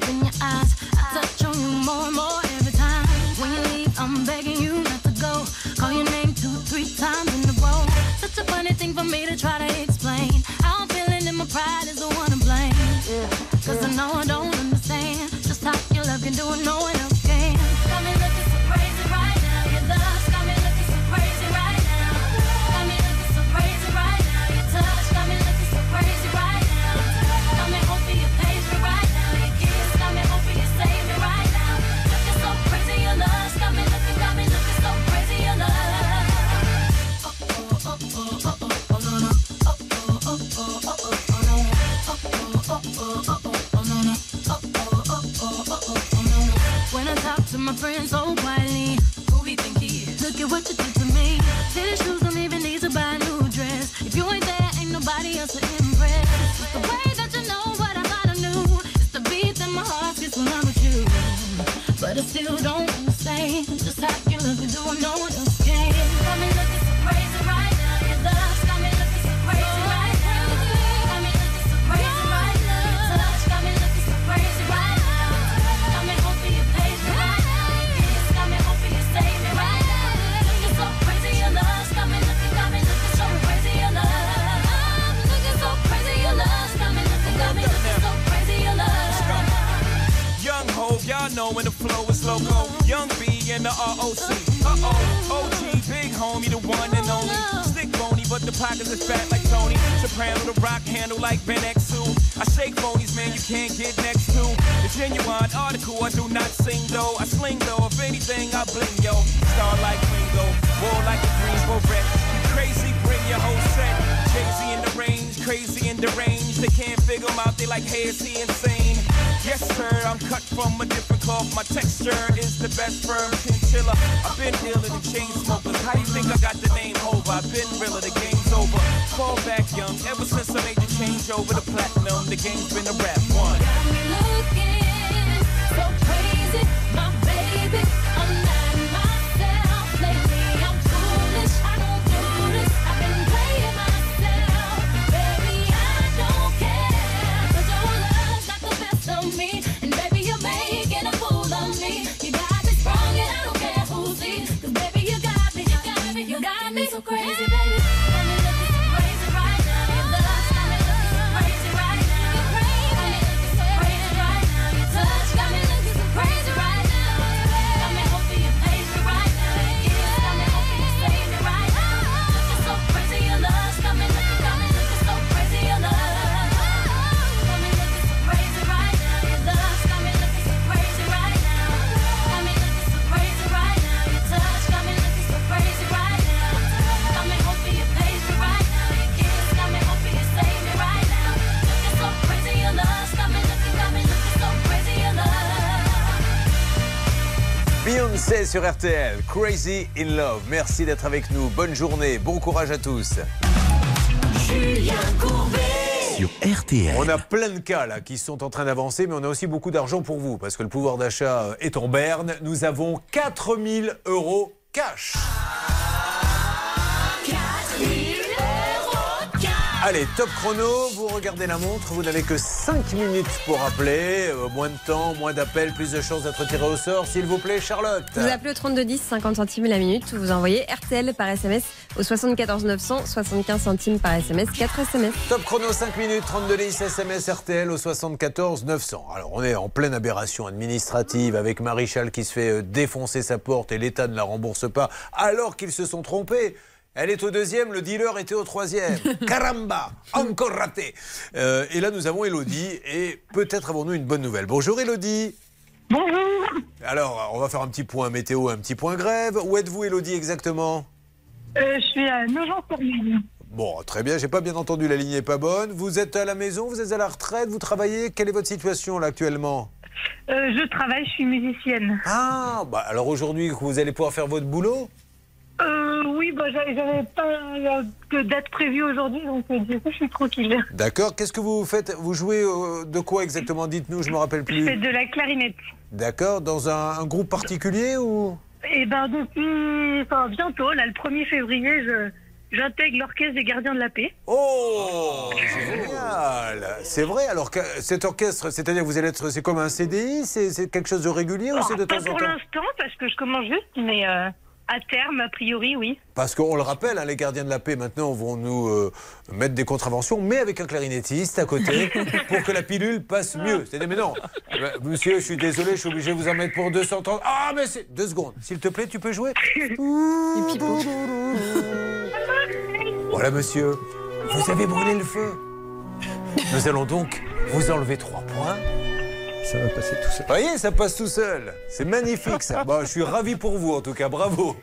In your eyes. I touch on you more and more every time. When you leave, I'm begging you not to go. Call your name two, three times in a row. Such a funny thing for me to try to explain. How I'm feeling and my pride my friends, oh. Young B and the ROC. Uh oh, OG, big homie, the one and only. Stick bony, but the pockets is fat like Tony. Soprano, the rock handle like Ben X2. I shake phonies, man, you can't get next to. The genuine article, I do not sing though. I sling though, if anything, I bling yo. Star like Ringo, war like a Greensboro wreck. Crazy, bring your whole set. Crazy in the range, crazy in the range. They can't figure him out, they like, hey, is he insane? Yes, sir, I'm cut from a different cloth. My texture is the best firm chinchilla. I've been dealing in chain smokers. How you think I got the name over? I've been realer, the game's over. Fall back young, ever since I made the change over to platinum, the game's been a rap one. Got me looking So crazy, my sur RTL, Crazy in Love. Merci d'être avec nous. Bonne journée, bon courage à tous. Julien Courbet. Sur RTL. On a plein de cas là qui sont en train d'avancer, mais on a aussi beaucoup d'argent pour vous parce que le pouvoir d'achat euh, est en berne. Nous avons 4000 euros cash. Allez, top chrono, vous regardez la montre, vous n'avez que 5 minutes pour appeler. Euh, moins de temps, moins d'appels, plus de chances d'être tiré au sort. S'il vous plaît, Charlotte. Vous appelez au 3210, 50 centimes la minute. Vous envoyez RTL par SMS au 74 900, 75 centimes par SMS, 4 SMS. Top chrono 5 minutes, 32 10 SMS RTL au 74 900. Alors on est en pleine aberration administrative avec Maréchal qui se fait euh, défoncer sa porte et l'État ne la rembourse pas alors qu'ils se sont trompés. Elle est au deuxième, le dealer était au troisième. Caramba, encore raté. Euh, et là nous avons Elodie et peut-être avons-nous une bonne nouvelle. Bonjour Elodie. Bonjour. Alors on va faire un petit point météo, un petit point grève. Où êtes-vous Elodie exactement Euh, je suis à Nogent-sur-Marne. Bon, très bien, j'ai pas bien entendu, la ligne n'est pas bonne. Vous êtes à la maison, vous êtes à la retraite, vous travaillez Quelle est votre situation là actuellement Euh, je travaille, je suis musicienne. Ah, bah alors aujourd'hui, vous allez pouvoir faire votre boulot Euh, oui, bah, j'avais pas euh, de date prévue aujourd'hui, donc euh, du coup, je suis tranquille. D'accord, qu'est-ce que vous faites? Vous jouez euh, de quoi exactement Dites-nous, je me rappelle Je fais plus. de la clarinette. D'accord, dans un, un groupe particulier ou? Et ben depuis, enfin bientôt, là, le 1er février, je j'intègre l'orchestre des Gardiens de la Paix. Oh, génial C'est vrai, alors que cet orchestre, c'est-à-dire que vous allez être, c'est comme un CDI C'est quelque chose de régulier ou c'est de pas temps en pour temps? l'instant, parce que je commence juste, mais euh, à terme, a priori, oui. Parce qu'on le rappelle, hein, les gardiens de la paix maintenant vont nous euh, mettre des contraventions, mais avec un clarinettiste à côté pour que la pilule passe mieux. C'est-à-dire, mais non, euh, monsieur, je suis désolé, je suis obligé de vous en mettre pour 230. Ah, mais c'est. Deux secondes, s'il te plaît, tu peux jouer Voilà, monsieur, vous avez brûlé le feu. Nous allons donc vous enlever trois points. Ça va passer tout seul. Vous voyez, ça passe tout seul. C'est magnifique ça. Bon, je suis ravi pour vous en tout cas, bravo.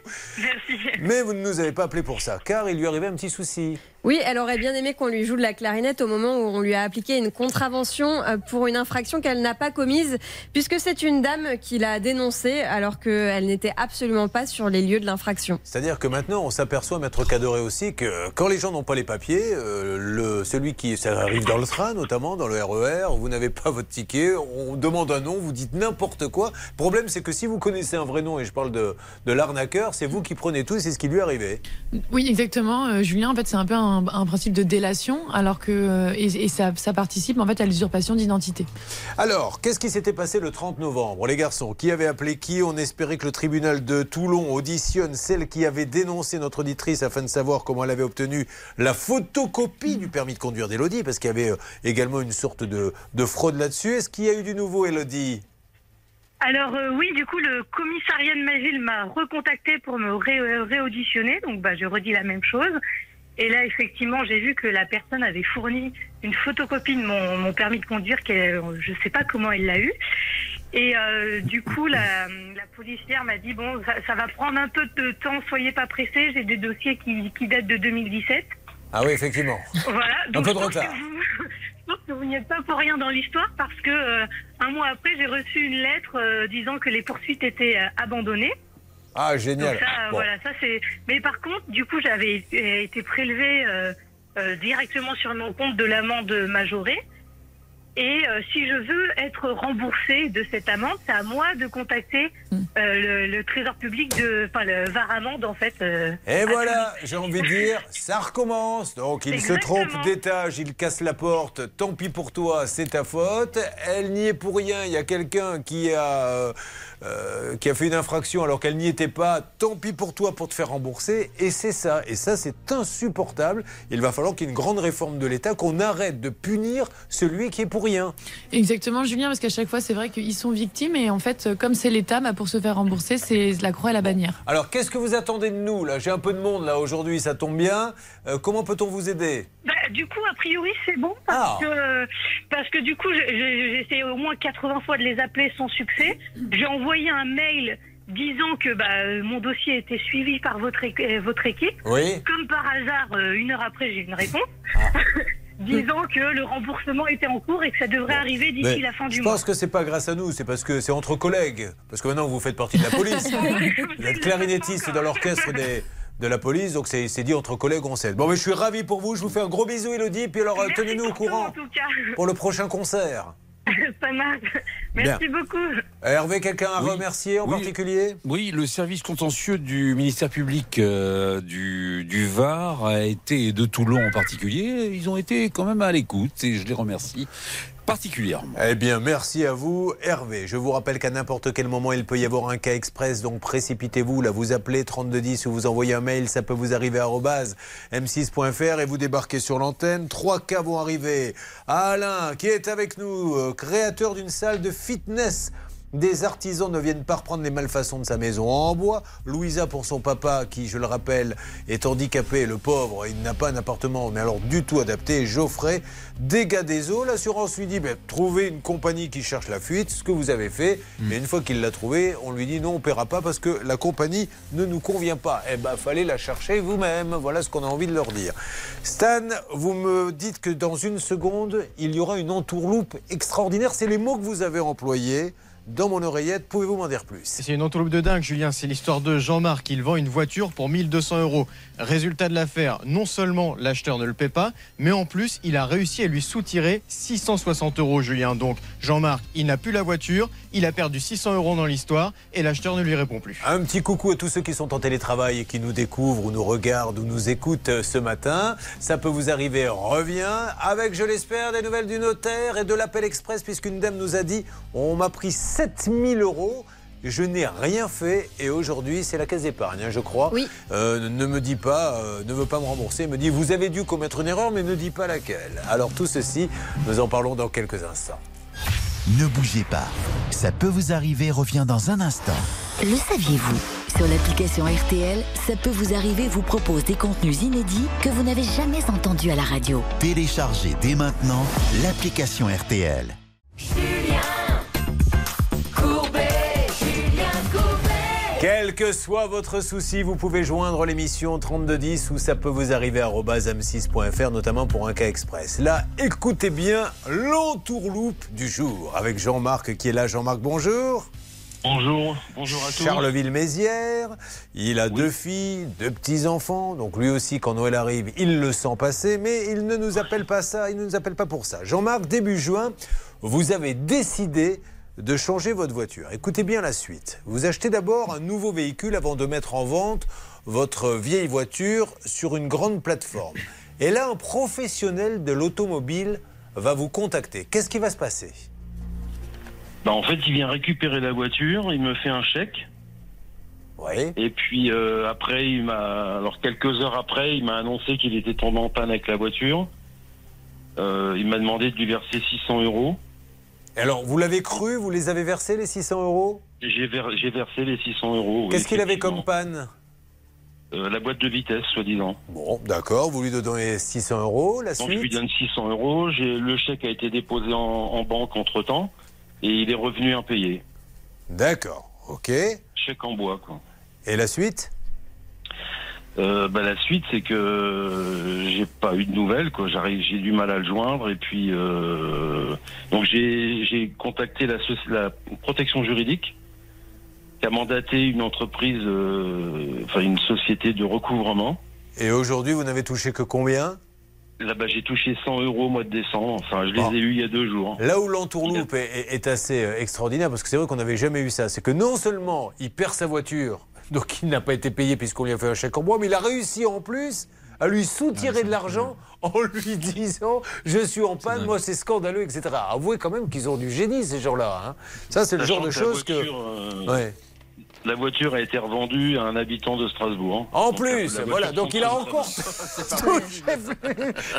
Mais vous ne nous avez pas appelé pour ça, car il lui arrivait un petit souci. Oui, elle aurait bien aimé qu'on lui joue de la clarinette au moment où on lui a appliqué une contravention euh, pour une infraction qu'elle n'a pas commise, puisque c'est une dame qui l'a dénoncée alors qu'elle n'était absolument pas sur les lieux de l'infraction. C'est-à-dire que maintenant, on s'aperçoit, Maître Cadoré aussi, que quand les gens n'ont pas les papiers, euh, le, celui qui. Ça arrive dans le train, notamment, dans le RER, vous n'avez pas votre ticket, on demande un nom, vous dites n'importe quoi. Le problème, c'est que si vous connaissez un vrai nom, et je parle de, de l'arnaqueur, c'est vous qui prenez tout, et c'est ce qui lui est arrivé. Oui, exactement. Euh, Julien, en fait, c'est un peu un, un principe de délation, alors que euh, et, et ça, ça participe en fait à l'usurpation d'identité. Alors, qu'est-ce qui s'était passé le 30 novembre? Les garçons, qui avait appelé qui? On espérait que le tribunal de Toulon auditionne celle qui avait dénoncé notre auditrice afin de savoir comment elle avait obtenu la photocopie du permis de conduire d'Elodie, parce qu'il y avait euh, également une sorte de, de fraude là-dessus. Est-ce qu'il y a eu du nouveau, Elodie Alors euh, oui, du coup, le commissariat de ma ville m'a recontacté pour me ré- réauditionner. Donc bah, je redis la même chose. Et là, effectivement, j'ai vu que la personne avait fourni une photocopie de mon, mon permis de conduire. qu'elle- Je ne sais pas comment elle l'a eu. Et euh, du coup, la, la policière m'a dit bon, ça, ça va prendre un peu de temps. Soyez pas pressés. J'ai des dossiers qui, qui datent de 2017. Ah oui, effectivement. Voilà. Un Donc, peu de retard. Je pense que vous n'y êtes pas pour rien dans l'histoire parce que euh, un mois après, j'ai reçu une lettre euh, disant que les poursuites étaient abandonnées. Ah, génial. Donc ça, euh, Bon. voilà, ça c'est. Mais par contre, du coup, j'avais été été prélevée euh, euh, directement sur mon compte de l'amende majorée. Et euh, si je veux être remboursée de cette amende, c'est à moi de contacter Hmm. euh, le, le Trésor public de, enfin le VAR amende en fait. euh, Et voilà, j'ai envie de dire, ça recommence. Donc il se trompe d'étage, il casse la porte. Tant pis pour toi, c'est ta faute. Elle n'y est pour rien. Il y a quelqu'un qui a euh, euh, qui a fait une infraction alors qu'elle n'y était pas. Tant pis pour toi pour te faire rembourser. Et c'est ça. Et ça, c'est insupportable. Il va falloir qu'il y ait une grande réforme de l'État, qu'on arrête de punir celui qui est pour rien. Exactement, Julien, parce qu'à chaque fois, c'est vrai qu'ils sont victimes et en fait, comme c'est l'État, bah, pour se faire rembourser, c'est la croix et la bannière. Alors, qu'est-ce que vous attendez de nous là? J'ai un peu de monde là aujourd'hui, ça tombe bien. Euh, comment peut-on vous aider? Bah, du coup, a priori, c'est bon parce que parce que du coup, j'ai- essayé au moins 80 fois de les appeler sans succès. J'ai envoyé un mail disant que bah, mon dossier était suivi par votre votre équipe. Oui. Comme par hasard, euh, une heure après, j'ai une réponse. disant que le remboursement était en cours et que ça devrait arriver d'ici Mais la fin du je mois. pense que c'est pas grâce à nous, c'est parce que c'est entre collègues. Parce que maintenant vous faites partie de la police. vous êtes clarinettiste dans l'orchestre des- de la police, donc c'est c'est dit entre collègues, on sait. Bon, mais je suis ravi pour vous, je vous fais un gros bisou, Elodie, puis alors tenez-nous au courant pour le prochain concert. pas mal. Merci beaucoup. Hervé, quelqu'un à remercier en Oui. particulier? Oui, le service contentieux du ministère public euh, du, du Var a été, et de Toulon en particulier, ils ont été quand même à l'écoute et je les remercie Eh bien, merci à vous, Hervé. Je vous rappelle qu'à n'importe quel moment, il peut y avoir un cas express, donc précipitez-vous. Là, vous appelez 3210 ou vous envoyez un mail, ça peut vous arriver à arobase m6.fr et vous débarquez sur l'antenne. Trois cas vont arriver. Alain, qui est avec nous, euh, créateur d'une salle de fitness. Des artisans ne viennent pas reprendre les malfaçons de sa maison en bois. Louisa pour son papa, qui, je le rappelle, est handicapé, le pauvre, il n'a pas un appartement, mais alors du tout adapté. Geoffrey, dégâts des eaux. L'assurance lui dit ben, trouvez une compagnie qui cherche la fuite, ce que vous avez fait. Et une fois qu'il l'a trouvé, on lui dit non, on ne paiera pas parce que la compagnie ne nous convient pas. Eh ben, fallait la chercher vous-même. Voilà ce qu'on a envie de leur dire. Stan, vous me dites que dans une seconde, il y aura une entourloupe extraordinaire. C'est les mots que vous avez employés dans mon oreillette. Pouvez-vous m'en dire plus? C'est une entourloupe de dingue, Julien. C'est l'histoire de Jean-Marc. Il vend une voiture pour 1200 euros. Résultat de l'affaire, non seulement l'acheteur ne le paie pas, mais en plus, il a réussi à lui soutirer 660 euros, Julien. Donc, Jean-Marc, il n'a plus la voiture, il a perdu 600 euros dans l'histoire et l'acheteur ne lui répond plus. Un petit coucou à tous ceux qui sont en télétravail et qui nous découvrent ou nous regardent ou nous écoutent euh, ce matin. Ça peut vous arriver, reviens avec, je l'espère, des nouvelles du notaire et de l'appel express puisqu'une dame nous a dit on m'a pris 7000 euros. Je n'ai rien fait et aujourd'hui c'est la caisse d'épargne, hein, je crois. Oui. Euh, ne me dit pas, euh, ne veut pas me rembourser, me dit vous avez dû commettre une erreur mais ne dit pas laquelle. Alors tout ceci, nous en parlons dans quelques instants. Ne bougez pas. Ça peut vous arriver revient dans un instant. Le saviez-vous? Sur l'application RTL, ça peut vous arriver vous propose des contenus inédits que vous n'avez jamais entendus à la radio. Téléchargez dès maintenant l'application RTL. Quel que soit votre souci, vous pouvez joindre l'émission 3210 ou ça peut vous arriver à m6.fr, notamment pour un cas express. Là, écoutez bien l'entourloupe du jour avec Jean-Marc qui est là. Jean-Marc, bonjour. Bonjour, bonjour à tous. Charleville-Mézières. Il a deux filles, deux petits-enfants. Donc lui aussi, quand Noël arrive, il le sent passer. Mais il ne nous appelle pas ça, il ne nous appelle pas pour ça. Jean-Marc, début juin, vous avez décidé de changer votre voiture. Écoutez bien la suite. Vous achetez d'abord un nouveau véhicule avant de mettre en vente votre vieille voiture sur une grande plateforme. Et là, un professionnel de l'automobile va vous contacter. Qu'est-ce qui va se passer? Bah, en fait, il vient récupérer la voiture, il me fait un chèque. Oui. Et puis euh, après, il m'a. Alors quelques heures après, il m'a annoncé qu'il était tombé en panne avec la voiture. Euh, il m'a demandé de lui verser 600 euros. Alors, vous l'avez cru Vous les avez versés, les 600 euros? J'ai ver- j'ai versé les 600 euros. oui, Qu'est-ce qu'il avait comme panne? Euh, La boîte de vitesse, soi-disant. Bon, d'accord, vous lui donnez 600 euros, la Donc je lui donne 600 euros. Le chèque a été déposé en, en banque entre-temps et il est revenu impayé. D'accord, ok. Chèque en bois, quoi. Et la suite? Euh, bah, la suite, c'est que euh, j'ai pas eu de nouvelles. Quoi. J'arrive, j'ai du mal à le joindre et puis euh, donc j'ai, j'ai contacté la, protection juridique qui a mandaté une entreprise, euh, enfin une société de recouvrement. Et aujourd'hui, vous n'avez touché que combien? Là-bas, j'ai touché 100 euros au mois de décembre. Enfin, je les ai eus il y a deux jours. Là où l'entourloupe est, est- est assez extraordinaire, parce que c'est vrai qu'on n'avait jamais eu ça, c'est que non seulement il perd sa voiture, donc il n'a pas été payé puisqu'on lui a fait un chèque en bois, mais il a réussi en plus à lui soutirer de l'argent en lui disant je suis en panne, moi c'est scandaleux, etc. Avouez quand même qu'ils ont du génie ces gens-là. hein. Ça c'est le genre de choses que... voiture, euh, Ouais. La voiture a été revendue à un habitant de Strasbourg. En Donc, la- plus, voilà, donc il a encore touché.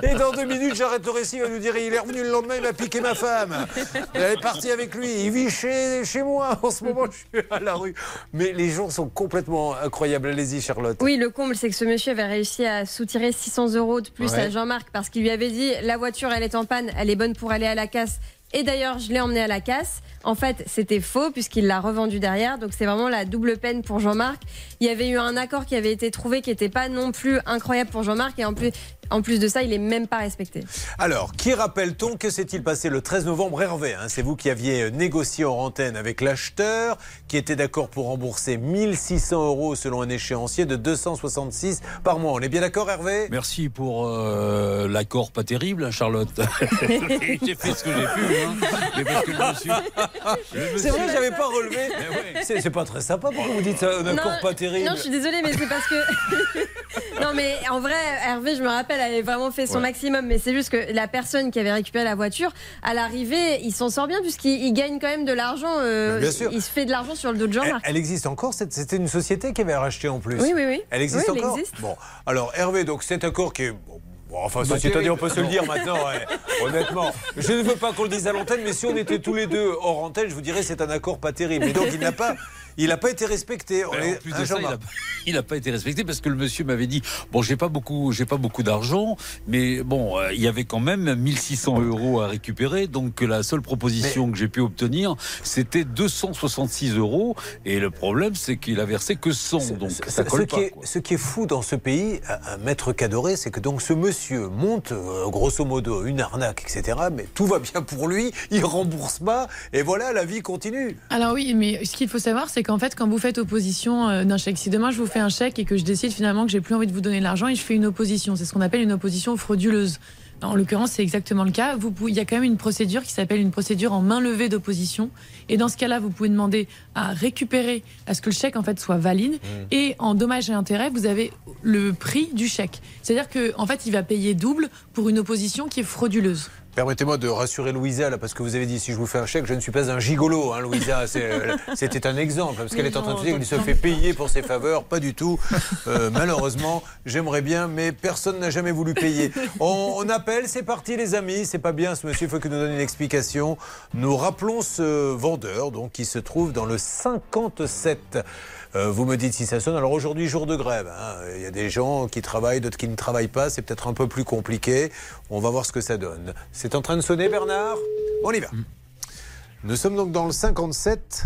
Et dans deux minutes, j'arrête le récit, il va nous dire il est revenu le lendemain, il m'a piqué ma femme. Elle est partie avec lui, il vit chez, chez moi. En ce moment, je suis à la rue. Mais les gens sont complètement incroyables. Allez-y, Charlotte. Oui, le comble, c'est que ce monsieur avait réussi à soutirer 600 euros de plus Ouais. à Jean-Marc parce qu'il lui avait dit la voiture, elle est en panne, elle est bonne pour aller à la casse. Et d'ailleurs, je l'ai emmené à la casse. En fait, c'était faux puisqu'il l'a revendu derrière. Donc, c'est vraiment la double peine pour Jean-Marc. Il y avait eu un accord qui avait été trouvé qui n'était pas non plus incroyable pour Jean-Marc. Et en plus, en plus de ça, il est même pas respecté. Alors, qui rappelle-t-on Que s'est-il passé le 13 novembre Hervé, hein, c'est vous qui aviez négocié en antenne avec l'acheteur, qui était d'accord pour rembourser 1600 euros selon un échéancier de 266 par mois. On est bien d'accord, Hervé? Merci pour euh, l'accord pas terrible, hein, Charlotte. j'ai fait ce que j'ai pu. Hein. Mais parce que je me suis- C'est vrai, j'avais pas relevé. C'est c'est pas très sympa. Pourquoi vous dites ça Un accord Non, pas terrible Non, je suis désolée, mais c'est parce que. non, mais en vrai, Hervé, je me rappelle, avait vraiment fait son Ouais. maximum. Mais c'est juste que la personne qui avait récupéré la voiture, à l'arrivée, il s'en sort bien, puisqu'il il gagne quand même de l'argent. euh, Bien sûr. Il se fait de l'argent sur le dos de Jean-Marc. elle existe encore C'était une société qui avait racheté en plus. Oui, oui, oui. Elle existe Oui, elle encore existe. Bon, alors Hervé, donc cet accord qui est. bon, enfin, ceci étant dit, on peut se le dire maintenant, ouais. honnêtement. Je ne veux pas qu'on le dise à l'antenne, mais si on était tous les deux hors antenne, je vous dirais c'est un accord pas terrible. Et donc, il n'a pas, il n'a pas été respecté. On Ben, en plus de ça, il n'a pas été respecté parce que le monsieur m'avait dit bon, j'ai pas beaucoup, j'ai pas beaucoup d'argent, mais bon, euh, il y avait quand même 1600 euros à récupérer, donc la seule proposition que j'ai pu obtenir, c'était 266 euros, et le problème, c'est qu'il a versé que 100, donc ça Ce colle qui, pas. est, ce qui est fou dans ce pays, un un maître cadoré, c'est que donc ce monsieur monte euh, grosso modo une arnaque, etc. Mais tout va bien pour lui, il rembourse pas, et voilà, la vie continue. Alors oui, mais ce qu'il faut savoir, c'est qu'en fait, quand vous faites opposition euh, d'un chèque, si demain je vous fais un chèque et que je décide finalement que j'ai plus envie de vous donner de l'argent et je fais une opposition, c'est ce qu'on appelle une opposition frauduleuse. En l'occurrence, c'est exactement le cas. Vous pouvez- il y a quand même une procédure qui s'appelle une procédure en main levée d'opposition. Et dans ce cas-là, vous pouvez demander à récupérer, à ce que le chèque en fait soit valide. Et en dommages et intérêts, vous avez le prix du chèque. C'est-à-dire que en fait, il va payer double pour une opposition qui est frauduleuse. Permettez-moi de rassurer Louisa, là, parce que vous avez dit si je vous fais un chèque, je ne suis pas un gigolo, hein, Louisa. Euh, C'était un exemple, parce qu'elle est en train de dire qu'il se fait payer pour ses faveurs. Pas du tout. Euh, malheureusement, j'aimerais bien, mais personne n'a jamais voulu payer. On, on appelle, c'est parti, les amis. C'est pas bien, ce monsieur, il faut qu'il nous donne une explication. Nous rappelons ce vendeur, donc, qui se trouve dans le 57. Euh, vous me dites si ça sonne. Alors aujourd'hui, jour de grève. hein. Il y a des gens qui travaillent, d'autres qui ne travaillent pas. C'est peut-être un peu plus compliqué. On va voir ce que ça donne. C'est en train de sonner, Bernard? On y va. Nous sommes donc dans le 57.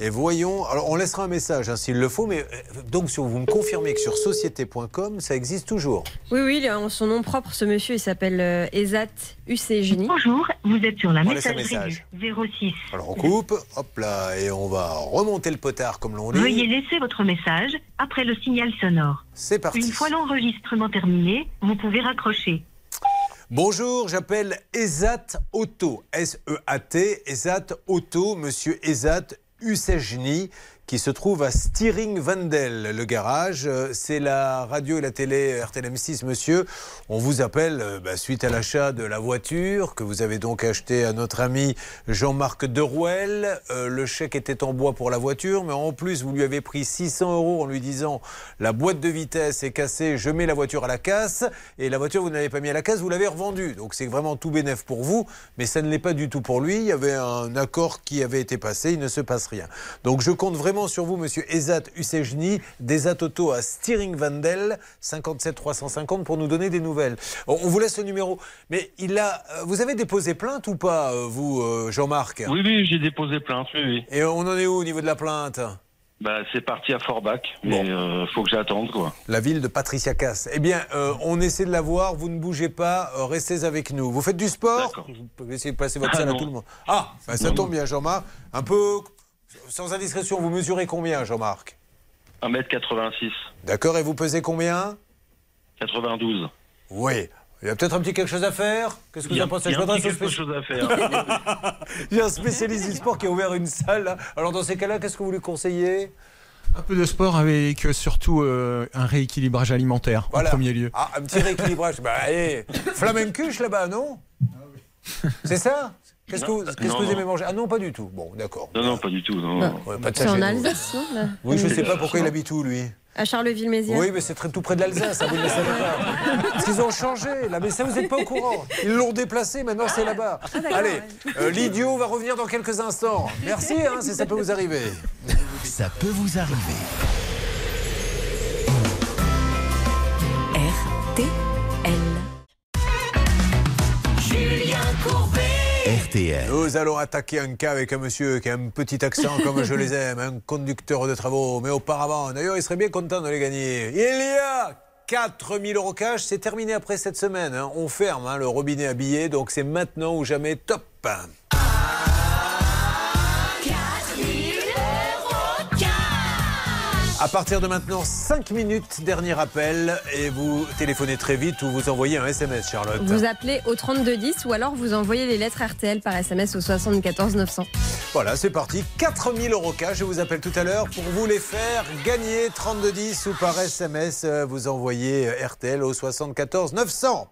Et voyons, alors on laissera un message hein, s'il le faut, mais euh, donc si vous me confirmez que sur société.com, ça existe toujours. Oui, oui, il a en son nom propre, ce monsieur, il s'appelle euh, Ezat Ucegini. Bonjour, vous êtes sur la On messagerie message. 06. Alors on coupe, hop là, et on va remonter le potard comme l'on dit. Veuillez laisser votre message après le signal sonore. C'est parti. Une fois l'enregistrement terminé, vous pouvez raccrocher. Bonjour, j'appelle Ezat Auto, S-E-A-T, Ezat Auto, monsieur Ezat Ussejni, qui se trouve à Stiring Vandel, le garage. Euh, C'est la radio et la télé RTLM6, monsieur. On vous appelle euh, bah, suite à l'achat de la voiture que vous avez donc acheté à notre ami Jean-Marc Derouel. Euh, le chèque était en bois pour la voiture, mais en plus, vous lui avez pris 600 euros en lui disant la boîte de vitesse est cassée, je mets la voiture à la casse. Et la voiture, vous n'avez pas mis à la casse, vous l'avez revendue. Donc c'est vraiment tout bénef pour vous, mais ça ne l'est pas du tout pour lui. Il y avait un accord qui avait été passé, il ne se passe rien. Donc je compte vraiment sur vous, monsieur Ezat Usejni, d'Ezat Auto à Stiring Vandel, 57 350 pour nous donner des nouvelles. On vous laisse le numéro. Mais il a, euh, vous avez déposé plainte ou pas, euh, vous, euh, Jean-Marc? Oui, oui, j'ai déposé plainte, oui, oui. Et on en est où au niveau de la plainte? Bah, c'est parti à Forbach, mais euh, faut que j'attende, quoi. La ville de Patricia Cass. Eh bien, euh, on essaie de la voir. Vous ne bougez pas. euh, restez avec nous. Vous faites du sport? Vous pouvez essayer de passer votre Ah, scène à non. tout le monde. Ah, bah, ça Non, tombe non. bien, Jean-Marc. Un peu, sans indiscrétion, vous mesurez combien, Jean-Marc 1m86. D'accord. Et vous pesez combien 92. Oui. Il y a peut-être un petit quelque chose à faire Qu'est-ce que vous en pensez il y a Je un m'adresse petit au quelque chose à faire. Il y a un spécialiste du sport qui a ouvert une salle. Alors, dans ces cas-là, qu'est-ce que vous lui conseillez Un peu de sport avec euh, surtout euh, un rééquilibrage alimentaire Voilà. en premier lieu. Ah, un petit rééquilibrage. bah, allez, flamencuche là-bas, non C'est ça Qu'est-ce que vous, qu'est-ce que Non, vous non. aimez manger? Ah non, pas du tout. Bon, d'accord. Non, non, pas du tout. Non, non. Ouais, pas de C'est en. Alsace, non, Oui, je ne sais pas pourquoi il habite où, lui. À Charleville-Mézières. Oui, mais c'est très tout près de l'Alsace, hein, vous ne le savez pas. Parce qu'ils ont changé, là, mais ça, vous n'êtes pas au courant. Ils l'ont déplacé, maintenant c'est là-bas. d'accord, Allez, euh, l'idiot va revenir dans quelques instants. Merci, hein, si ça peut vous arriver. Ça peut vous arriver. Nous allons attaquer un cas avec un monsieur qui a un petit accent comme je les aime, un conducteur de travaux. Mais auparavant, d'ailleurs, il serait bien content de les gagner. Il y a 4000 euros cash, c'est terminé après cette semaine. hein. On ferme hein, le robinet à billets, donc c'est maintenant ou jamais top. À partir de maintenant, 5 minutes, dernier appel, et vous téléphonez très vite ou vous envoyez un SMS, Charlotte. Vous appelez au 3210 ou alors vous envoyez les lettres RTL par SMS au 74 900. Voilà, c'est parti. 4000 euros cash. Je vous appelle tout à l'heure pour vous les faire gagner 3210 ou par SMS. euh, Vous envoyez euh, RTL au 74 900.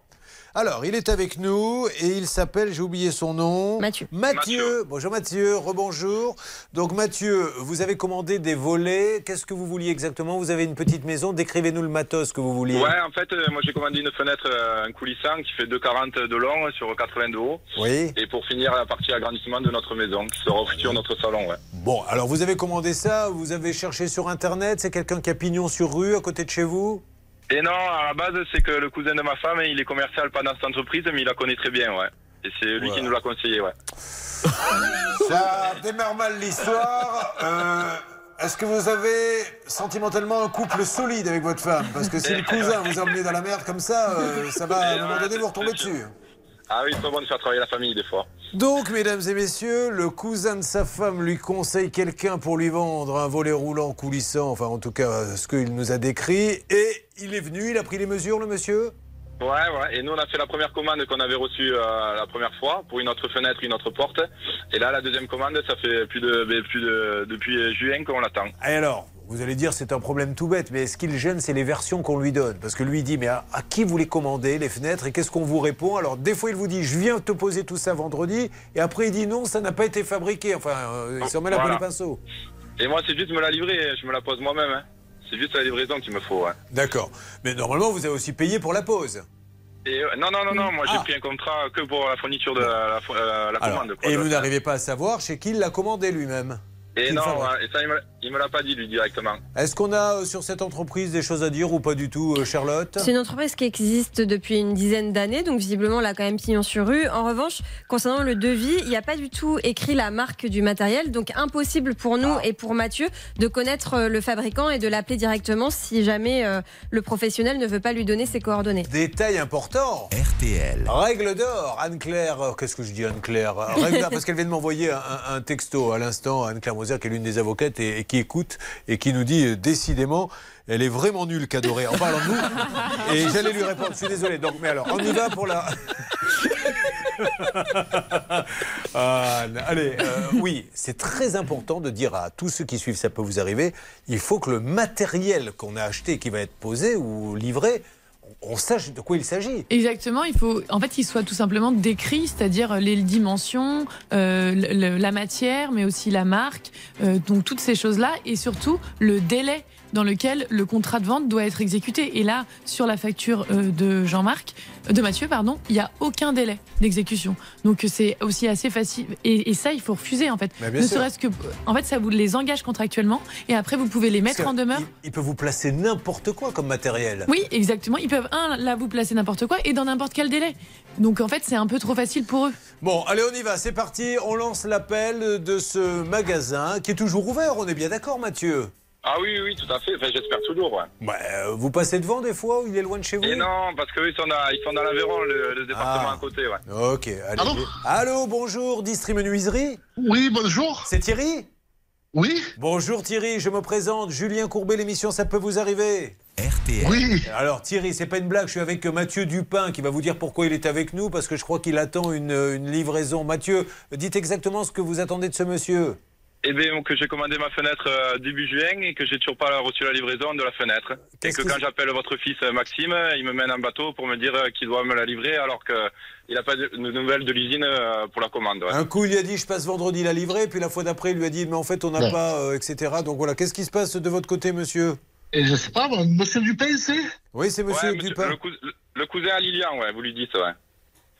Alors, il est avec nous et il s'appelle, j'ai oublié son nom. Mathieu. Mathieu. Bonjour Mathieu, rebonjour. Donc Mathieu, vous avez commandé des volets. Qu'est-ce que vous vouliez exactement? Vous avez une petite maison. Décrivez-nous le matos que vous vouliez. Ouais, en fait, euh, moi j'ai commandé une fenêtre, euh, un coulissant qui fait 2,40 de long sur 80 de haut. Oui. Et pour finir la partie agrandissement de notre maison, qui sera au futur notre salon, ouais. Bon, alors vous avez commandé ça, vous avez cherché sur Internet, c'est quelqu'un qui a pignon sur rue à côté de chez vous? Et non, à la base, c'est que le cousin de ma femme, il est commercial pas dans cette entreprise, mais il la connaît très bien, ouais. Et c'est lui qui nous l'a conseillé, ouais. Ça démarre mal l'histoire. Euh, Est-ce que vous avez sentimentalement un couple solide avec votre femme? Parce que si le cousin vous a emmené dans la merde comme ça, euh, ça va à un moment donné vous retomber dessus. Ah oui, c'est pas bon de faire travailler la famille des fois. Donc, mesdames et messieurs, le cousin de sa femme lui conseille quelqu'un pour lui vendre un volet roulant coulissant, enfin en tout cas ce qu'il nous a décrit, et il est venu, il a pris les mesures, le monsieur? Ouais, ouais. Et nous, on a fait la première commande qu'on avait reçue euh, la première fois pour une autre fenêtre, une autre porte. Et là, la deuxième commande, ça fait plus de, ben, plus de depuis juin qu'on l'attend. Et alors, vous allez dire c'est un problème tout bête, mais ce qui le gêne, c'est les versions qu'on lui donne? Parce que lui il dit, mais à, à qui vous les commandez, les fenêtres, et qu'est-ce qu'on vous répond? Alors, des fois, il vous dit, je viens te poser tout ça vendredi, et après, il dit, non, ça n'a pas été fabriqué. Enfin, euh, il s'en met la Voilà. les pinceaux. Et moi, c'est juste me la livrer, je me la pose moi-même. Hein. C'est juste la livraison qu'il me faut, ouais. D'accord. Mais normalement, vous avez aussi payé pour la pause. Et, euh, non, non, non, non, moi j'ai Ah. pris un contrat que pour la fourniture de la, la- euh, la Alors, commande. quoi. et vous n'arrivez pas à savoir chez qui il l'a commandé lui-même. Et non, et ça, il me, il me l'a pas dit lui directement. Est-ce qu'on a euh, sur cette entreprise des choses à dire ou pas du tout, euh, Charlotte? C'est une entreprise qui existe depuis une dizaine d'années, donc visiblement là quand même pignon sur rue. En revanche, concernant le devis, il n'y a pas du tout écrit la marque du matériel, donc impossible pour nous et pour Mathieu de connaître euh, le fabricant et de l'appeler directement si jamais euh, le professionnel ne veut pas lui donner ses coordonnées. Détail important. RTL. Règle d'or, Anne-Claire. Qu'est-ce que je dis, Anne-Claire? Règle d'or, parce qu'elle vient de m'envoyer un, un- un texto à l'instant, Anne-Claire Moser, qui est l'une des avocates et, et qui écoute et qui nous dit euh, décidément, elle est vraiment nulle, Cadoré, en parlant de nous. Et j'allais lui répondre, je suis désolé. Donc, mais alors, on y va pour la. Ah, allez, euh, oui, c'est très important de dire à tous ceux qui suivent, ça peut vous arriver, il faut que le matériel qu'on a acheté, qui va être posé ou livré, on sache de quoi il s'agit. Exactement, il faut en fait qu'il soit tout simplement décrit, c'est-à-dire les dimensions, euh, la matière, mais aussi la marque, euh, donc toutes ces choses-là, et surtout le délai dans lequel le contrat de vente doit être exécuté. Et là, sur la facture euh, de Jean-Marc, euh, de Mathieu, pardon, il n'y a aucun délai d'exécution. Donc c'est aussi assez facile. Et, et ça, il faut refuser en fait. Bien ne serait-ce que, en fait, ça vous les engage contractuellement, et après vous pouvez les mettre en demeure. Il, il peut vous placer n'importe quoi comme matériel. Oui, exactement. Ils peuvent, un, là, vous placer n'importe quoi et dans n'importe quel délai. Donc, en fait, c'est un peu trop facile pour eux. Bon, allez, on y va, c'est parti. On lance l'appel de ce magasin qui est toujours ouvert, on est bien d'accord, Mathieu? Ah oui, oui, tout à fait. Enfin, j'espère toujours, ouais. Ouais, euh, vous passez devant des fois ou il est loin de chez vous? Et non, parce qu'eux, ils sont dans, ils sont dans l'Aveyron, le, le département Ah. à côté, ouais. Ok, allez. Allô, bonjour, Distri Menuiserie? Oui, bonjour. C'est Thierry? Oui. Bonjour Thierry, je me présente, Julien Courbet, l'émission Ça peut vous arriver? RTL. Oui. Alors Thierry, c'est pas une blague, je suis avec Mathieu Dupin qui va vous dire pourquoi il est avec nous, parce que je crois qu'il attend une, une livraison. Mathieu, dites exactement ce que vous attendez de ce monsieur. Eh bien, que j'ai commandé ma fenêtre euh, début juin et que j'ai toujours pas reçu la livraison de la fenêtre. Et Qu'est-ce que qui quand j'appelle votre fils euh, Maxime, il me mène en bateau pour me dire euh, qu'il doit me la livrer alors qu'il n'a pas de de nouvelles de l'usine euh, pour la commande. ouais. Un coup, il lui a dit je passe vendredi la livrer, puis la fois d'après, il lui a dit mais en fait on n'a Ouais. pas, euh, etc. Donc voilà, qu'est-ce qui se passe de votre côté, monsieur? Et je sais pas, monsieur Dupin, c'est? Oui, c'est monsieur Ouais, monsieur- Dupin. le, cous- le- le cousin à Lilian, ouais, vous lui dites, ouais.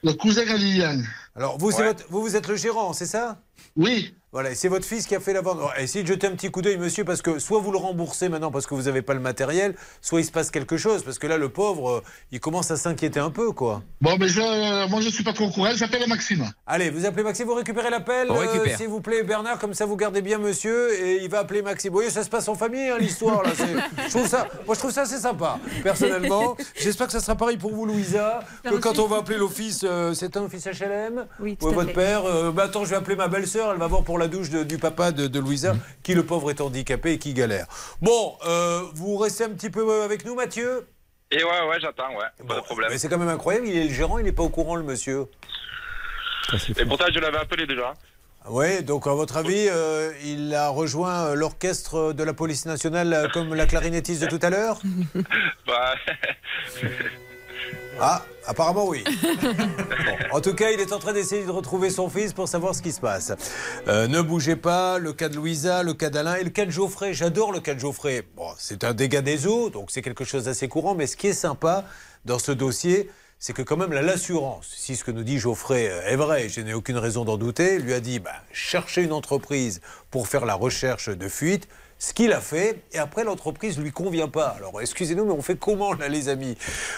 le cousin à Liliane. Alors vous, c'est Ouais. votre- vous, vous êtes le gérant, c'est ça? Oui. Voilà, et c'est votre fils qui a fait la vente. Alors, Essayez de jeter un petit coup d'œil, monsieur, parce que soit vous le remboursez maintenant parce que vous n'avez pas le matériel, soit il se passe quelque chose, parce que là, le pauvre, euh, il commence à s'inquiéter un peu, quoi. Bon, mais je, euh, moi, je suis pas trop au courant. J'appelle Maxime. Allez, vous appelez Maxime, vous récupérez l'appel, récupère. s'il vous plaît, Bernard, comme ça vous gardez bien monsieur, et il va appeler Maxime. Vous voyez, ça se passe en famille, hein, l'histoire, là. Je trouve ça, moi, je trouve ça assez sympa, personnellement. J'espère que ça sera pareil pour vous, Louisa, que quand on va appeler l'office, euh, c'est un office HLM Oui, tout Ouais, à votre fait. père, euh, bah attends, je vais appeler ma belle-sœur, elle va voir pour la douche de- du papa de, de Louisa, qui le pauvre est handicapé et qui galère. Bon, euh, vous restez un petit peu avec nous, Mathieu? Et ouais, ouais, j'attends, ouais, pas de problème. Mais c'est quand même incroyable, il est le gérant, il n'est pas au courant, le monsieur. Et pourtant, je l'avais appelé déjà. Oui, donc à votre avis, euh, il a rejoint euh, l'orchestre de la police nationale euh, comme la clarinettiste de tout à l'heure? Bah, Ah, apparemment oui. En tout cas, il est en train d'essayer de retrouver son fils pour savoir ce qui se passe. Euh, ne bougez pas, le cas de Louisa, le cas d'Alain et le cas de Geoffrey. J'adore le cas de Geoffrey. Bon, c'est un dégât des eaux, donc c'est quelque chose d'assez courant, mais ce qui est sympa dans ce dossier, c'est que quand même l'assurance, si ce que nous dit Geoffrey euh, est vrai, je n'ai aucune raison d'en douter, lui a dit bah, cherchez une entreprise pour faire la recherche de fuite. Ce qu'il a fait, et après l'entreprise lui convient pas. Alors excusez-nous, mais on fait comment là, les amis?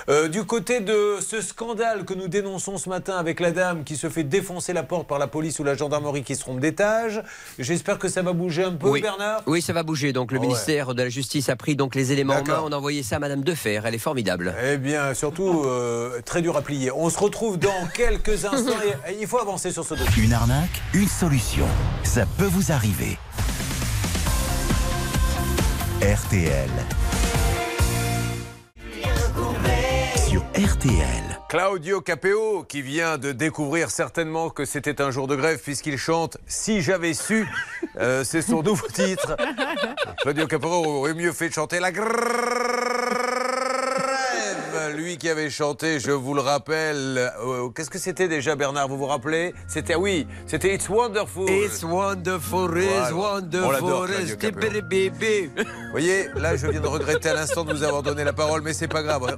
Euh, Du côté de ce scandale que nous dénonçons ce matin avec la dame qui se fait défoncer la porte par la police ou la gendarmerie qui se trompe d'étage, j'espère que ça va bouger un peu, oui. Bernard? Oui, ça va bouger. Donc le Ah ouais. ministère de la Justice a pris donc les éléments en main. On a envoyé ça à Madame Defer. Elle est formidable. Eh bien, surtout euh, très dur à plier. On se retrouve dans quelques instants. et il faut avancer sur ce dossier. Une arnaque, une solution. Ça peut vous arriver. RTL. Sur RTL. Claudio Capeo, qui vient de découvrir certainement que c'était un jour de grève, puisqu'il chante Si j'avais su, Euh, c'est son nouveau titre. Claudio Capeo aurait mieux fait de chanter la grève. Lui qui avait chanté, je vous le rappelle, euh, qu'est-ce que c'était déjà, Bernard Vous vous rappelez? C'était, oui, c'était It's Wonderful. It's wonderful, it's Voilà. Wonderful, it's. Vous voyez, là, je viens de regretter à l'instant de vous avoir donné la parole, mais c'est pas grave.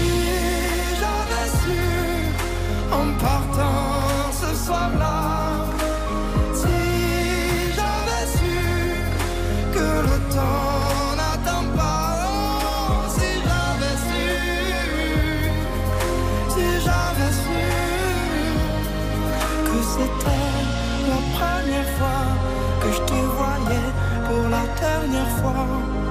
En partant ce soir-là, si j'avais su que le temps n'attend pas, oh, si j'avais su, si j'avais su c'était la première fois que je te voyais pour la dernière fois.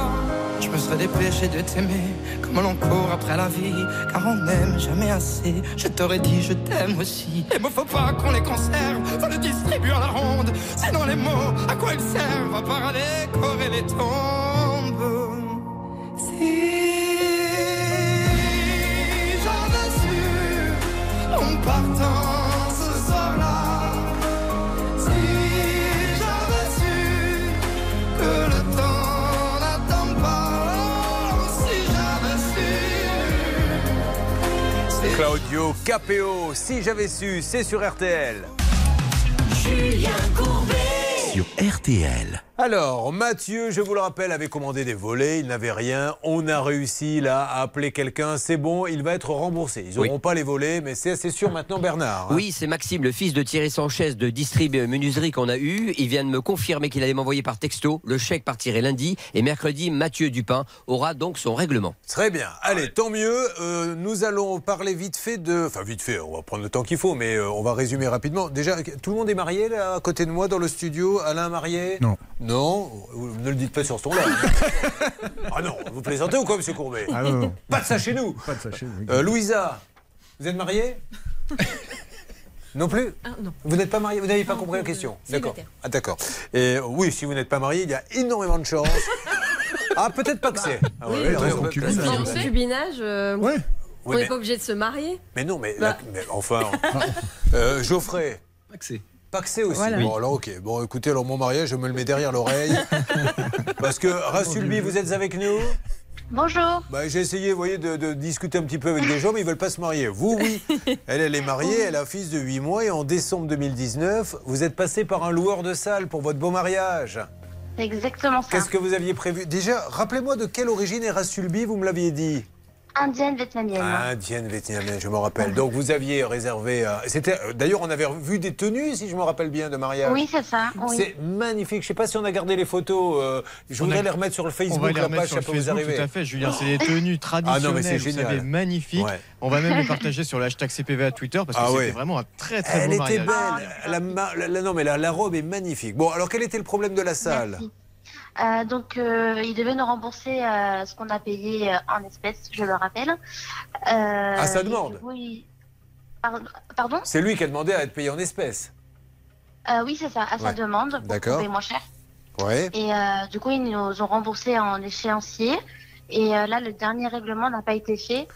Me serais dépêché de t'aimer comme l'on court après la vie, car on n'aime jamais assez. Je t'aurais dit je t'aime aussi. Les mots faut pas qu'on les conserve, faut les distribuer à la ronde. Sinon les mots, à quoi ils servent À part à décorer les tombes. Si j'avais su en partant Claudio Capéo, si j'avais su, c'est sur RTL. Julien Courbet. Sur RTL. Alors, Mathieu, je vous le rappelle, avait commandé des volets, il n'avait rien. On a réussi là à appeler quelqu'un, c'est bon, il va être remboursé. Ils n'auront pas les volets, mais c'est assez sûr maintenant, Bernard. hein. Oui, c'est Maxime, le fils de Thierry Sanchez de Distrib Menuiserie qu'on a eu. Il vient de me confirmer qu'il allait m'envoyer par texto. Le chèque partirait lundi et mercredi, Mathieu Dupin aura donc son règlement. Très bien. Allez, tant mieux. Euh, nous allons parler vite fait de. Enfin, vite fait, on va prendre le temps qu'il faut, mais euh, on va résumer rapidement. Déjà, tout le monde est marié là, à côté de moi, dans le studio Alain marié? Non. Non Vous ne le dites pas sur ce ton-là. ah non, vous plaisantez ou quoi, monsieur Courbet Ah non, non. Pas de ça chez nous. Pas de sachet. oui. Euh, Louisa, vous êtes mariée Non plus non. Vous n'êtes pas marié Vous n'avez pas compris la question D'accord. Ah d'accord. Et euh, oui, si vous n'êtes pas marié, il y a énormément de chances. Ah, peut-être pas que c'est. Ah Oui, peut-être. Dans le concubinage, euh, Oui, on n'est pas obligé de se marier. Mais non, mais, Bah. la- mais enfin. euh, Geoffrey. Paxé aussi. Voilà. Bon, alors, ok. Bon, écoutez, alors mon mariage, je me le mets derrière l'oreille. Parce que, Rassulbi, vous êtes avec nous? Bonjour. bah, J'ai essayé, vous voyez, de, de discuter un petit peu avec des gens, mais ils veulent pas se marier. Vous, oui. Elle, elle est mariée, elle a un fils de 8 mois, et en décembre 2019, vous êtes passé par un loueur de salle pour votre beau mariage. C'est exactement ça. Qu'est-ce que vous aviez prévu? Déjà, rappelez-moi de quelle origine est Rassulbi, vous me l'aviez dit? Indienne vietnamienne. Indienne vietnamienne, je me rappelle. Donc vous aviez réservé. euh, C'était euh, d'ailleurs on avait vu des tenues, si je me rappelle bien, de mariage. Oui, c'est ça. Oui. C'est magnifique. Je ne sais pas si on a gardé les photos. euh, je On voudrais a- les remettre sur le On Facebook, va les la remettre page, sur ça le peut vous Facebook, arriver. tout à fait, Julien. C'est des tenues traditionnelles, Ah non, mais c'est vous génial. savez, magnifiques. Ouais. On va même les partager sur le hashtag CPV à Twitter parce que Ah c'était ouais. vraiment un très très Elle beau était mariage. belle. La, la- la- non, mais la, la robe est magnifique. Bon, alors quel était le problème de la salle? Euh, donc, euh, il devait nous rembourser euh, ce qu'on a payé euh, en espèces, je le rappelle. À sa et demande coup, il- Pardon, C'est lui qui a demandé à être payé en espèces. Oui, c'est ça, à sa demande, pour D'accord. payer moins cher. Ouais. Et du coup, ils nous ont remboursé en échéancier. Et là, le dernier règlement n'a pas été fait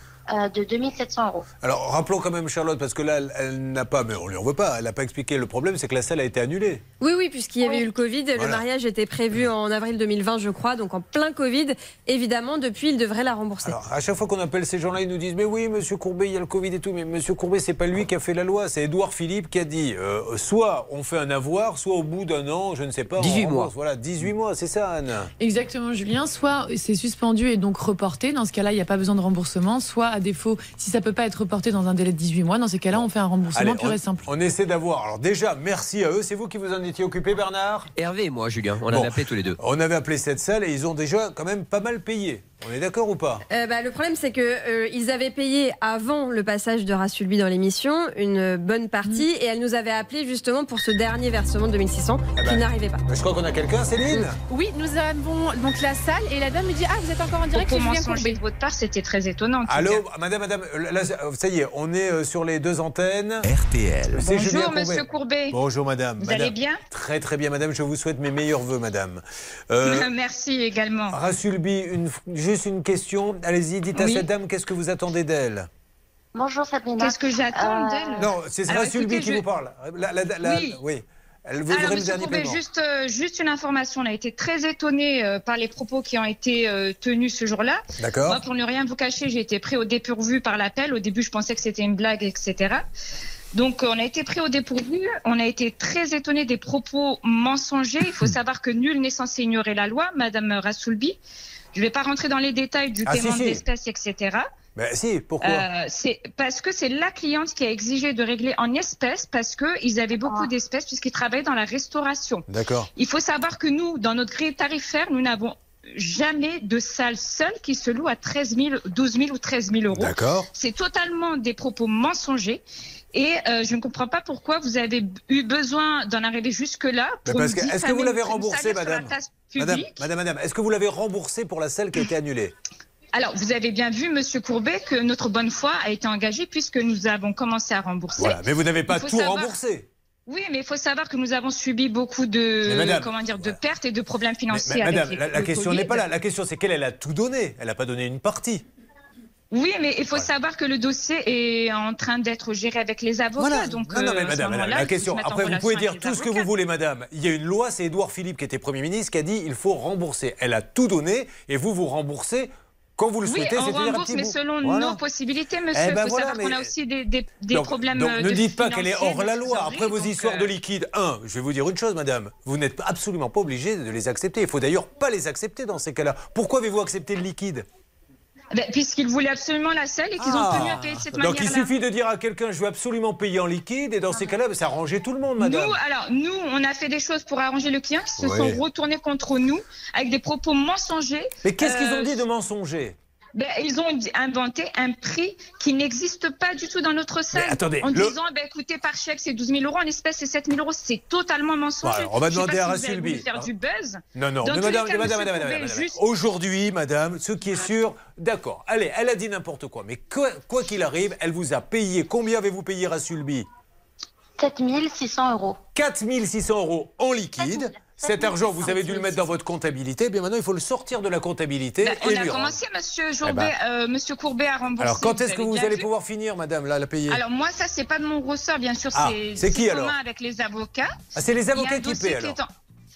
de 2700 euros. Alors rappelons quand même Charlotte, parce que là, elle, elle n'a pas, mais on lui en veut pas, elle n'a pas expliqué le problème, c'est que la salle a été annulée. Oui, oui, puisqu'il y avait eu le Covid. Le mariage était prévu en avril 2020, je crois, donc en plein Covid. Évidemment, depuis, il devrait la rembourser. Alors, à chaque fois qu'on appelle ces gens-là, ils nous disent Mais oui, monsieur Courbet, il y a le Covid et tout. Mais monsieur Courbet, c'est pas lui qui a fait la loi, c'est Édouard Philippe qui a dit euh, soit on fait un avoir, soit au bout d'un an, je ne sais pas. on 18 rembourse. mois. Voilà, 18 mois, c'est ça, Anne? Exactement, Julien. Soit c'est suspendu et donc reporté. Dans ce cas-là, il n'y a pas besoin de remboursement. Soit, à défaut, si ça peut pas être reporté dans un délai de 18 mois, dans ces cas-là, on fait un remboursement Allez, pur on, et simple. on essaie d'avoir. Alors, déjà, merci à eux. C'est vous qui vous en étiez occupé, Bernard? Hervé et moi, Julien, on Bon. avait appelé tous les deux. On avait appelé cette salle et ils ont déjà quand même pas mal payé. On est d'accord ou pas? Euh, bah, le problème, c'est que euh, ils avaient payé avant le passage de Rassulbi dans l'émission une bonne partie et elle nous avait appelé justement pour ce dernier versement de 2600 Ah qui bah. n'arrivait pas. Je crois qu'on a quelqu'un, Céline? Oui, nous avons donc la salle et la dame me dit Ah, vous êtes encore en direct Courbet. de votre part, c'était très étonnant. Allô, madame, madame, euh, là, ça y est, on est euh, sur les deux antennes. RTL. Julien Bonjour, Courbet. monsieur Courbet. Bonjour, madame. Vous Madame. allez bien? Très, très bien, madame. Je vous souhaite mes meilleurs voeux, madame. Euh, Merci également. Rassulbi, une, juste une question. Allez-y, dites à Oui. cette dame qu'est-ce que vous attendez d'elle? Bonjour Sabrina. Qu'est-ce que j'attends Euh, d'elle? Non, c'est écoutez, qui je- vous parle. La- la- la- Oui. oui. Elle vous Alors, le dernier Courbet, juste, euh, juste une information. On a été très étonnés euh, par les propos qui ont été euh, tenus ce jour-là. D'accord. Moi, pour ne rien vous cacher, j'ai été pris au dépourvu par l'appel. Au début, je pensais que c'était une blague, etc. Donc, on a été pris au dépourvu. On a été très étonnés des propos mensongers. Il faut savoir que nul n'est censé ignorer la loi, Madame Rassoulbi. Je ne vais pas rentrer dans les détails du Ah, si, paiement si. d'espèces, etc. Ben si, pourquoi Euh, c'est parce que c'est la cliente qui a exigé de régler en espèces parce que ils avaient beaucoup Ah. d'espèces puisqu'ils travaillaient dans la restauration. D'accord. Il faut savoir que nous, dans notre grille tarifaire, nous n'avons jamais de salle seule qui se loue à 13 000, 12 000 ou 13 000 euros. D'accord. C'est totalement des propos mensongers. Et euh, je ne comprends pas pourquoi vous avez eu besoin d'en arriver jusque-là. Est-ce que vous l'avez remboursé, la madame Madame, madame, est-ce que vous l'avez remboursé pour la celle qui a été annulée? Alors, vous avez bien vu, Monsieur Courbet, que notre bonne foi a été engagée puisque nous avons commencé à rembourser. Voilà, mais vous n'avez pas tout savoir- remboursé. Oui, mais il faut savoir que nous avons subi beaucoup de, Mais madame- comment dire, de pertes et de problèmes Mais- financiers. mais avec madame, les- la, question n'est pas là. La question, c'est qu'elle elle a tout donné. Elle n'a pas donné une partie. Oui, mais il faut savoir que le dossier est en train d'être géré avec les avocats. Voilà. Donc, non, non, mais euh, madame, la question. Après, vous pouvez dire tout ce que vous voulez, madame. Il y a une loi, c'est Édouard Philippe qui était Premier ministre qui a dit il faut rembourser. Elle a tout donné et vous, vous remboursez quand vous le Oui, souhaitez. on c'est-à-dire un rembourse, mais bout. selon Voilà. nos possibilités, monsieur. Eh Il ben faut voilà, savoir qu'on a aussi des, des, des donc, problèmes donc euh, ne de dites pas qu'elle est hors la de loi. Après vos histoires donc, de euh, liquide. Un, je vais vous dire une chose, madame. Vous n'êtes absolument pas obligé de les accepter. Il faut d'ailleurs pas les accepter dans ces cas-là. Pourquoi avez-vous accepté le liquide? Ben, Puisqu'ils voulaient absolument la selle et qu'ils ont tenu à payer de cette Ah. Donc il manière-là. suffit de dire à quelqu'un je veux absolument payer en liquide et dans ces cas-là, ben, ça arrangeait tout le monde, madame. Nous, alors, nous, on a fait des choses pour arranger le client qui se sont retournés contre nous avec des propos mensongers. Mais qu'est-ce qu'ils Euh, ont dit de mensonger ben, Ils ont inventé un prix qui n'existe pas du tout dans notre salle. Mais attendez, en le- disant, ben, écoutez, par chèque, c'est 12 000 euros, en espèces, c'est 7 000 euros. C'est totalement alors, on va demander à Rassulbi. faire du buzz. Non, non, mais madame, cas, madame, madame, madame, juste- Aujourd'hui, madame, ce qui est sûr, d'accord, allez, elle a dit n'importe quoi, mais quoi qu'il arrive, elle vous a payé. Combien avez-vous payé Rassulbi 7600 euros. 4600 euros en liquide. Cet argent, vous avez dû le mettre dans votre comptabilité. Bien maintenant, il faut le sortir de la comptabilité et on lui a rendre. commencé, monsieur, Eh Jourbet, ben. euh, monsieur Courbet à rembourser. Alors, quand est-ce que vous allez vu. pouvoir finir, madame, là, la payer? Alors moi, ça, c'est pas de mon ressort, bien sûr. Ah, c'est qui, commun alors? avec les avocats. Ah, c'est les Il y a avocats un qui dossier paient, alors en-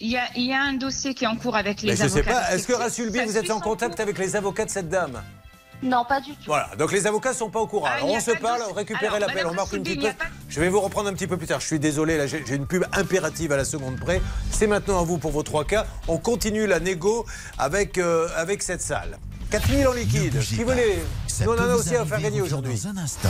Il y, a, il y a un dossier qui est en cours avec les Mais je sais avocats. pas, est-ce que Rassulbi, vous êtes en contact avec les avocats de cette dame? Non, pas du tout. Voilà, donc les avocats sont pas au courant. Ah, Alors on se parle, récupérez l'appel, on marque une petite pause. Je vais vous reprendre un petit peu plus tard. Je suis désolé, là j'ai une pub impérative à la seconde près. C'est maintenant à vous pour vos trois cas. On continue la négo avec, euh, avec cette salle. 4000 en liquide. Qui voulait Nous on en a aussi à faire gagner aujourd'hui. Dans un instant.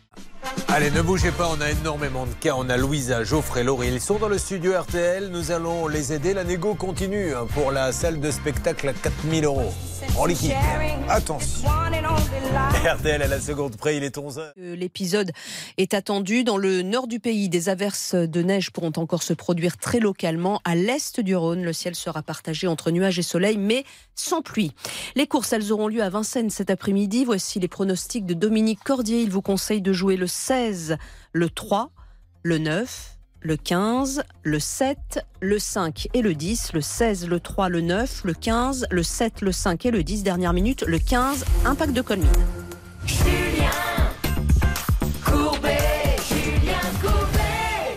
Allez, ne bougez pas, on a énormément de cas. On a Louisa, Geoffrey, Laurie. Ils sont dans le studio RTL. Nous allons les aider. La négo continue hein, pour la salle de spectacle à 4000 euros. En liquide. Attention. RTL à la seconde près, il est 11h. Euh, L'épisode est attendu dans le nord du pays. Des averses de neige pourront encore se produire très localement. À l'est du Rhône, le ciel sera partagé entre nuages et soleil, mais sans pluie. Les courses, elles auront lieu à Vincennes cet après-midi. Voici les pronostics de Dominique Cordier. Il vous conseille de jouer le 16, le 3, le 9, le 15, le 7, le 5 et le 10, le 16, le 3, le 9, le 15, le 7, le 5 et le 10. Dernière minute, le 15, impact de Colmine.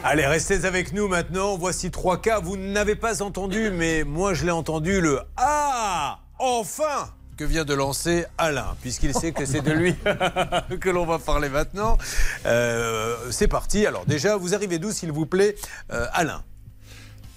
Allez, restez avec nous maintenant. Voici trois cas. Vous n'avez pas entendu, mais moi je l'ai entendu le Ah Enfin que vient de lancer Alain, puisqu'il sait que c'est de lui que l'on va parler maintenant. Euh, c'est parti. Alors déjà, vous arrivez d'où, s'il vous plaît, euh, Alain?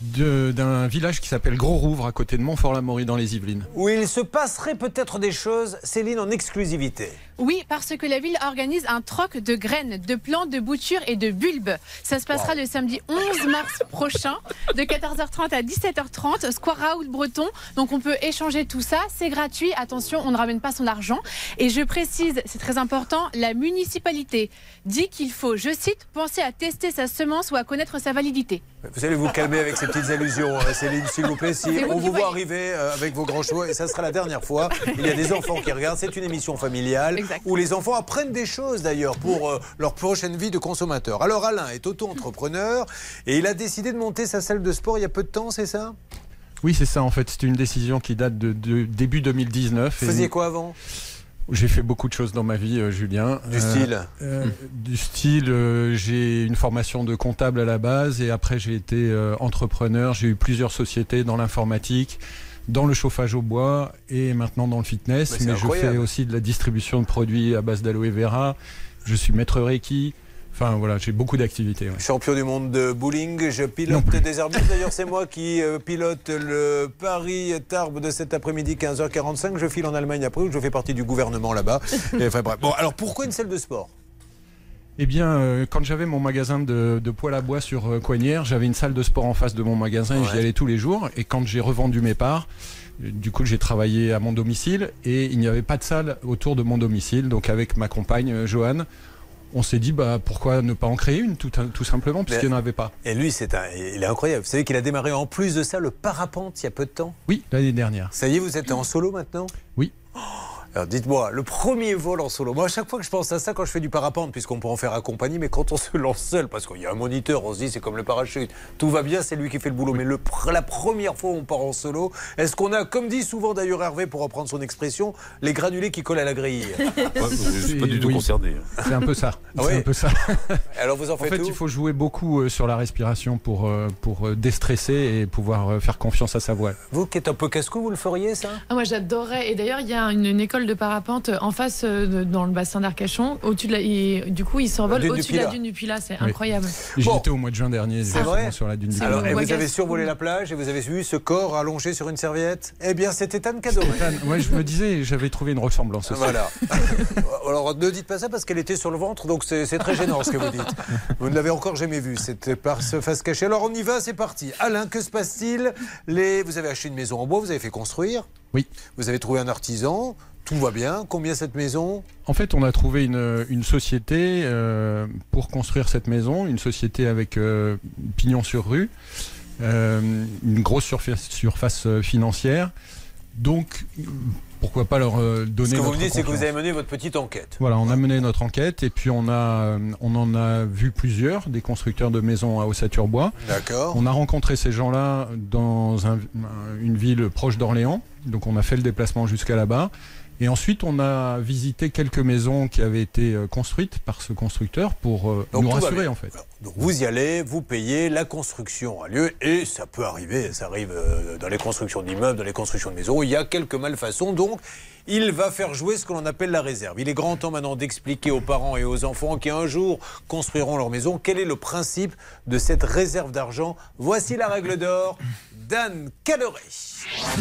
D'un village qui s'appelle Gros-Rouvre, à côté de Montfort-l'Amaury, dans les Yvelines. Où il se passerait peut-être des choses, Céline, en exclusivité. Oui, parce que la ville organise un troc de graines, de plantes, de boutures et de bulbes. Ça se passera le samedi 11 mars prochain, de 14h30 à 17h30, Square Out Breton. Donc on peut échanger tout ça, c'est gratuit. Attention, on ne ramène pas son argent. Et je précise, c'est très important, la municipalité dit qu'il faut, je cite, penser à tester sa semence ou à connaître sa validité. Vous allez vous calmer avec ces petites allusions, hein, Céline, s'il vous plaît. Si vous on vous voit arriver euh, avec vos grands chevaux, et ça sera la dernière fois, il y a des enfants qui regardent. C'est une émission familiale où les enfants apprennent des choses d'ailleurs pour euh, leur prochaine vie de consommateur. Alors Alain est auto-entrepreneur et il a décidé de monter sa salle de sport il y a peu de temps, c'est ça? Oui, c'est ça, en fait. C'est une décision qui date de, de début 2019. Vous Et- faisiez quoi avant? J'ai fait beaucoup de choses dans ma vie, euh, Julien. Du style? euh, Du style, euh, j'ai une formation de comptable à la base et après j'ai été euh, entrepreneur. J'ai eu plusieurs sociétés dans l'informatique, dans le chauffage au bois et maintenant dans le fitness. Mais je fais aussi de la distribution de produits à base d'aloe vera. Je suis maître Reiki. Enfin voilà, j'ai beaucoup d'activités. ouais. Champion du monde de bowling, je pilote des arbustes. D'ailleurs, c'est moi qui euh, pilote le Paris-Tarbes de cet après-midi, 15h45. Je file en Allemagne après, où je fais partie du gouvernement là-bas. Enfin. Bon, alors pourquoi une salle de sport? Eh bien, euh, quand j'avais mon magasin de, de poêle à bois sur euh, Coignières, j'avais une salle de sport en face de mon magasin et j'y allais tous les jours. Et quand j'ai revendu mes parts, euh, du coup, j'ai travaillé à mon domicile et il n'y avait pas de salle autour de mon domicile. Donc, avec ma compagne euh, Joanne, on s'est dit bah, pourquoi ne pas en créer une, tout, tout simplement, puisqu'il n'y en avait pas. Et lui, c'est un, il est incroyable. Vous savez qu'il a démarré en plus de ça le parapente il y a peu de temps? Oui, l'année dernière. Ça y est, vous êtes en solo maintenant? Oui. Alors dites-moi, le premier vol en solo, moi à chaque fois que je pense à ça quand je fais du parapente, puisqu'on peut en faire accompagner, mais quand on se lance seul, parce qu'il y a un moniteur, on se dit c'est comme le parachute, tout va bien, c'est lui qui fait le boulot. Mais le, la première fois où on part en solo, est-ce qu'on a, comme dit souvent d'ailleurs Hervé, pour reprendre son expression, les granulés qui collent à la grille je suis pas du tout Oui. concerné. C'est un peu ça. Ah oui un peu ça. Alors vous en En faites fait, où il faut jouer beaucoup euh, sur la respiration pour, euh, pour euh, déstresser et pouvoir faire confiance à sa voile. Vous qui êtes un peu casse-cou, vous le feriez ça? Ah, moi j'adorerais. Et d'ailleurs, il y a une, une école de parapente en face euh, de- dans le bassin d'Arcachon. Au-dessus de la, et du coup, ils s'envolent au-dessus de la dune du Pilat. C'est Oui. incroyable. J'y étais au mois de juin dernier. Vrai sur la dune du Alors, et vous avez survolé la plage et vous avez vu ce corps allongé sur une serviette? Eh bien, c'était Anne Cadoré. Ouais, je me disais, j'avais trouvé une ressemblance aussi. Voilà. Alors ne dites pas ça parce qu'elle était sur le ventre, donc c'est c'est très gênant ce que vous dites. Vous ne l'avez encore jamais vu, c'était par ce face cachée. Alors on y va, c'est parti. Alain, que se passe-t-il? Les... Vous avez acheté une maison en bois, vous avez fait construire Oui. Vous avez trouvé un artisan, tout va bien. Combien cette maison? En fait, on a trouvé une, une société euh, pour construire cette maison, une société avec euh, pignon sur rue, euh, une grosse surface, surface financière. Donc, pourquoi pas leur donner Ce que vous me dites, c'est que vous avez mené votre petite enquête. Voilà, on a mené notre enquête et puis on, a, on en a vu plusieurs, des constructeurs de maisons à Ossature-Bois. D'accord. On a rencontré ces gens-là dans un- une ville proche d'Orléans, donc on a fait le déplacement jusqu'à là-bas. Et ensuite, on a visité quelques maisons qui avaient été euh, construites par ce constructeur pour euh, Donc, nous rassurer en fait. Donc vous y allez, vous payez, la construction a lieu et ça peut arriver, ça arrive euh, dans les constructions d'immeubles, dans les constructions de maisons, il y a quelques malfaçons. Donc il va faire jouer ce que l'on appelle la réserve. Il est grand temps maintenant d'expliquer aux parents et aux enfants qui un jour construiront leur maison quel est le principe de cette réserve d'argent. Voici la règle d'or d'Anne Cadoré.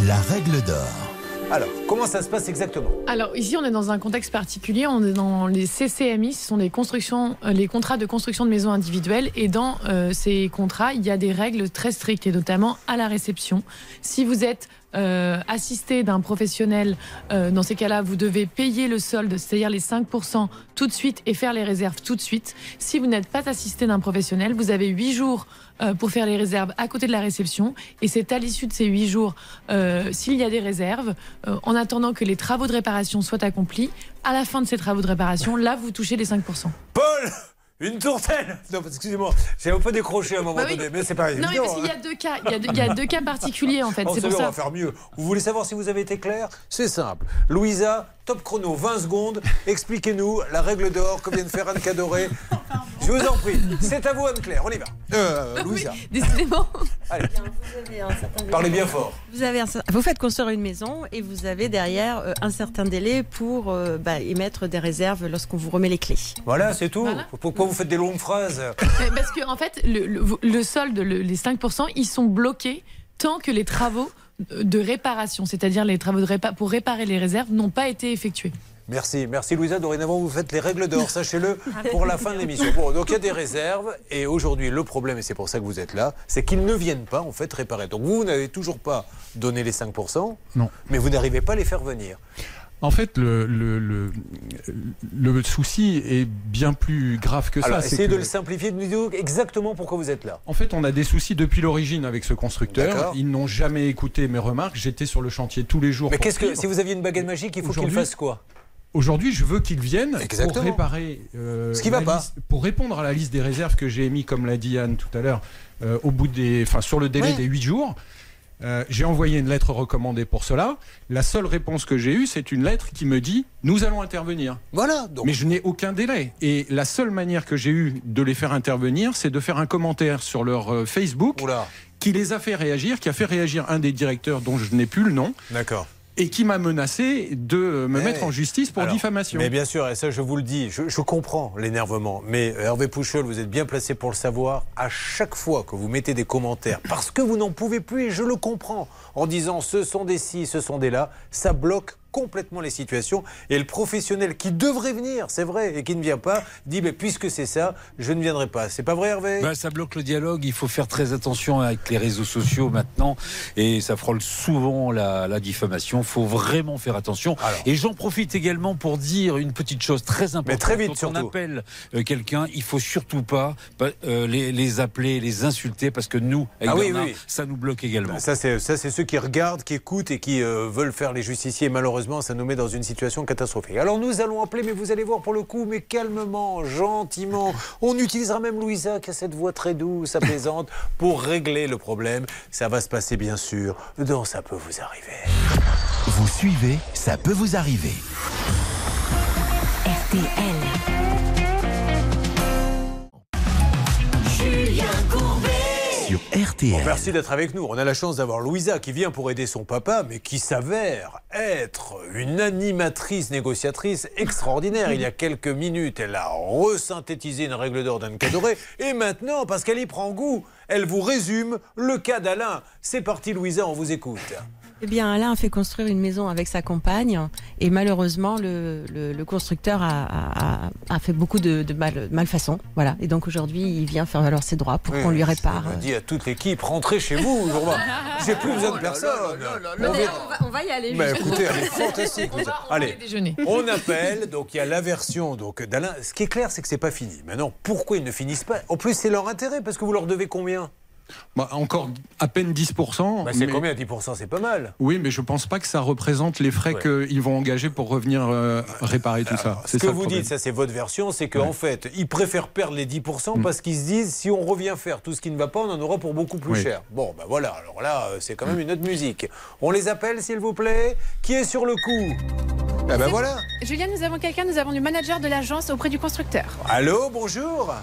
La règle d'or. Alors, comment ça se passe exactement? Alors ici, on est dans un contexte particulier. On est dans les CCMI, ce sont euh, les contrats de construction de maisons individuelles. Et dans euh, ces contrats, il y a des règles très strictes, et notamment à la réception. Si vous êtes euh, assisté d'un professionnel, euh, dans ces cas-là, vous devez payer le solde, c'est-à-dire les 5% tout de suite et faire les réserves tout de suite. Si vous n'êtes pas assisté d'un professionnel, vous avez 8 jours euh, pour faire les réserves à côté de la réception. Et c'est à l'issue de ces 8 jours, euh, s'il y a des réserves, euh, en attendant que les travaux de réparation soient accomplis, à la fin de ces travaux de réparation, là, vous touchez les 5%. Paul Une tourtelle Non, excusez-moi, j'ai un peu décroché à un moment Bah oui. donné, mais c'est pas Non, mais évident. parce qu'il y hein. a deux cas. Il y a deux, il y a deux cas particuliers, en fait. C'est ça pour on va faire mieux. Vous voulez savoir si vous avez été clair? C'est simple. Louisa, top chrono, 20 secondes. Expliquez-nous la règle d'or que vient de faire Anne Cadoré. Je vous en prie. C'est à vous, Anne-Claire. On y va. Euh, Louisa. Décidément. Allez. Vous avez un certain délai. Parlez bien fort. Vous, avez un vous faites construire une maison et vous avez derrière euh, un certain délai pour euh, bah, émettre des réserves lorsqu'on vous remet les clés. Voilà, c'est tout. Pourquoi vous faites des longues phrases Mais Parce que en fait, le, le- le solde, le- les 5%, ils sont bloqués tant que les travaux de réparation, c'est-à-dire les travaux de répa- pour réparer les réserves, n'ont pas été effectués. Merci, merci Louisa. Dorénavant, vous faites les règles d'or, sachez-le, pour la fin de l'émission. Bon, donc il y a des réserves, et aujourd'hui, le problème, et c'est pour ça que vous êtes là, c'est qu'ils ne viennent pas, en fait, réparer. Donc vous, vous n'avez toujours pas donné les 5%, Non. mais vous n'arrivez pas à les faire venir. En fait, le, le, le, le souci est bien plus grave que Alors, ça. essayez que- de le simplifier, de nous dire exactement pourquoi vous êtes là. En fait, on a des soucis depuis l'origine avec ce constructeur. Ils n'ont jamais écouté mes remarques. J'étais sur le chantier tous les jours. Mais qu'est-ce que, si vous aviez une baguette magique, il faut qu'il fasse quoi? Aujourd'hui, je veux qu'ils viennent Exactement. pour réparer. euh, Ce qui va pas. liste- pour répondre à la liste des réserves que j'ai émis, comme l'a dit Anne tout à l'heure, euh, au bout des, enfin, sur le délai des 8 jours. Euh, j'ai envoyé une lettre recommandée pour cela. La seule réponse que j'ai eue, c'est une lettre qui me dit nous allons intervenir. Voilà. Donc... Mais je n'ai aucun délai. Et la seule manière que j'ai eue de les faire intervenir, c'est de faire un commentaire sur leur euh, Facebook qui les a fait réagir, qui a fait réagir un des directeurs dont je n'ai plus le nom. D'accord. Et qui m'a menacé de me mettre en justice pour Alors, diffamation. Mais bien sûr, et ça je vous le dis, je, je comprends l'énervement, mais Hervé Pouchol, vous êtes bien placé pour le savoir, à chaque fois que vous mettez des commentaires, parce que vous n'en pouvez plus, et je le comprends, en disant ce sont des ci, ce sont des là, ça bloque complètement les situations, et le professionnel qui devrait venir, c'est vrai, et qui ne vient pas, dit, mais puisque c'est ça, je ne viendrai pas. C'est pas vrai Hervé? Ben, ça bloque le dialogue. Il faut faire très attention avec les réseaux sociaux maintenant. Et ça frôle souvent la, la diffamation. Il faut vraiment faire attention. et j'en profite également pour dire une petite chose très importante. Mais très vite, Quand on surtout. appelle euh, quelqu'un, il faut surtout pas euh, les, les appeler, les insulter, parce que nous, avec Ah oui, Bernard, oui, oui. ça nous bloque également. Ça, c'est ça, c'est ceux qui regardent, qui écoutent et qui euh, veulent faire les justiciers. Malheureusement, ça nous met dans une situation catastrophique. Alors nous allons appeler, mais vous allez voir pour le coup, mais calmement, gentiment. On utilisera même Louisa, qui a cette voix très douce, apaisante, pour régler le problème. Ça va se passer, bien sûr, dans Ça peut vous arriver. Vous suivez, ça peut vous arriver. Merci d'être avec nous. On a la chance d'avoir Louisa qui vient pour aider son papa, mais qui s'avère être une animatrice négociatrice extraordinaire. Il y a quelques minutes, elle a resynthétisé une règle d'or d'Anne Cadoré. Et maintenant, parce qu'elle y prend goût, elle vous résume le cas d'Alain. C'est parti, Louisa, on vous écoute. Eh bien, Alain a fait construire une maison avec sa compagne et malheureusement, le, le- le constructeur a, a- a- a fait beaucoup de, de mal, malfaçons. Voilà. Et donc aujourd'hui, il vient faire valoir ses droits pour Oui, qu'on lui répare. me dis à toute l'équipe, rentrez chez vous. Jourdain. J'ai plus besoin de personne. Mais On on, va, on va y aller. Mais écoutez, elle est fantastique. Allez, on appelle. Donc il y a la version donc d'Alain. Ce qui est clair, c'est que c'est pas fini. Maintenant, pourquoi ils ne finissent pas? En plus, c'est leur intérêt parce que vous leur devez combien? Bah, encore à peine 10%. Bah, C'est mais- combien 10% C'est pas mal. Oui, mais je pense pas que ça représente les frais Ouais. qu'ils vont engager pour revenir euh, réparer tout ça. Ce que ça vous problème. dites, ça c'est votre version, c'est qu'en fait, ils préfèrent perdre les 10% parce qu'ils se disent si on revient faire tout ce qui ne va pas, on en aura pour beaucoup plus Oui. cher. Bon, ben voilà, alors là, euh, c'est quand même une autre musique. On les appelle, s'il vous plaît. Qui est sur le coup? Ah ben voilà. Julien, nous avons quelqu'un, nous avons le manager de l'agence auprès du constructeur. Allô, bonjour.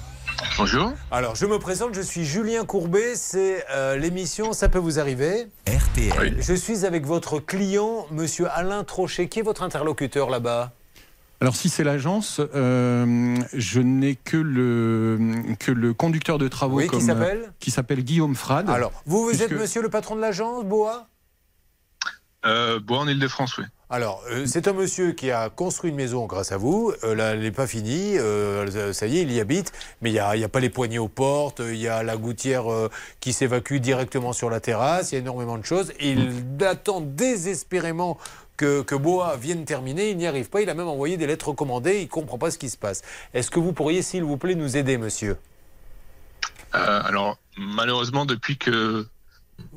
Bonjour. Alors, je me présente, je suis Julien Courbet, c'est euh, l'émission Ça peut vous arriver. RTL. Je suis avec votre client, monsieur Alain Trochet. Qui est votre interlocuteur là-bas? Alors si c'est l'agence, euh, je n'ai que le que le conducteur de travaux Oui, qui s'appelle? euh, qui s'appelle Guillaume Frad. Alors, vous, vous êtes monsieur le patron de l'agence, Boa? Euh, Bois en Ile-de-France, oui. Alors, euh, c'est un monsieur qui a construit une maison grâce à vous. Euh, elle n'est pas finie. Euh, ça y est, il y habite. Mais il n'y a, pas les poignées aux portes. Il y a la gouttière qui s'évacue directement sur la terrasse. Il y a énormément de choses. Et il attend désespérément que, Boa vienne terminer. Il n'y arrive pas. Il a même envoyé des lettres recommandées. Il ne comprend pas ce qui se passe. Est-ce que vous pourriez, s'il vous plaît, nous aider, monsieur? Alors, malheureusement, depuis que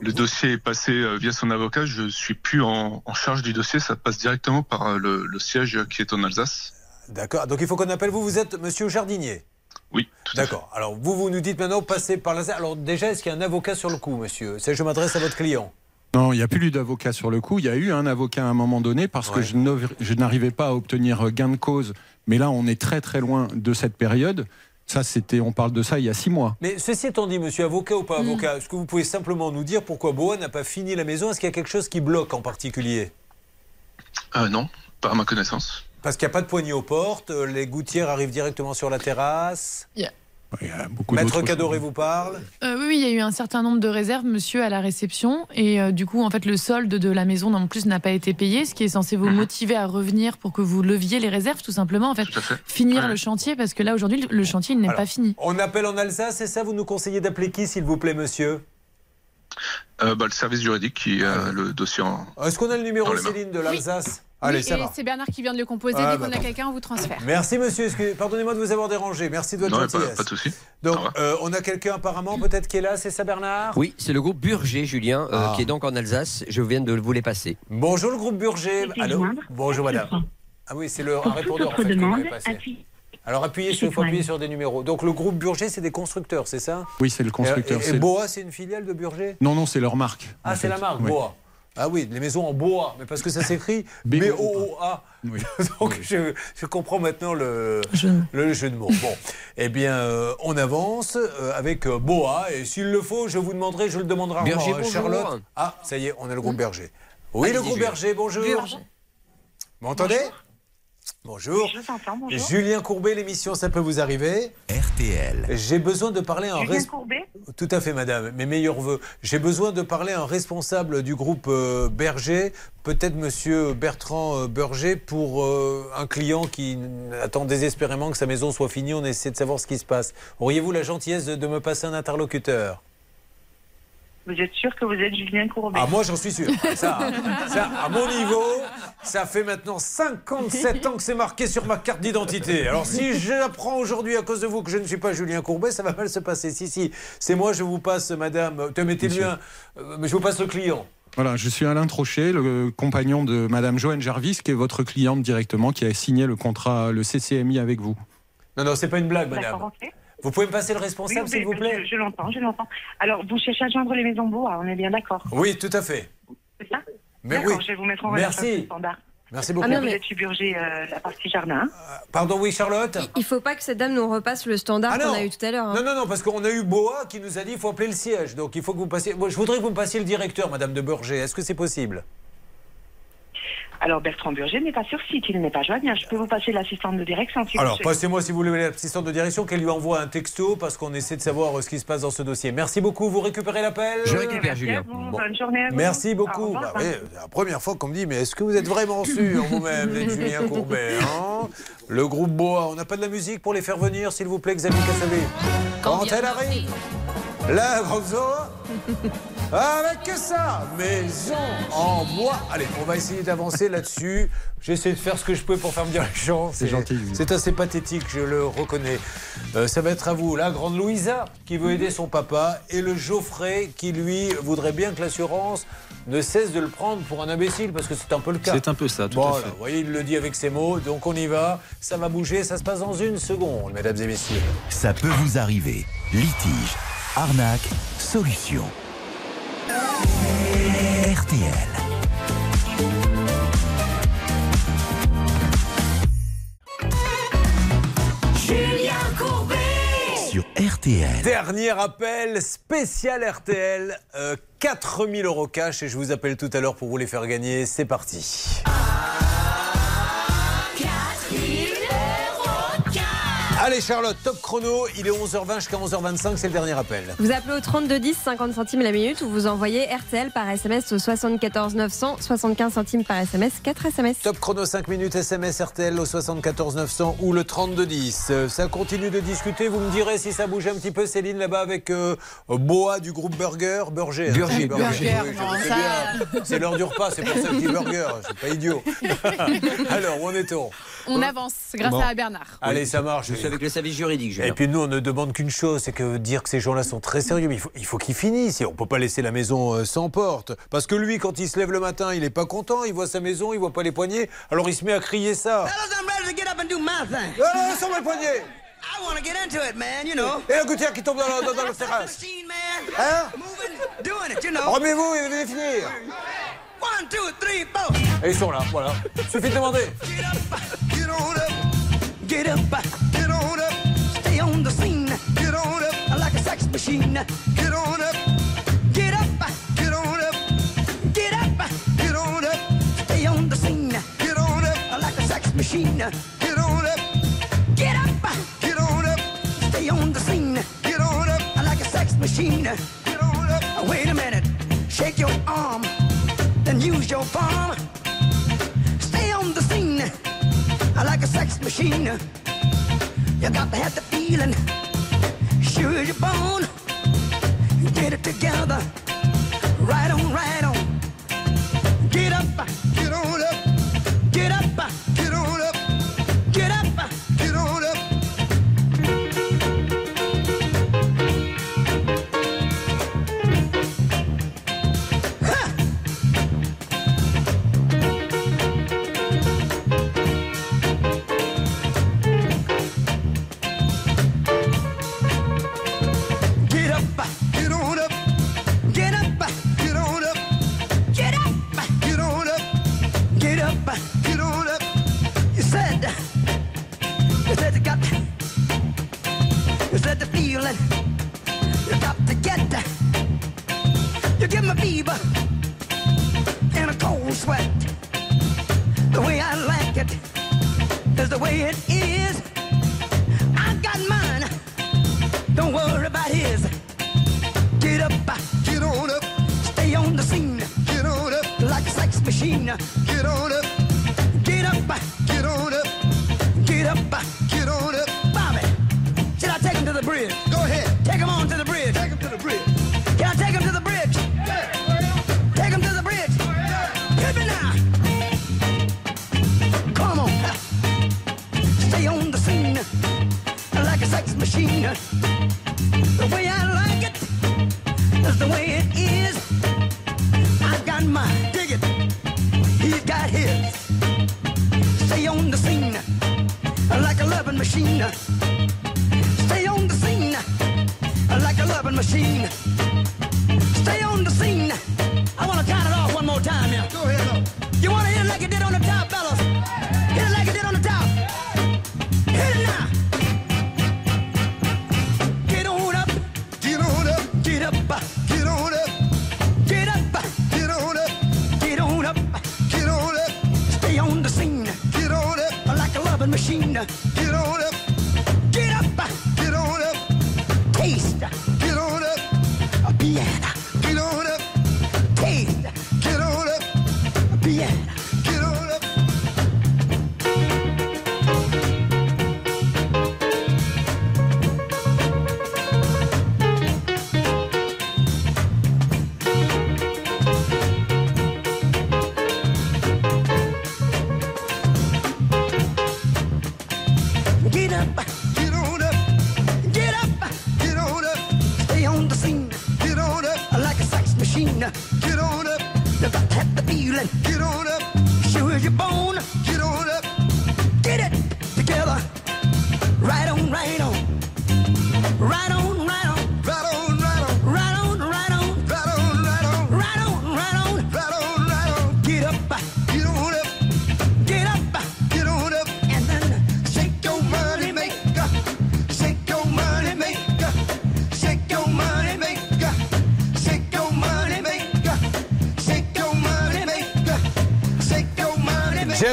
le dossier est passé euh, via son avocat, je suis plus en, en charge du dossier. Ça passe directement par euh, le, le siège qui est en Alsace. D'accord. Donc, il faut qu'on appelle vous. Vous êtes monsieur Jardinier Oui, D'accord. Alors, vous, vous nous dites maintenant, passez par la... Alors, déjà, est-ce qu'il y a un avocat sur le coup, monsieur? C'est- Je m'adresse à votre client. Non, il n'y a plus eu d'avocat sur le coup. Il y a eu un avocat à un moment donné parce que Ouais. je n'arrivais pas à obtenir gain de cause. Mais là, on est très très loin de cette période. Ça, c'était, on parle de ça il y a six mois. Mais ceci étant dit, monsieur avocat ou pas avocat, est-ce que vous pouvez simplement nous dire pourquoi Boa n'a pas fini la maison? Est-ce qu'il y a quelque chose qui bloque en particulier? Euh, non, pas à ma connaissance. Parce qu'il n'y a pas de poignée aux portes, euh, les gouttières arrivent directement sur la terrasse. Maître d'autres Cadoré vous parle. Euh, oui, oui, il y a eu un certain nombre de réserves, monsieur, à la réception. Et euh, du coup, en fait, le solde de la maison, en plus, n'a pas été payé, ce qui est censé vous motiver à revenir pour que vous leviez les réserves, tout simplement. En fait, finir le chantier, parce que là, aujourd'hui, le chantier, il n'est pas fini. On appelle en Alsace, c'est ça Vous nous conseillez d'appeler qui, s'il vous plaît, monsieur? Euh, bah, le service juridique qui a le dossier en. Est-ce qu'on a le numéro. Céline, de l'Alsace? Allez, Oui, c'est Bernard qui vient de le composer. Ah, Dès bah, qu'on a quelqu'un, on vous transfère. Merci, monsieur. Pardonnez-moi de vous avoir dérangé. Merci de votre Non, pas- gentillesse. pas de souci. Donc, euh, on a quelqu'un apparemment, peut-être, qui est là, c'est ça, Bernard? Oui, c'est le groupe Burger, Julien, euh, Ah. qui est donc en Alsace. Je viens de vous les passer. Bonjour le groupe Burger. Allô? Bonjour madame. Ah oui, c'est le un Pour répondeur en fait, demande. Alors appuyez sur, faut appuyer sur des numéros. Donc le groupe Burger, c'est des constructeurs, c'est ça? Oui, c'est le constructeur. Et, et c'est- Boa, c'est une filiale de Burger? Non, non, c'est leur marque. Ah, c'est la marque, Oui. Boa. Ah oui, les maisons en bois, mais parce que ça s'écrit B-O-O-A. Donc je, je comprends maintenant le, le jeu de mots. Bon, eh bien, euh, on avance euh, avec euh, Boa, et s'il le faut, je vous demanderai, je le demanderai Berger, bonjour. Charlotte. Ah, ça y est, on a le groupe Berger. Oui, le groupe. Berger, bonjour. Burger. Vous m'entendez? Bonjour. Je vous entends, bonjour. Julien Courbet, l'émission, ça peut vous arriver RTL. J'ai besoin de parler à un Julien res- Courbet Tout à fait, madame. Mes meilleurs voeux. J'ai besoin de parler à un responsable du groupe euh, Berger, peut-être monsieur Bertrand euh, Berger, pour euh, un client qui attend désespérément que sa maison soit finie. On essaie de savoir ce qui se passe. Auriez-vous la gentillesse de, de me passer un interlocuteur? Vous êtes sûr que vous êtes Julien Courbet Ah, moi, j'en suis sûr. Ça, ça, à mon niveau, ça fait maintenant 57 ans que c'est marqué sur ma carte d'identité. Alors, si j'apprends aujourd'hui à cause de vous que je ne suis pas Julien Courbet, ça va mal se passer. Si, si, c'est moi, je vous passe, madame. Te mettez-lui un. euh, Mais je vous passe le client. Voilà, je suis Alain Trochet, le compagnon de Madame Joanne Jarvis, qui est votre cliente directement, qui a signé le contrat, le CCMI avec vous. Non, non, c'est pas une blague, madame. D'accord, ok. Vous pouvez me passer le responsable, oui, s'il vous plaît Je, je l'entends, je l'entends. Alors, vous cherchez à joindre les maisons Bois, on est bien d'accord Oui, tout à fait. C'est ça Mais oui. je vais vous mettre en relation Merci. avec le standard. Merci beaucoup. Ah non, vous êtes Burger, euh, la partie jardin. Pardon, oui, Charlotte Il faut pas que cette dame nous repasse le standard Ah qu'on a eu tout à l'heure. hein. Non, non, non, parce qu'on a eu Boa qui nous a dit qu'il faut appeler le siège. Donc il faut que vous passiez. Je voudrais que vous me passiez le directeur, Madame de Berger. Est-ce que c'est possible? Alors, Bertrand Burger n'est pas sur site, il n'est pas joignable. Je peux vous passer l'assistante de direction si Alors, passez-moi, si vous voulez, l'assistante de direction, qu'elle lui envoie un texto parce qu'on essaie de savoir euh, ce qui se passe dans ce dossier. Merci beaucoup. Vous récupérez l'appel Je récupère, Merci Julien. à vous, Bon. Bonne journée à vous. Merci Au beaucoup. revoir. Bah oui, c'est la première fois qu'on me dit, mais est-ce que vous êtes vraiment sûr vous-même d'être Julien Courbet hein? Le groupe Boa, on n'a pas de la musique pour les faire venir, s'il vous plaît, Xavier Cassavé Quand elle arrive, la grande avec ça, maison en bois. Allez, on va essayer d'avancer là-dessus. J'essaie de faire ce que je peux pour faire venir les gens. C'est gentil. C'est assez pathétique, je le reconnais. Euh, ça va être à vous. La grande Louisa qui veut aider son papa et le Geoffrey qui, lui, voudrait bien que l'assurance ne cesse de le prendre pour un imbécile parce que c'est un peu le cas. C'est un peu ça, tout à fait. vous voyez, il le dit avec ses mots. Donc on y va. Ça va bouger. Ça se passe dans une seconde, mesdames et messieurs. Ça peut vous arriver. Litige, arnaque, solution. RTL. Julien Courbet Sur RTL. Dernier appel spécial RTL. euh, 4000 euros cash et je vous appelle tout à l'heure pour vous les faire gagner. C'est parti. Allez Charlotte, top chrono. Il est 11h20 jusqu'à 11h25. C'est le dernier appel. Vous appelez au 32 10, 50 centimes la minute ou vous envoyez RTL par SMS au 74 900, 75 centimes par SMS, 4 SMS. Top chrono 5 minutes SMS RTL au 74 900 ou le 32 10. Euh, Ça continue de discuter. Vous me direz si ça bouge un petit peu, Céline, là-bas avec euh, Boa du groupe Burger. Burger. hein, Burger, c'est Burger. oui, je non, le sais ça- bien. C'est l'heure du repas, c'est pour ça que je dis burger. Je suis pas idiot. Alors, où en est-on? On avance grâce Bon. à Bernard. Allez, ça marche. Je suis avec le service juridique, Julien. Et puis nous, on ne demande qu'une chose, c'est que dire que ces gens-là sont très sérieux, mais il faut, il faut qu'ils finissent. Et on ne peut pas laisser la maison euh, sans porte. Parce que lui, quand il se lève le matin, il n'est pas content, il voit sa maison, il voit pas les poignets, alors il se met à crier ça. Ah, sans les poignets I want to get into it, man, you know. Et la gouttière qui tombe dans, la- dans, dans le terrasse. Hein you know. Remets-vous et venez finir. One, two, three, four. Et ils sont là, voilà. Suffit de demander. Get on up, get up, get on up. Stay on the scene. Get on up. Like a sex machine. Get on up, get up, get on up, get up, get on up. Stay on the scene. Get on up like a sex machine. Get on up, get up, get on up. Stay on the scene. Get on up like a sex machine. Get on up. Wait a minute, shake your arm, then use your palm. Machine. You got to have the feeling. Sure you're born. Get it together. Right on, right on.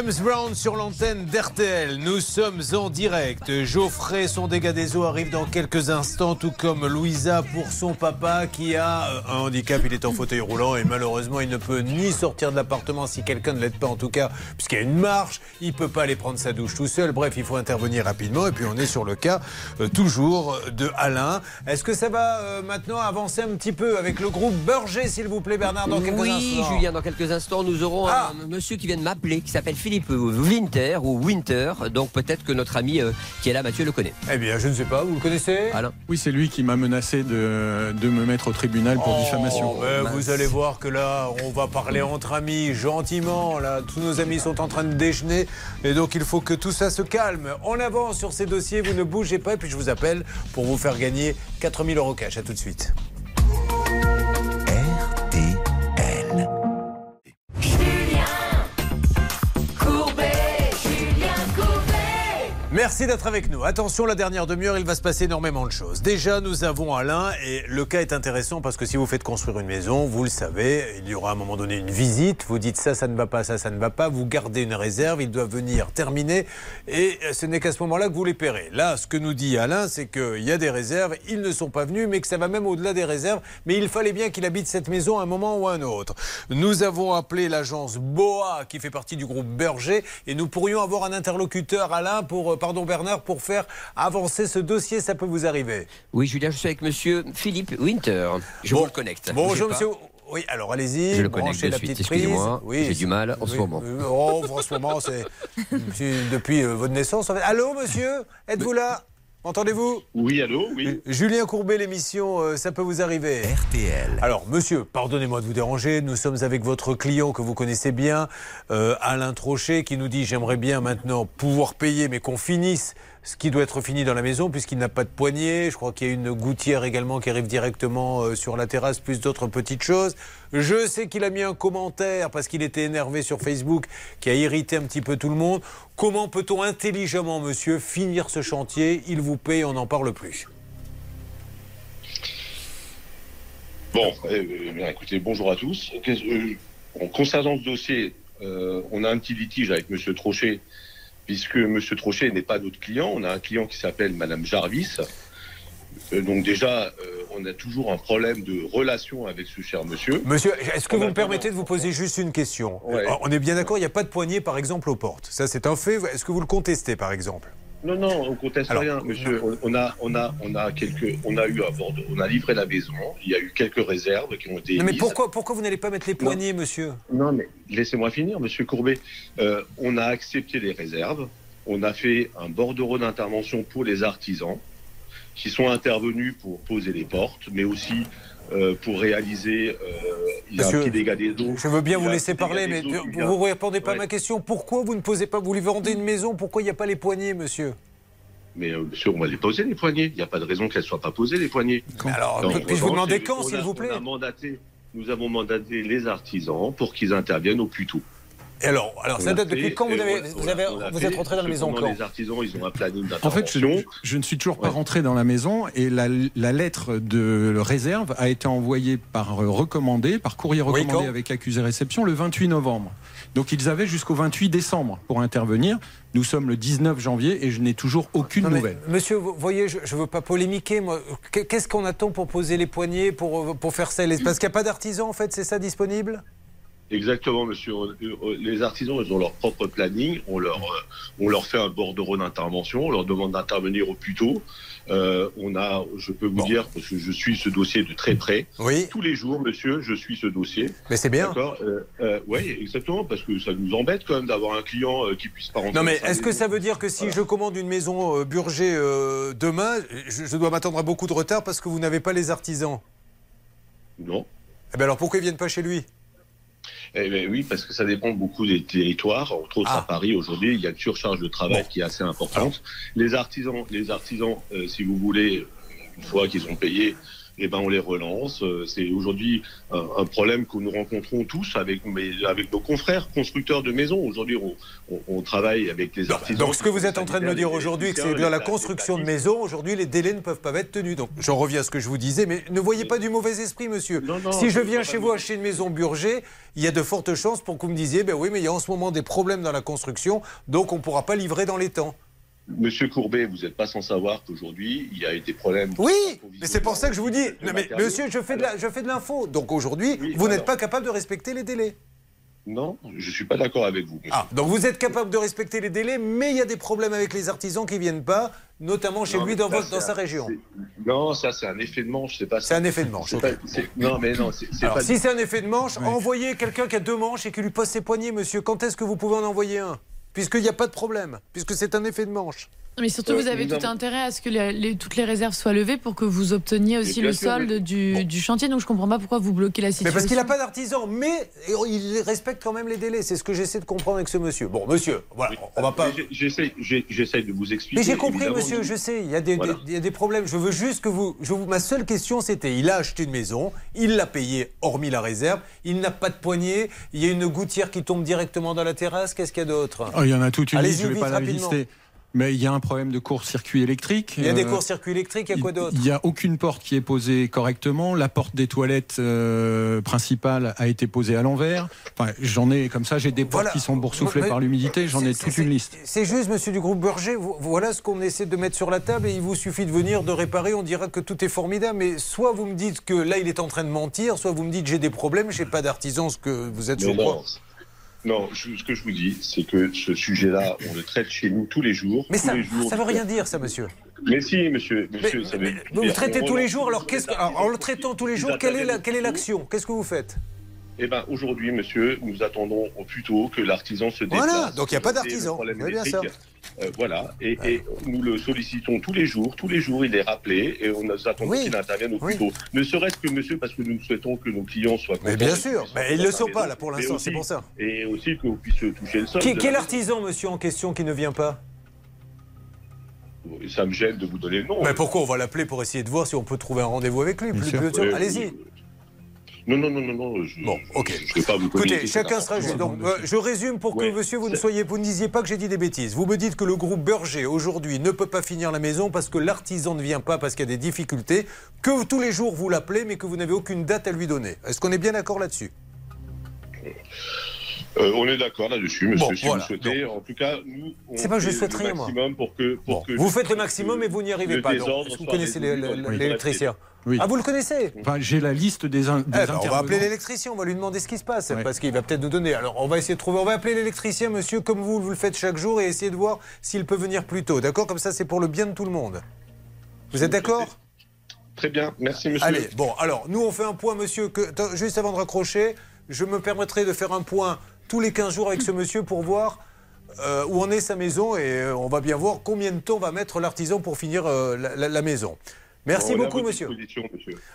James Brown sur l'antenne d'RTL. Nous sommes en direct. Geoffrey, son dégât des eaux, arrive dans quelques instants, tout comme Louisa pour son papa qui a euh, un handicap. Il est en fauteuil roulant et malheureusement, il ne peut ni sortir de l'appartement si quelqu'un ne l'aide pas, en tout cas, puisqu'il y a une marche. Il peut pas aller prendre sa douche tout seul. Bref, il faut intervenir rapidement. Et puis, on est sur le cas euh, toujours de Alain. Est-ce que ça va euh, maintenant avancer un petit peu avec le groupe Burger, s'il vous plaît, Bernard, dans quelques oui, instants? Julien, dans quelques instants, nous aurons Ah. un monsieur qui vient de m'appeler, qui s'appelle Philippe Winter ou Winter. Donc peut-être que notre ami euh, qui est là, Mathieu, le connaît. Eh bien, je ne sais pas, vous le connaissez? Alain Oui, c'est lui qui m'a menacé de, de me mettre au tribunal pour diffamation. Oh, ben, vous allez voir que là, on va parler entre amis, gentiment. Là, tous nos amis sont en train de déjeuner. Et donc, il faut que tout ça se calme. On avance sur ces dossiers, vous ne bougez pas. Et puis, je vous appelle pour vous faire gagner 4000 euros cash. À tout de suite. Merci d'être avec nous. Attention, la dernière demi-heure, il va se passer énormément de choses. Déjà, nous avons Alain et le cas est intéressant parce que si vous faites construire une maison, vous le savez, il y aura à un moment donné une visite. Vous dites ça, ça ne va pas, ça, ça ne va pas. Vous gardez une réserve, ils doivent venir terminer et ce n'est qu'à ce moment-là que vous les paierez. Là, ce que nous dit Alain, c'est qu'il y a des réserves, ils ne sont pas venus, mais que ça va même au-delà des réserves. Mais il fallait bien qu'il habite cette maison à un moment ou à un autre. Nous avons appelé l'agence BOA qui fait partie du groupe Berger et nous pourrions avoir un interlocuteur, Alain, pour, euh, pardon Bernard, pour faire avancer ce dossier. Ça peut vous arriver. Oui, Julien, je suis avec monsieur Philippe Winter. Je vous le connecte. Bonjour monsieur. Oui, alors allez-y. Je le connecte branchez la suite, petite prise. Oui, j'ai du mal en ce moment. Oh, en ce moment, c'est c'est depuis euh, votre naissance. en fait. Allô, monsieur Êtes-vous là? Entendez-vous Oui, allô, oui. Julien Courbet, l'émission, euh, ça peut vous arriver. RTL. Alors, monsieur, pardonnez-moi de vous déranger. Nous sommes avec votre client que vous connaissez bien, euh, Alain Trochet, qui nous dit J'aimerais bien maintenant pouvoir payer, mais qu'on finisse ce qui doit être fini dans la maison, puisqu'il n'a pas de poignée. Je crois qu'il y a une gouttière également qui arrive directement euh, sur la terrasse, plus d'autres petites choses. Je sais qu'il a mis un commentaire parce qu'il était énervé sur Facebook, qui a irrité un petit peu tout le monde. Comment peut-on intelligemment, monsieur, finir ce chantier? Il vous paye, on n'en parle plus. Bon, euh, bien, écoutez, bonjour à tous. Qu'est-ce- euh, concernant ce dossier, euh, on a un petit litige avec Monsieur Trochet, puisque Monsieur Trochet n'est pas notre client. On a un client qui s'appelle Madame Jarvis. Euh, donc déjà, euh, on a toujours un problème de relation avec ce cher monsieur. Monsieur, est-ce que vous me permettez de vous poser juste une question? Ouais. On est bien d'accord, il n'y a pas de poignée, par exemple, aux portes. Ça, c'est un fait. Est-ce que vous le contestez, par exemple? Non, non, on conteste Alors, rien, monsieur. On, a, on a, on a quelques, on a eu à bord, de- on a livré la maison. Il y a eu quelques réserves qui ont été. Non, mais pourquoi, pourquoi vous n'allez pas mettre les poignées, monsieur? Non, mais laissez-moi finir, monsieur Courbet. Euh, on a accepté les réserves. On a fait un bordereau d'intervention pour les artisans qui sont intervenus pour poser les portes, mais aussi euh, pour réaliser. euh, il y a Monsieur, un petit dégât des eaux. Je veux bien vous laisser parler, mais eaux vous ne répondez pas à ma question. Pourquoi vous ne posez pas, vous lui vendez une maison, pourquoi il n'y a pas les poignées, monsieur? Mais euh, monsieur, on va les poser, les poignées. Il n'y a pas de raison qu'elles ne soient pas posées, les poignées. Alors, puis-je vous demander quand, s'il vous plaît on a mandaté- Nous avons mandaté les artisans pour qu'ils interviennent au plus tôt. Et alors, alors ça date depuis quand vous avez, on- vous, on a- avez, on a vous fait- êtes rentré dans la maison quand Les artisans, ils ont un planning En fait, je, ne suis toujours pas rentré dans la maison et la, la lettre de réserve a été envoyée par euh, recommandé, par courrier recommandé avec accusé réception le 28 novembre. Donc ils avaient jusqu'au 28 décembre pour intervenir. Nous sommes le 19 janvier et je n'ai toujours aucune Non, nouvelle. Monsieur, vous voyez, je ne veux pas polémiquer. moi. Qu'est-ce qu'on attend pour poser les poignées, pour, euh, pour faire ça? Les- Parce qu'il n'y a pas d'artisan, en fait, c'est ça disponible? Exactement, monsieur. Les artisans, ils ont leur propre planning. On leur, euh, on leur fait un bordereau d'intervention. On leur demande d'intervenir au plus tôt. Euh, on a, je peux vous dire, parce que je suis ce dossier de très près. Oui. Tous les jours, monsieur, je suis ce dossier. Mais c'est bien. D'accord. Euh, euh, oui, exactement, parce que ça nous embête quand même d'avoir un client qui puisse pas rentrer. Non, mais est-ce que ça veut dire que si je commande une maison Burger demain, je, je dois m'attendre à beaucoup de retard parce que vous n'avez pas les artisans? Non. Eh bien alors pourquoi ils viennent pas chez lui? Eh ben oui, parce que ça dépend beaucoup des territoires. Entre autres, Ah. à Paris, aujourd'hui, il y a une surcharge de travail qui est assez importante. Les artisans, les artisans, euh, si vous voulez, une fois qu'ils ont payé, eh ben on les relance. Euh, C'est aujourd'hui un, un problème que nous rencontrons tous avec, nos confrères constructeurs de maisons. Aujourd'hui, on, on- on travaille avec les artisans. Donc ce que vous êtes en train de me dire aujourd'hui, que c'est dans la construction de maisons, aujourd'hui les délais ne peuvent pas être tenus. Donc je reviens à ce que je vous disais, mais ne voyez pas du mauvais esprit, monsieur. non, si je viens chez vous acheter une maison Burger, il y a de fortes chances pour que vous me disiez, ben oui, mais il y a en ce moment des problèmes dans la construction, donc on ne pourra pas livrer dans les temps. Monsieur Courbet, vous n'êtes pas sans savoir qu'aujourd'hui, il y a eu des problèmes. Oui, mais c'est pour ça que je vous dis, non, mais matériaux. monsieur, je fais de la- je fais de l'info. Donc aujourd'hui, Oui, vous n'êtes pas capable de respecter les délais. Non, je suis pas d'accord avec vous. monsieur. Ah, donc vous êtes capable de respecter les délais, mais il y a des problèmes avec les artisans qui viennent pas, notamment chez Non, lui dans, ça, votre- dans c'est sa région. Non, ça c'est un effet de manche, c'est pas ça. C'est un effet de manche, C'est ok. pas- c'est- Non, mais non, c'est c'est Alors, pas. si c'est un effet de manche, envoyez quelqu'un qui a deux manches et qui lui pose ses poignets, monsieur. Quand est-ce que vous pouvez en envoyer un? Puisqu'il n'y a pas de problème, puisque c'est un effet de manche. Mais surtout, Euh, vous avez tout avons- intérêt à ce que les- les- toutes les réserves soient levées pour que vous obteniez aussi le sûr, solde mais- du, du chantier. Donc, je comprends pas pourquoi vous bloquez la Mais situation. parce qu'il n'a pas d'artisan, mais il respecte quand même les délais. C'est ce que j'essaie de comprendre avec ce monsieur. Bon, monsieur, voilà, on va pas. J'essaie de vous expliquer. Mais j'ai compris, monsieur, je sais, il y, a des, Voilà. des- il y a des problèmes. Je veux juste que vous, je vous. Ma seule question, c'était il a acheté une maison, il l'a payée, hormis la réserve, il n'a pas de poignée, il y a une gouttière qui tombe directement dans la terrasse. Qu'est-ce qu'il y a d'autre? Oh, il y en a toute une Allez-y liste, je ne vais pas la rapidement. lister. Mais il y a un problème de court-circuit électrique. Il y a des Euh, courts-circuits électriques, il y a quoi d'autre Il n'y a aucune porte qui est posée correctement. La porte des toilettes euh, principale a été posée à l'envers. Enfin, j'en ai comme ça, j'ai des portes Voilà. qui sont boursouflées Mais- par l'humidité. J'en ai toute une liste. C'est juste, monsieur du groupe Berger, vo- voilà ce qu'on essaie de mettre sur la table et il vous suffit de venir, de réparer, on dira que tout est formidable. Mais soit vous me dites que là, il est en train de mentir, soit vous me dites j'ai des problèmes, j'ai pas d'artisan, ce que vous êtes sur non, je- ce que je vous dis, c'est que ce sujet-là, on le traite chez nous tous les jours. Mais ça, jours. ça veut rien dire, ça, monsieur. Mais si, monsieur, monsieur, ça veut Vous le dire- traitez on tous les jours, alors qu'est-ce que, alors, en le traitant tous les jours, quelle est la- quelle est l'action? Qu'est-ce que vous faites? Eh bien, aujourd'hui, monsieur, nous attendons au plus tôt que l'artisan se déplace. Voilà, donc il y a pas d'artisan, vous bien. Euh, voilà, et, et nous le sollicitons tous les jours. Tous les jours, il est rappelé et on nous attendons qu'il intervienne au plus tôt. Ne serait-ce que, monsieur, parce que nous souhaitons que nos clients soient contents. Mais bien sûr, mais ils ne le sont pas là pour l'instant, c'est pour ça. Et aussi qu'on puisse toucher le sol. Qui, quel artisan, monsieur, en question, qui ne vient pas? Ça me gêne de vous donner le nom. Mais pourquoi on va l'appeler pour essayer de voir si on peut trouver un rendez-vous avec lui plus- sûr. Ouais, Allez-y. Non, non, non, non, non. Je, bon, ok. Je ne vais pas vous Écoutez, chacun sera juste. information. Donc, euh, je résume pour que monsieur, vous ne soyez, vous ne disiez pas que j'ai dit des bêtises. Vous me dites que le groupe Berger aujourd'hui ne peut pas finir la maison parce que l'artisan ne vient pas parce qu'il y a des difficultés, que tous les jours vous l'appelez, mais que vous n'avez aucune date à lui donner. Est-ce qu'on est bien d'accord là-dessus? Euh, on est d'accord là-dessus, monsieur, Bon, si voilà. vous souhaitez. En tout cas, nous, on C'est pas que je fait souhaite le rien, pour que, pour que Vous faites le maximum et vous n'y arrivez pas. donc. vous connaissez l'électricien? Oui. Ah, vous le connaissez Enfin, j'ai la liste des, in- des Eh ben, on va appeler l'électricien, on va lui demander ce qui se passe, Ouais. parce qu'il va peut-être nous donner. Alors, on va essayer de trouver, on va appeler l'électricien, monsieur, comme vous, vous le faites chaque jour, et essayer de voir s'il peut venir plus tôt. D'accord? Comme ça, c'est pour le bien de tout le monde. Vous êtes d'accord? Très bien, merci, monsieur. Allez, bon, alors, nous, on fait un point, monsieur, que, juste avant de raccrocher, je me permettrai de faire un point tous les 15 jours avec ce monsieur pour voir euh, où en est sa maison, et euh, on va bien voir combien de temps va mettre l'artisan pour finir euh, la, la- la maison. Merci beaucoup, monsieur. monsieur.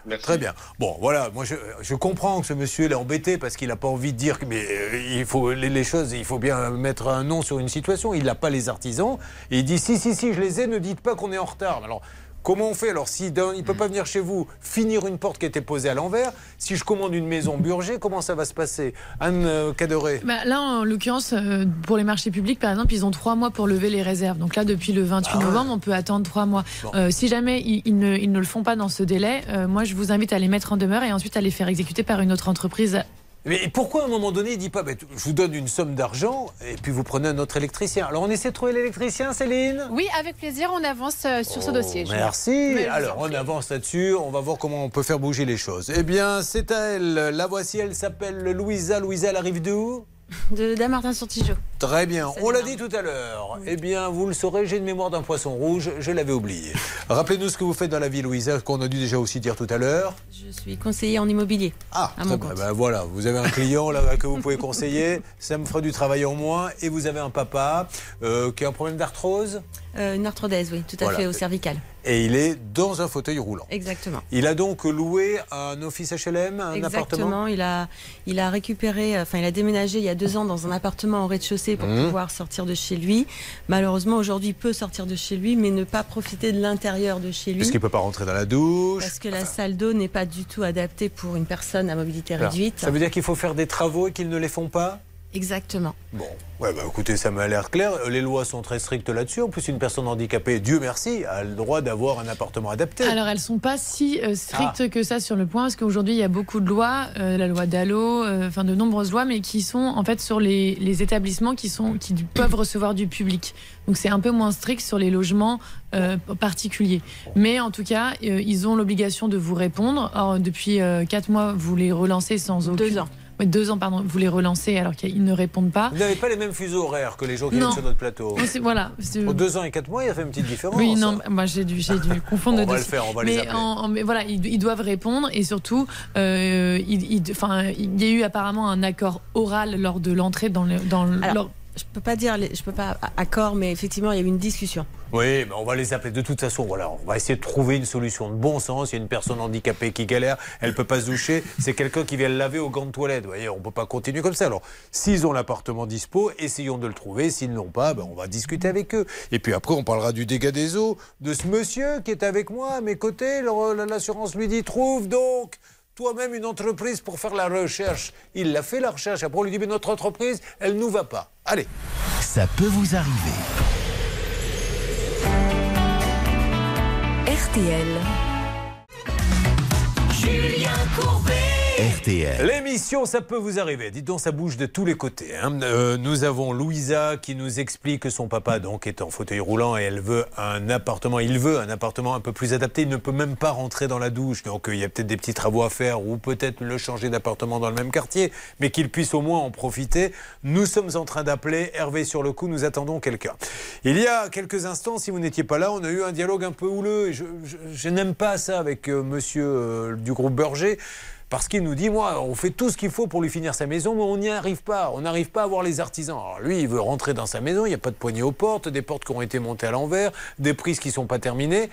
Merci. Très bien. Bon, voilà, moi je, je comprends que ce monsieur est embêté parce qu'il n'a pas envie de dire que mais euh, il faut les, les choses, il faut bien mettre un nom sur une situation. Il n'a pas les artisans et il dit si si si je les ai, ne dites pas qu'on est en retard. Alors comment on fait alors si d'un, il peut pas venir chez vous finir une porte qui a été posée à l'envers Si je commande une maison Burger, comment ça va se passer? Anne euh, Cadoré. Bah, là, en l'occurrence, euh, pour les marchés publics, par exemple, ils ont trois mois pour lever les réserves. Donc là, depuis le 28 Ah novembre, on peut attendre trois mois. Bon. Euh, si jamais ils, ils ne, ils ne le font pas dans ce délai, euh, moi, je vous invite à les mettre en demeure et ensuite à les faire exécuter par une autre entreprise. Mais pourquoi à un moment donné il dit pas ben, je vous donne une somme d'argent et puis vous prenez un autre électricien? Alors on essaie de trouver l'électricien, Céline? Oui, avec plaisir, on avance euh, sur ce dossier. Julien. Merci. Mais Alors, on avance là-dessus. On va voir comment on peut faire bouger les choses. Eh bien, c'est à elle. La voici. Elle s'appelle Louisa. Louisa, elle arrive d'où? De Damartin sur Tigeot. Très bien. On l'a dit tout à l'heure. Eh bien, vous le saurez, j'ai une mémoire d'un poisson rouge. Je l'avais oublié. Rappelez-nous ce que vous faites dans la vie, Louisa, qu'on a dû déjà aussi dire tout à l'heure. Je suis conseiller en immobilier. Ah, à très mon bien. compte. Ben voilà, vous avez un client là que vous pouvez conseiller. Ça me fera du travail en moins. Et vous avez un papa euh, qui a un problème d'arthrose? Euh, une arthrodèse, oui, tout à Voilà. fait, au cervical. Et il est dans un fauteuil roulant. Exactement. Il a donc loué un office HLM, un appartement. Il a, il a récupéré, enfin, il a déménagé il y a deux ans dans un appartement au rez-de-chaussée pour Mhm. pouvoir sortir de chez lui. Malheureusement, aujourd'hui, il peut sortir de chez lui, mais ne pas profiter de l'intérieur de chez lui. Parce qu'il ne peut pas rentrer dans la douche. Parce que la salle d'eau n'est pas du tout adaptée pour une personne à mobilité Alors, réduite. Ça veut dire qu'il faut faire des travaux et qu'ils ne les font pas? Exactement. Bon, ouais, bah, écoutez, ça m'a l'air clair. Les lois sont très strictes là-dessus. En plus, une personne handicapée, Dieu merci, a le droit d'avoir un appartement adapté. Alors, elles sont pas si euh, strictes Ah. que ça sur le point, parce qu'aujourd'hui, il y a beaucoup de lois, euh, la loi Dallot, euh, enfin de nombreuses lois, mais qui sont en fait sur les, les établissements qui, sont, qui peuvent recevoir du public. Donc, c'est un peu moins strict sur les logements euh, particuliers. Mais en tout cas, euh, ils ont l'obligation de vous répondre. Or, depuis euh, quatre mois, vous les relancez sans aucun. Deux ans. Ouais, deux ans, pardon. Vous les relancez alors qu'ils ne répondent pas. Vous n'avez pas les mêmes fuseaux horaires que les gens qui Non. viennent sur notre plateau. Voilà. En deux ans et quatre mois, il y a fait une petite différence. Oui, non, moi j'ai dû, j'ai dû confondre On les va deux. le faire, on va les mais en- en- mais voilà, ils, ils doivent répondre et surtout, euh, il, il- enfin, il y a eu apparemment un accord oral lors de l'entrée dans le. Dans Alors, je peux pas dire, je peux pas accord, mais effectivement, il y a eu une discussion. Oui, mais on va les appeler. De toute façon, voilà, on va essayer de trouver une solution de bon sens. Il y a une personne handicapée qui galère, elle peut pas se doucher. C'est quelqu'un qui vient le laver au gant de toilette. Vous voyez, on peut pas continuer comme ça. Alors, s'ils ont l'appartement dispo, essayons de le trouver. S'ils l'ont pas, ben, on va discuter avec eux. Et puis après, on parlera du dégât des eaux, de ce monsieur qui est avec moi à mes côtés. L'assurance lui dit trouve donc toi-même une entreprise pour faire la recherche. Il l'a fait la recherche. Après, on lui dit, mais notre entreprise, elle ne nous va pas. Allez. Ça peut vous arriver. RTL. Julien Courbet. RTL. L'émission, ça peut vous arriver. Dites donc, ça bouge de tous les côtés. hein. Euh, nous avons Louisa qui nous explique que son papa donc est en fauteuil roulant et elle veut un appartement. Il veut un appartement un peu plus adapté. Il ne peut même pas rentrer dans la douche. Donc euh, il y a peut-être des petits travaux à faire ou peut-être le changer d'appartement dans le même quartier, mais qu'il puisse au moins en profiter. Nous sommes en train d'appeler Hervé sur le coup. Nous attendons quelqu'un. Il y a quelques instants, si vous n'étiez pas là, on a eu un dialogue un peu houleux. Et je, je- je n'aime pas ça avec euh, Monsieur euh, du groupe Berger. Parce qu'il nous dit, moi, on fait tout ce qu'il faut pour lui finir sa maison, mais on n'y arrive pas. On n'arrive pas à voir les artisans. Alors lui, il veut rentrer dans sa maison, il n'y a pas de poignée aux portes, des portes qui ont été montées à l'envers, des prises qui ne sont pas terminées.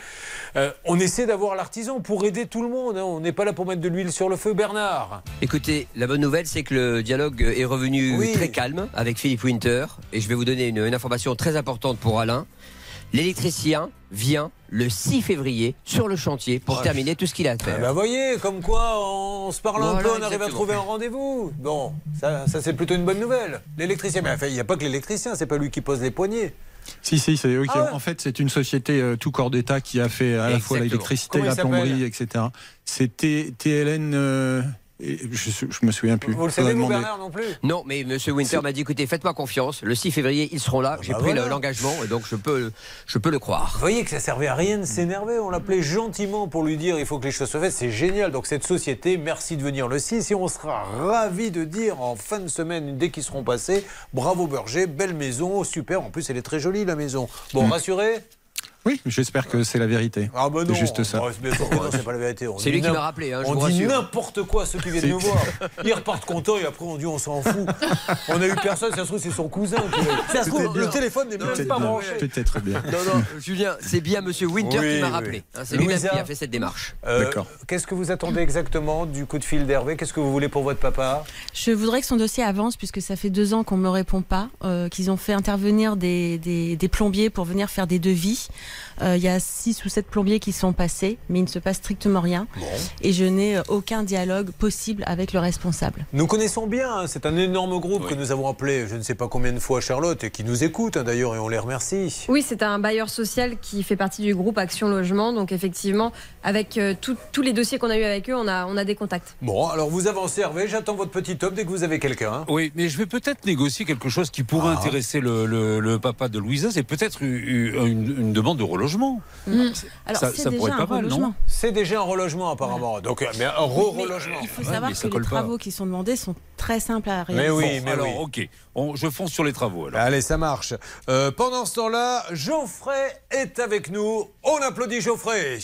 Euh, on essaie d'avoir l'artisan pour aider tout le monde. hein. On n'est pas là pour mettre de l'huile sur le feu, Bernard. Écoutez, la bonne nouvelle, c'est que le dialogue est revenu Oui. très calme avec Philippe Winter. Et je vais vous donner une, une information très importante pour Alain. L'électricien vient le 6 février sur le chantier pour Ouais. terminer tout ce qu'il a à faire. Ah bah voyez, comme quoi on se parle un peu, on arrive à trouver un rendez-vous. Bon, ça, ça, c'est plutôt une bonne nouvelle. L'électricien, mais enfin, il n'y a pas que l'électricien, c'est pas lui qui pose les poignées. Si, si, c'est Ah ouais. En fait, c'est une société euh, tout corps d'État qui a fait à la fois l'électricité, la plomberie, etc. C'était TLN. euh, et je, je me souviens plus. Vous le savez, vous, demander. Bernard, non plus? Non, mais Monsieur Winter m'a dit écoutez, faites-moi confiance. Le 6 février, ils seront là. J'ai bah pris voilà. l'engagement et donc je peux, je peux le croire. Vous voyez que ça servait à rien de s'énerver. On l'appelait gentiment pour lui dire il faut que les choses soient faites. C'est génial. Donc cette société, merci de venir le 6 et on sera ravis de dire en fin de semaine, dès qu'ils seront passés, bravo Berger, belle maison, super. En plus, elle est très jolie la maison. Bon, Mm. rassuré Oui, j'espère que c'est la vérité. Ah non, C'est juste ça. C'est pas la vérité. C'est lui qui m'a rappelé, hein, je on vous dit n'importe quoi ceux qui viennent nous voir. Ils repartent contents et après on dit on s'en fout. On a eu personne, ça se trouve c'est son cousin. qui- Ça se trouve, Peut-être le bien. téléphone n'est même pas branché. Peut-être bien. Non, non, Julien, c'est bien Monsieur Winter Oui, qui m'a rappelé. Hein, c'est lui-même Louisa qui a fait cette démarche. Euh, D'accord. Qu'est-ce que vous attendez exactement du coup de fil d'Hervé? Qu'est-ce que vous voulez pour votre papa? Je voudrais que son dossier avance puisque ça fait deux ans qu'on me répond pas, euh, qu'ils ont fait intervenir des, des, des plombiers pour venir faire des devis. Euh, Il y a six ou sept plombiers qui sont passés, mais il ne se passe strictement rien. Et je n'ai euh, aucun dialogue possible avec le responsable. Nous connaissons bien, hein, c'est un énorme groupe que nous avons appelé je ne sais pas combien de fois Charlotte et qui nous écoute hein, d'ailleurs et on les remercie. Oui, c'est un bailleur social qui fait partie du groupe Action Logement. Donc effectivement, avec euh, tout- tous les dossiers qu'on a eu avec eux, on a, on a des contacts. Bon, alors vous avancez Hervé, j'attends votre petit top dès que vous avez quelqu'un. hein. Oui, mais je vais peut-être négocier quelque chose qui pourrait Ah. intéresser le, le- le papa de Louisa. C'est peut-être une, une- une demande de relogement. Mm. Alors Ça- c'est ça déjà pourrait être un pas mal, non relogement. C'est déjà un relogement apparemment, donc mais un re-relogement. Il faut savoir que les pas. travaux qui sont demandés sont très simples à réaliser. Mais oui, Bon, mais alors, oui. ok. On- je fonce sur les travaux. Alors. Allez, ça marche. Euh, pendant ce temps-là, Geoffrey est avec nous. On applaudit Geoffrey.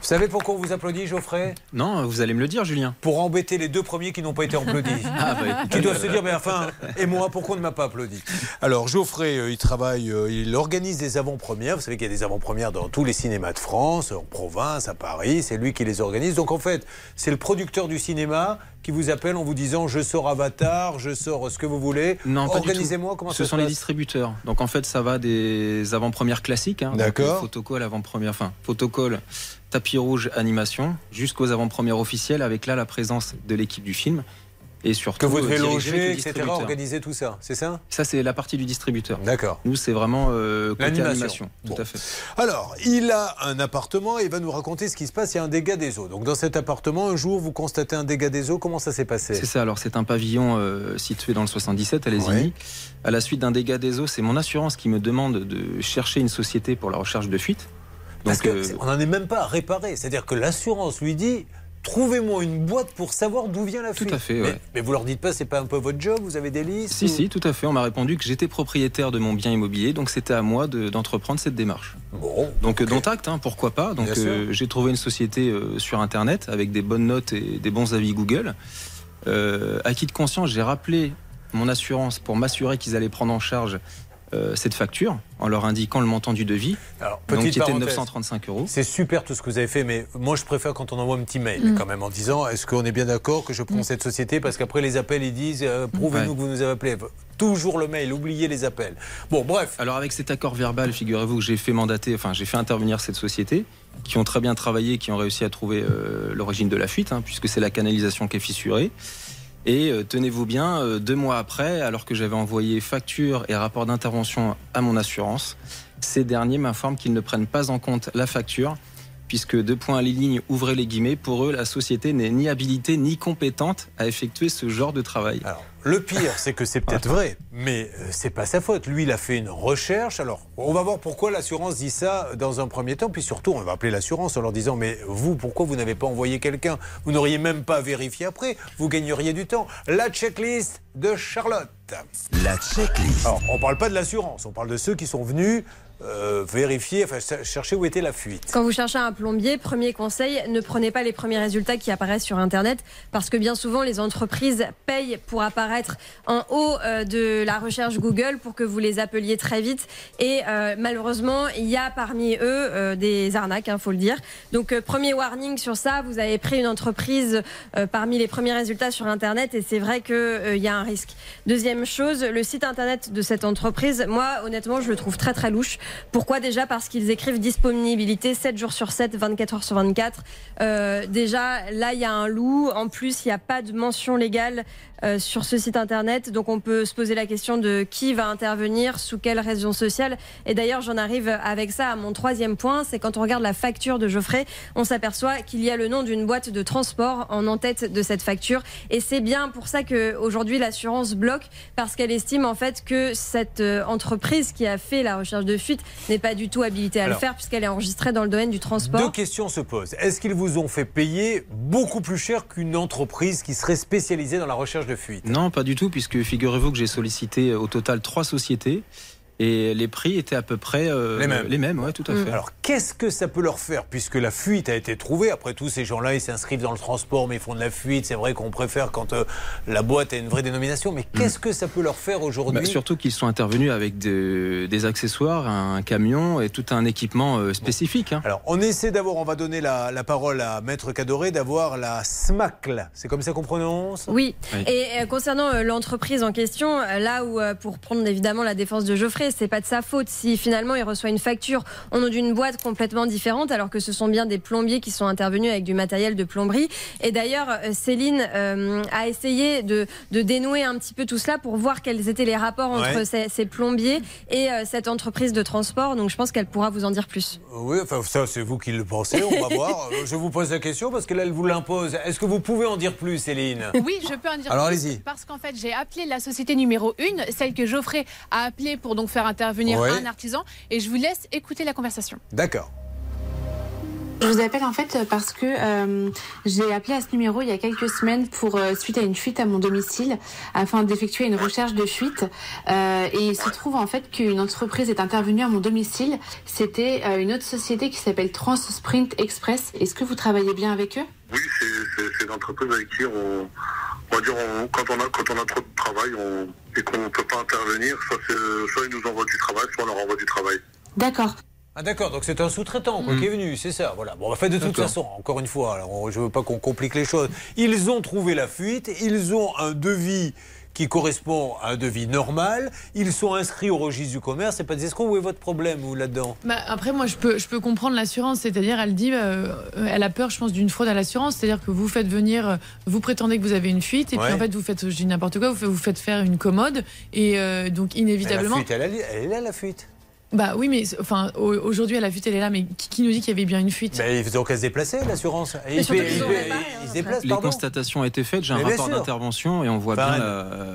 Vous savez pourquoi on vous applaudit, Geoffrey? Non, vous allez me le dire, Julien. Pour embêter les deux premiers qui n'ont pas été applaudis. Ah, bah, qui doivent se dire, mais enfin, et moi, pourquoi on ne m'a pas applaudi? Alors, Geoffrey, euh, il travaille, euh, il organise des avant-premières. Vous savez qu'il y a des avant-premières dans tous les cinémas de France, en province, à Paris. C'est lui qui les organise. Donc, en fait, c'est le producteur du cinéma qui vous appelle en vous disant, je sors Avatar, je sors ce que vous voulez. Non. Organisez-moi comment Ce ça sont se les distributeurs. Donc en fait, ça va des avant-premières classiques. hein, D'accord. euh, Photocall, avant-première, enfin, photocall, tapis rouge, animation, jusqu'aux avant-premières officielles avec là la présence de l'équipe du film et surtout Que vous euh, devez avec loger, etc., organiser tout ça, c'est ça? Ça, c'est la partie du distributeur. D'accord. Nous, c'est vraiment euh, côté L'animation. animation. Tout à fait. Alors, il a un appartement et il va nous raconter ce qui se passe. Il y a un dégât des eaux. Donc, dans cet appartement, un jour, vous constatez un dégât des eaux. Comment ça s'est passé? C'est ça, alors c'est un pavillon euh, situé dans le 77 à Lesigny. Ouais. À la suite d'un dégât des eaux, c'est mon assurance qui me demande de chercher une société pour la recherche de fuite. Parce Donc, que euh, on n'en est même pas à réparer. C'est-à-dire que l'assurance lui dit trouvez-moi une boîte pour savoir d'où vient la Tout fuite. à fait, mais, ouais. mais vous leur dites pas, c'est pas un peu votre job Vous avez des listes Si, ou- si, tout à fait. On m'a répondu que j'étais propriétaire de mon bien immobilier, donc c'était à moi de- d'entreprendre cette démarche. Bon, donc, euh, dont acte, hein, pourquoi pas. Donc, euh, j'ai trouvé une société euh, sur Internet avec des bonnes notes et des bons avis Google. Euh, acquis de conscience, j'ai rappelé mon assurance pour m'assurer qu'ils allaient prendre en charge euh, cette facture en leur indiquant le montant du devis, Alors, donc qui était de parenthèse. 935 euros. C'est super tout ce que vous avez fait, mais moi je préfère quand on envoie un petit mail Mm. quand même en disant est-ce qu'on est bien d'accord que je prends cette société? Parce qu'après les appels ils disent euh, prouvez-nous Ouais. que vous nous avez appelé. Toujours le mail, oubliez les appels. Bon bref. Alors avec cet accord verbal, figurez-vous que j'ai fait mandater, enfin j'ai fait intervenir cette société, qui ont très bien travaillé, qui ont réussi à trouver euh, l'origine de la fuite, hein, puisque c'est la canalisation qui est fissurée. Et euh, tenez-vous bien, euh, deux mois après, alors que j'avais envoyé facture et rapport d'intervention à mon assurance, ces derniers m'informent qu'ils ne prennent pas en compte la facture, puisque deux points à les lignes, ouvrez les guillemets, pour eux, la société n'est ni habilitée ni compétente à effectuer ce genre de travail. Le pire, c'est que c'est peut-être vrai, mais euh, c'est pas sa faute. Lui, il a fait une recherche. Alors, on va voir pourquoi l'assurance dit ça dans un premier temps. Puis surtout, on va appeler l'assurance en leur disant Mais vous, pourquoi vous n'avez pas envoyé quelqu'un? Vous n'auriez même pas vérifié après. Vous gagneriez du temps. La checklist de Charlotte. La checklist. Alors, on parle pas de l'assurance, on parle de ceux qui sont venus euh, vérifier, enfin, chercher où était la fuite. Quand vous cherchez un plombier, premier conseil, ne prenez pas les premiers résultats qui apparaissent sur Internet parce que bien souvent les entreprises payent pour apparaître en haut euh, de la recherche Google pour que vous les appeliez très vite. Et euh, malheureusement, il y a parmi eux des arnaques, il faut le dire. Donc premier warning sur ça, vous avez pris une entreprise parmi les premiers résultats sur Internet et c'est vrai qu'il y a un risque. Deuxième chose, le site Internet de cette entreprise, moi honnêtement, je le trouve très très louche. Pourquoi déjà Parce qu'ils écrivent disponibilité 7 jours sur 7, 24 heures sur 24. Euh, déjà, là, il y a un loup. En plus, il n'y a pas de mention légale euh, sur ce site internet. Donc, on peut se poser la question de qui va intervenir, sous quelle raison sociale. Et d'ailleurs, j'en arrive avec ça à mon troisième point. C'est quand on regarde la facture de Geoffrey, on s'aperçoit qu'il y a le nom d'une boîte de transport en en-tête de cette facture. Et c'est bien pour ça qu'aujourd'hui, l'assurance bloque parce qu'elle estime en fait que cette euh, entreprise qui a fait la recherche de fuite n'est pas du tout habilitée à le faire puisqu'elle est enregistrée dans le domaine du transport. Deux questions se posent. Est-ce qu'ils vous ont fait payer beaucoup plus cher qu'une entreprise qui serait spécialisée dans la recherche de Non, pas du tout, puisque figurez-vous que j'ai sollicité au total trois sociétés. Et les prix étaient à peu près euh, les mêmes. Les mêmes, ouais, tout à fait. Alors, qu'est-ce que ça peut leur faire Puisque la fuite a été trouvée? Après tout, ces gens-là, ils s'inscrivent dans le transport, mais ils font de la fuite. C'est vrai qu'on préfère quand euh, la boîte a une vraie dénomination. Mais qu'est-ce que ça peut leur faire aujourd'hui? Bah, surtout qu'ils sont intervenus avec de- des accessoires, un camion et tout un équipement euh, spécifique. hein. Alors, on essaie d'avoir, on va donner la, la parole à Maître Cadoré, d'avoir la SMACL. C'est comme ça qu'on prononce? Oui. Et euh, concernant euh, l'entreprise en question, là où, euh, pour prendre évidemment la défense de Geoffrey, c'est pas de sa faute si finalement il reçoit une facture au nom d'une boîte complètement différente, alors que ce sont bien des plombiers qui sont intervenus avec du matériel de plomberie. Et d'ailleurs, euh, Céline euh, a essayé de, de dénouer un petit peu tout cela pour voir quels étaient les rapports entre Ouais. ces, ces plombiers et euh, cette entreprise de transport. Donc je pense qu'elle pourra vous en dire plus. Oui, enfin, ça, c'est vous qui le pensez. On va voir. Je vous pose la question parce que là, elle vous l'impose. Est-ce que vous pouvez en dire plus, Céline? Oui, je peux en dire Alors, plus, allez-y. Parce qu'en fait, j'ai appelé la société numéro 1, celle que Geoffrey a appelée pour donc faire intervenir Ouais. un artisan. Et je vous laisse écouter la conversation. D'accord. Je vous appelle en fait parce que euh, j'ai appelé à ce numéro il y a quelques semaines pour euh, suite à une fuite à mon domicile afin d'effectuer une recherche de fuite Euh, et il se trouve en fait qu'une entreprise est intervenue à mon domicile. C'était euh, une autre société qui s'appelle Transsprint Express. Est-ce que vous travaillez bien avec eux? Oui, c'est- c'est c'est une entreprise avec qui on, on va dire, on- quand, on a, quand on a trop de travail on, et qu'on ne peut pas intervenir, soit, ils nous envoient du travail, soit on leur envoie du travail. D'accord. Ah d'accord, donc c'est un sous-traitant quoi, Mm. qui est venu, c'est ça. Voilà. Bon, en fait, de toute façon, encore une fois, alors, je veux pas qu'on complique les choses. Ils ont trouvé la fuite, ils ont un devis qui correspond à un devis normal, ils sont inscrits au registre du commerce, c'est pas des escrocs, où est votre problème vous là-dedans? Bah, après, moi, je peux, je peux comprendre l'assurance, c'est-à-dire, elle dit, euh, elle a peur, je pense, d'une fraude à l'assurance, c'est-à-dire que vous faites venir, euh, vous prétendez que vous avez une fuite, et Ouais. puis en fait, vous faites, je dis n'importe quoi, vous faites, vous faites faire une commode, et euh, donc Mais inévitablement. La fuite, elle, elle- elle est là la fuite. Bah oui, mais enfin, au- aujourd'hui, à la fuite, elle est là, mais qui, qui nous dit qu'il y avait bien une fuite Mais ils ont qu'à se déplacer, l'assurance. Se Les pardon. constatations ont été faites, j'ai un rapport d'intervention et on voit Enfin, bien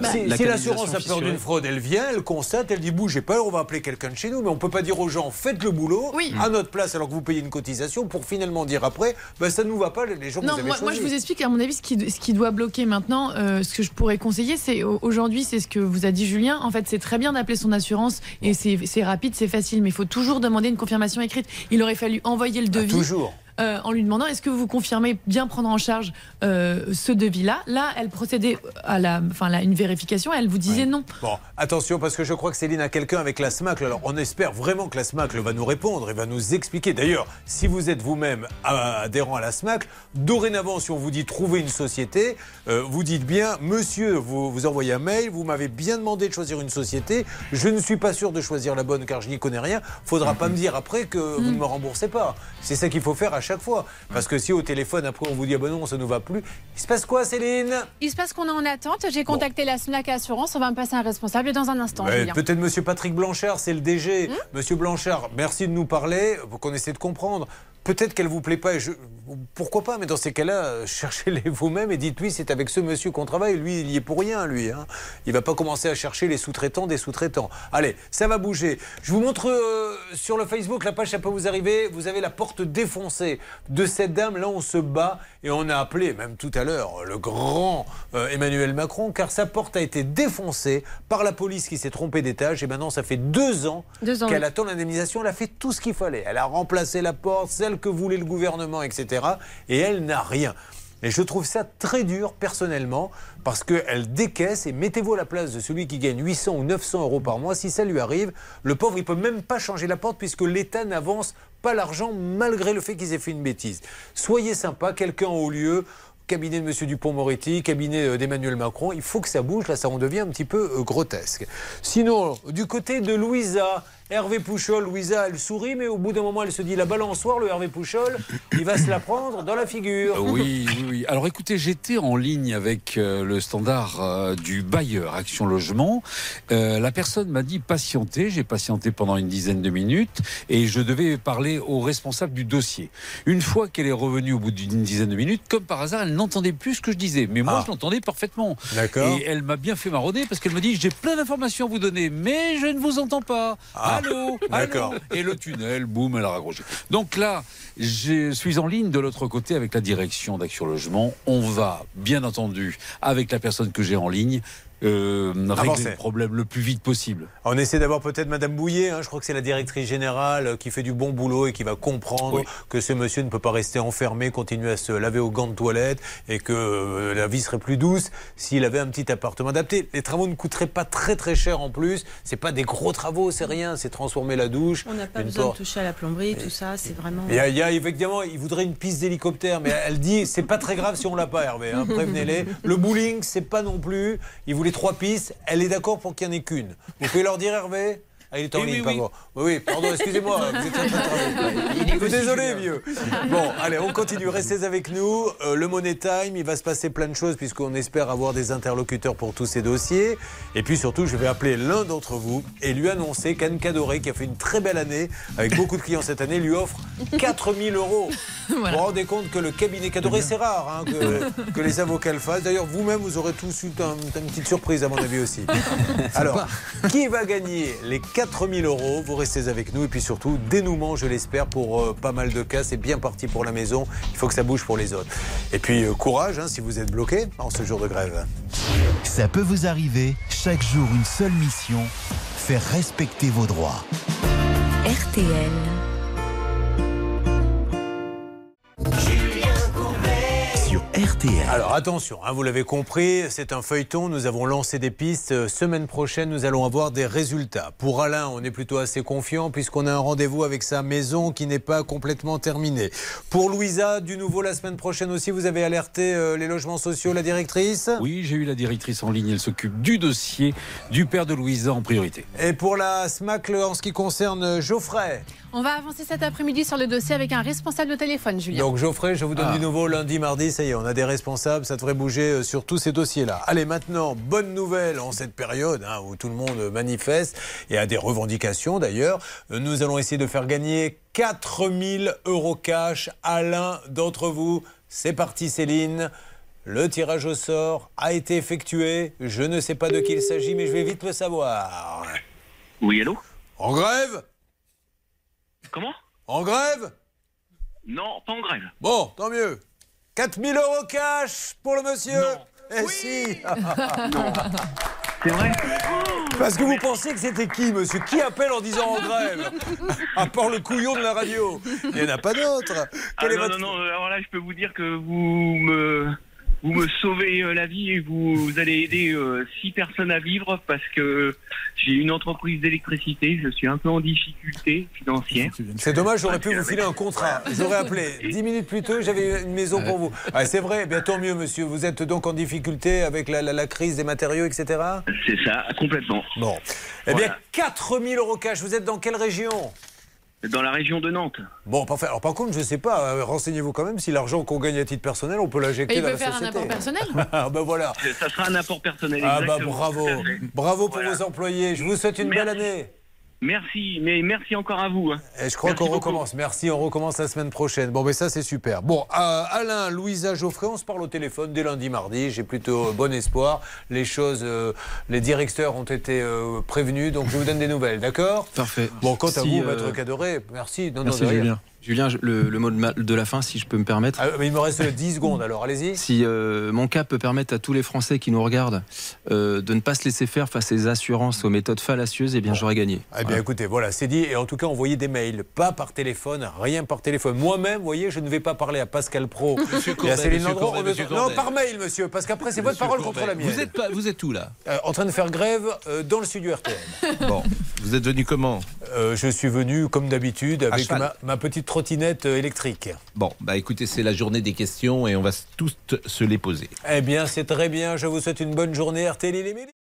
la, si la si l'assurance a peur d'une fraude, elle vient, elle constate, elle dit bougez pas, on va appeler quelqu'un de chez nous, mais on peut pas dire aux gens faites le boulot à notre place alors que vous payez une cotisation pour finalement dire après ben ça nous va pas les gens Non, vous avez moi, moi, je vous explique, à mon avis, ce qui, ce qui doit bloquer maintenant, euh, ce que je pourrais conseiller, c'est au- aujourd'hui, c'est ce que vous a dit Julien. En fait, c'est très bien d'appeler son assurance et c'est c'est rapide, c'est facile, mais il faut toujours demander une confirmation écrite. Il aurait fallu envoyer le devis. toujours. Euh, en lui demandant est-ce que vous confirmez bien prendre en charge euh, ce devis-là? Là, elle procédait à la, enfin, là, une vérification, elle vous disait non. Bon, attention, parce que je crois que Céline a quelqu'un avec la SMACL. Alors, on espère vraiment que la SMACL va nous répondre et va nous expliquer. D'ailleurs, si vous êtes vous-même adhérent à la SMACL, dorénavant, si on vous dit trouver une société, euh, vous dites bien, monsieur, vous, vous envoyez un mail, vous m'avez bien demandé de choisir une société. Je ne suis pas sûr de choisir la bonne car je n'y connais rien. Faudra pas me dire après que vous ne me remboursez pas. C'est ça qu'il faut faire à chaque fois. Parce que si au téléphone, après, on vous dit, ah ben non, ça nous va plus. Il se passe quoi, Céline? Il se passe qu'on est en attente. J'ai contacté la SMLAC Assurance. On va me passer un responsable dans un instant. Peut-être Monsieur Patrick Blanchard, c'est le DG. Hmm? Monsieur Blanchard, merci de nous parler, pour qu'on essaie de comprendre. Peut-être qu'elle vous plaît pas, et je... pourquoi pas, mais dans ces cas-là, euh, cherchez-les vous-même et dites-lui, c'est avec ce monsieur qu'on travaille. Lui, il y est pour rien, lui. Hein. Il va pas commencer à chercher les sous-traitants des sous-traitants. Allez, ça va bouger. Je vous montre euh, sur le Facebook, la page, ça peut vous arriver. Vous avez la porte défoncée de cette dame. Là, on se bat et on a appelé, même tout à l'heure, le grand euh, Emmanuel Macron, car sa porte a été défoncée par la police qui s'est trompée d'étage. Et maintenant, ça fait deux ans, qu'elle oui. attend l'indemnisation. Elle a fait tout ce qu'il fallait. Elle a remplacé la porte, celle que voulait le gouvernement, etc. Et elle n'a rien. Et je trouve ça très dur personnellement parce qu'elle décaisse et mettez-vous à la place de celui qui gagne 800 ou 900 euros par mois. Si ça lui arrive, le pauvre, il peut même pas changer la porte puisque l'État n'avance pas l'argent malgré le fait qu'ils aient fait une bêtise. Soyez sympa, quelqu'un au lieu. Cabinet de M. Dupont-Moretti, cabinet euh, d'Emmanuel Macron, il faut que ça bouge, là ça en devient un petit peu euh, grotesque. Sinon, du côté de Louisa, Hervé Pouchol, Louisa, elle sourit, mais au bout d'un moment, elle se dit la balançoire, le Hervé Pouchol, il va se la prendre dans la figure. Oui, oui, oui. Alors écoutez, j'étais en ligne avec euh, le standard euh, du bailleur Action Logement. Euh, la personne m'a dit patienter. J'ai patienté pendant une dizaine de minutes et je devais parler au responsable du dossier. Une fois qu'elle est revenue au bout d'une dizaine de minutes, comme par hasard, elle n'entendait plus ce que je disais. Mais moi, Ah. je l'entendais parfaitement. D'accord. Et elle m'a bien fait marronner parce qu'elle me dit j'ai plein d'informations à vous donner, mais je ne vous entends pas. Ah. Allô, D'accord. allô. Et le tunnel, boum, elle a raccroché. Donc là, je suis en ligne de l'autre côté avec la direction d'Action Logement. On va, bien entendu, avec la personne que j'ai en ligne, euh, régler Avancer. le problème le plus vite possible. On essaie d'avoir peut-être Madame Bouillet, hein, je crois que c'est la directrice générale qui fait du bon boulot et qui va comprendre que ce monsieur ne peut pas rester enfermé, continuer à se laver aux gants de toilette et que euh, la vie serait plus douce s'il avait un petit appartement adapté. Les travaux ne coûteraient pas très très cher en plus. C'est pas des gros travaux, c'est rien, c'est transformer la douche. On n'a pas besoin porte. de toucher à la plomberie, tout ça, c'est vraiment. Il y, a, il y a évidemment, il voudrait une piste d'hélicoptère, mais elle dit c'est pas très grave si on l'a pas, Hervé. hein, Prévenez-les. Le bowling, c'est pas non plus. Il voulait trois pistes. Elle est d'accord pour qu'il n'y en ait qu'une. Vous pouvez leur dire, Hervé? Ah, il est en Oui, ligne, oui, pardon, excusez-moi, suis Désolé, vieux. Bon, allez, on continue. Restez avec nous. Euh, le Money Time, il va se passer plein de choses puisqu'on espère avoir des interlocuteurs pour tous ces dossiers. Et puis surtout, je vais appeler l'un d'entre vous et lui annoncer qu'Anne Cadoré, qui a fait une très belle année, avec beaucoup de clients cette année, lui offre 4000 euros. Vous vous rendez compte que le cabinet Cadoré, c'est rare hein, que, que les avocats le fassent. D'ailleurs, vous-même, vous aurez tous eu un- une petite surprise, à mon avis aussi. Alors, qui va gagner les 4000 euros Vous restez avec nous. Et puis surtout, dénouement, je l'espère, pour euh, pas mal de cas. C'est bien parti pour la maison. Il faut que ça bouge pour les autres. Et puis, euh, courage hein, si vous êtes bloqué en ce jour de grève. Ça peut vous arriver, chaque jour une seule mission, faire respecter vos droits. RTL. RTL. Alors attention, hein, vous l'avez compris, c'est un feuilleton. Nous avons lancé des pistes. Euh, Semaine prochaine, nous allons avoir des résultats. Pour Alain, on est plutôt assez confiant puisqu'on a un rendez-vous avec sa maison qui n'est pas complètement terminée. Pour Louisa, du nouveau la semaine prochaine aussi, vous avez alerté euh, les logements sociaux, la directrice? Oui, j'ai eu la directrice en ligne. Elle s'occupe du dossier du père de Louisa en priorité. Et pour la SMAC, en ce qui concerne euh, Geoffrey? On va avancer cet après-midi sur le dossier avec un responsable de téléphone, Julien. Donc Geoffrey, je vous donne Ah. du nouveau lundi, mardi, ça y est, on a des responsables, ça devrait bouger euh, sur tous ces dossiers-là. Allez, maintenant, bonne nouvelle en cette période hein, où tout le monde manifeste et a des revendications d'ailleurs. Euh, Nous allons essayer de faire gagner 4000 euros cash à l'un d'entre vous. C'est parti Céline. Le tirage au sort a été effectué. Je ne sais pas de qui il s'agit, mais je vais vite le savoir. Oui, allô? En grève? Comment? En grève? Non, pas en grève. Bon, tant mieux. 4000 euros cash pour le monsieur. Eh si. C'est vrai Parce que vous pensez que c'était qui, monsieur? Qui appelle en disant en grève? À part le couillon de la radio. Il n'y en a pas d'autre. Ah non, votre- non, non, alors là, je peux vous dire que vous me, vous me sauvez euh, la vie et vous allez aider euh, six personnes à vivre parce que j'ai une entreprise d'électricité, je suis un peu en difficulté financière. C'est dommage, j'aurais pu vous filer un contrat. J'aurais appelé. Dix minutes plus tôt, j'avais une maison pour vous. Ah, c'est vrai, bien tant mieux, monsieur. Vous êtes donc en difficulté avec la, la- la crise des matériaux, etc. C'est ça, complètement. Bon. Eh bien, Voilà. 4000 euros cash. Vous êtes dans quelle région? Dans la région de Nantes. Bon, parfait. Alors, par contre, je ne sais pas, euh, renseignez-vous quand même si l'argent qu'on gagne à titre personnel, on peut l'injecter Et il dans peut la faire un société. apport personnel. ah, ben voilà. Ça sera un apport personnel. Ah, bah bravo. Bravo pour Voilà. vos employés. Je vous souhaite une belle année. Merci, mais merci encore à vous. hein. Et je crois Merci qu'on beaucoup. recommence. Merci, on recommence la semaine prochaine. Bon, mais ça, c'est super. Bon, euh, Alain, Louisa, Geoffrey, on se parle au téléphone dès lundi, mardi. J'ai plutôt euh, bon espoir. Les choses, euh, les directeurs ont été euh, prévenus, donc je vous donne des nouvelles, d'accord? Parfait. Bon, quant à vous, euh, maître Cadoré, merci. Non, non, Merci rien. Julien. Julien, le, le mot de, ma- de la fin, si je peux me permettre. Ah, mais il me reste 10 secondes, alors allez-y. Si euh, mon cas peut permettre à tous les Français qui nous regardent euh, de ne pas se laisser faire face à ces assurances aux méthodes fallacieuses, eh bien j'aurais gagné. Eh bien, écoutez, voilà, c'est dit. Et en tout cas, envoyez des mails, pas par téléphone, rien par téléphone. Moi-même, vous voyez, je ne vais pas parler à Pascal Pro Monsieur et à Courbet, Céline monsieur Landreau. Courbet, On ne- monsieur Non, par mail, monsieur, parce qu'après, c'est votre parole Courbet, contre la mienne. Vous êtes, pas, vous êtes où là Euh, en train de faire grève euh, dans le studio RTL. Bon, vous êtes venu comment? Euh, je suis venu, comme d'habitude, avec ma, ma petite trottinette euh, électrique. Bon, bah écoutez, c'est la journée des questions et on va tous se les poser. Eh bien, c'est très bien. Je vous souhaite une bonne journée. RTL.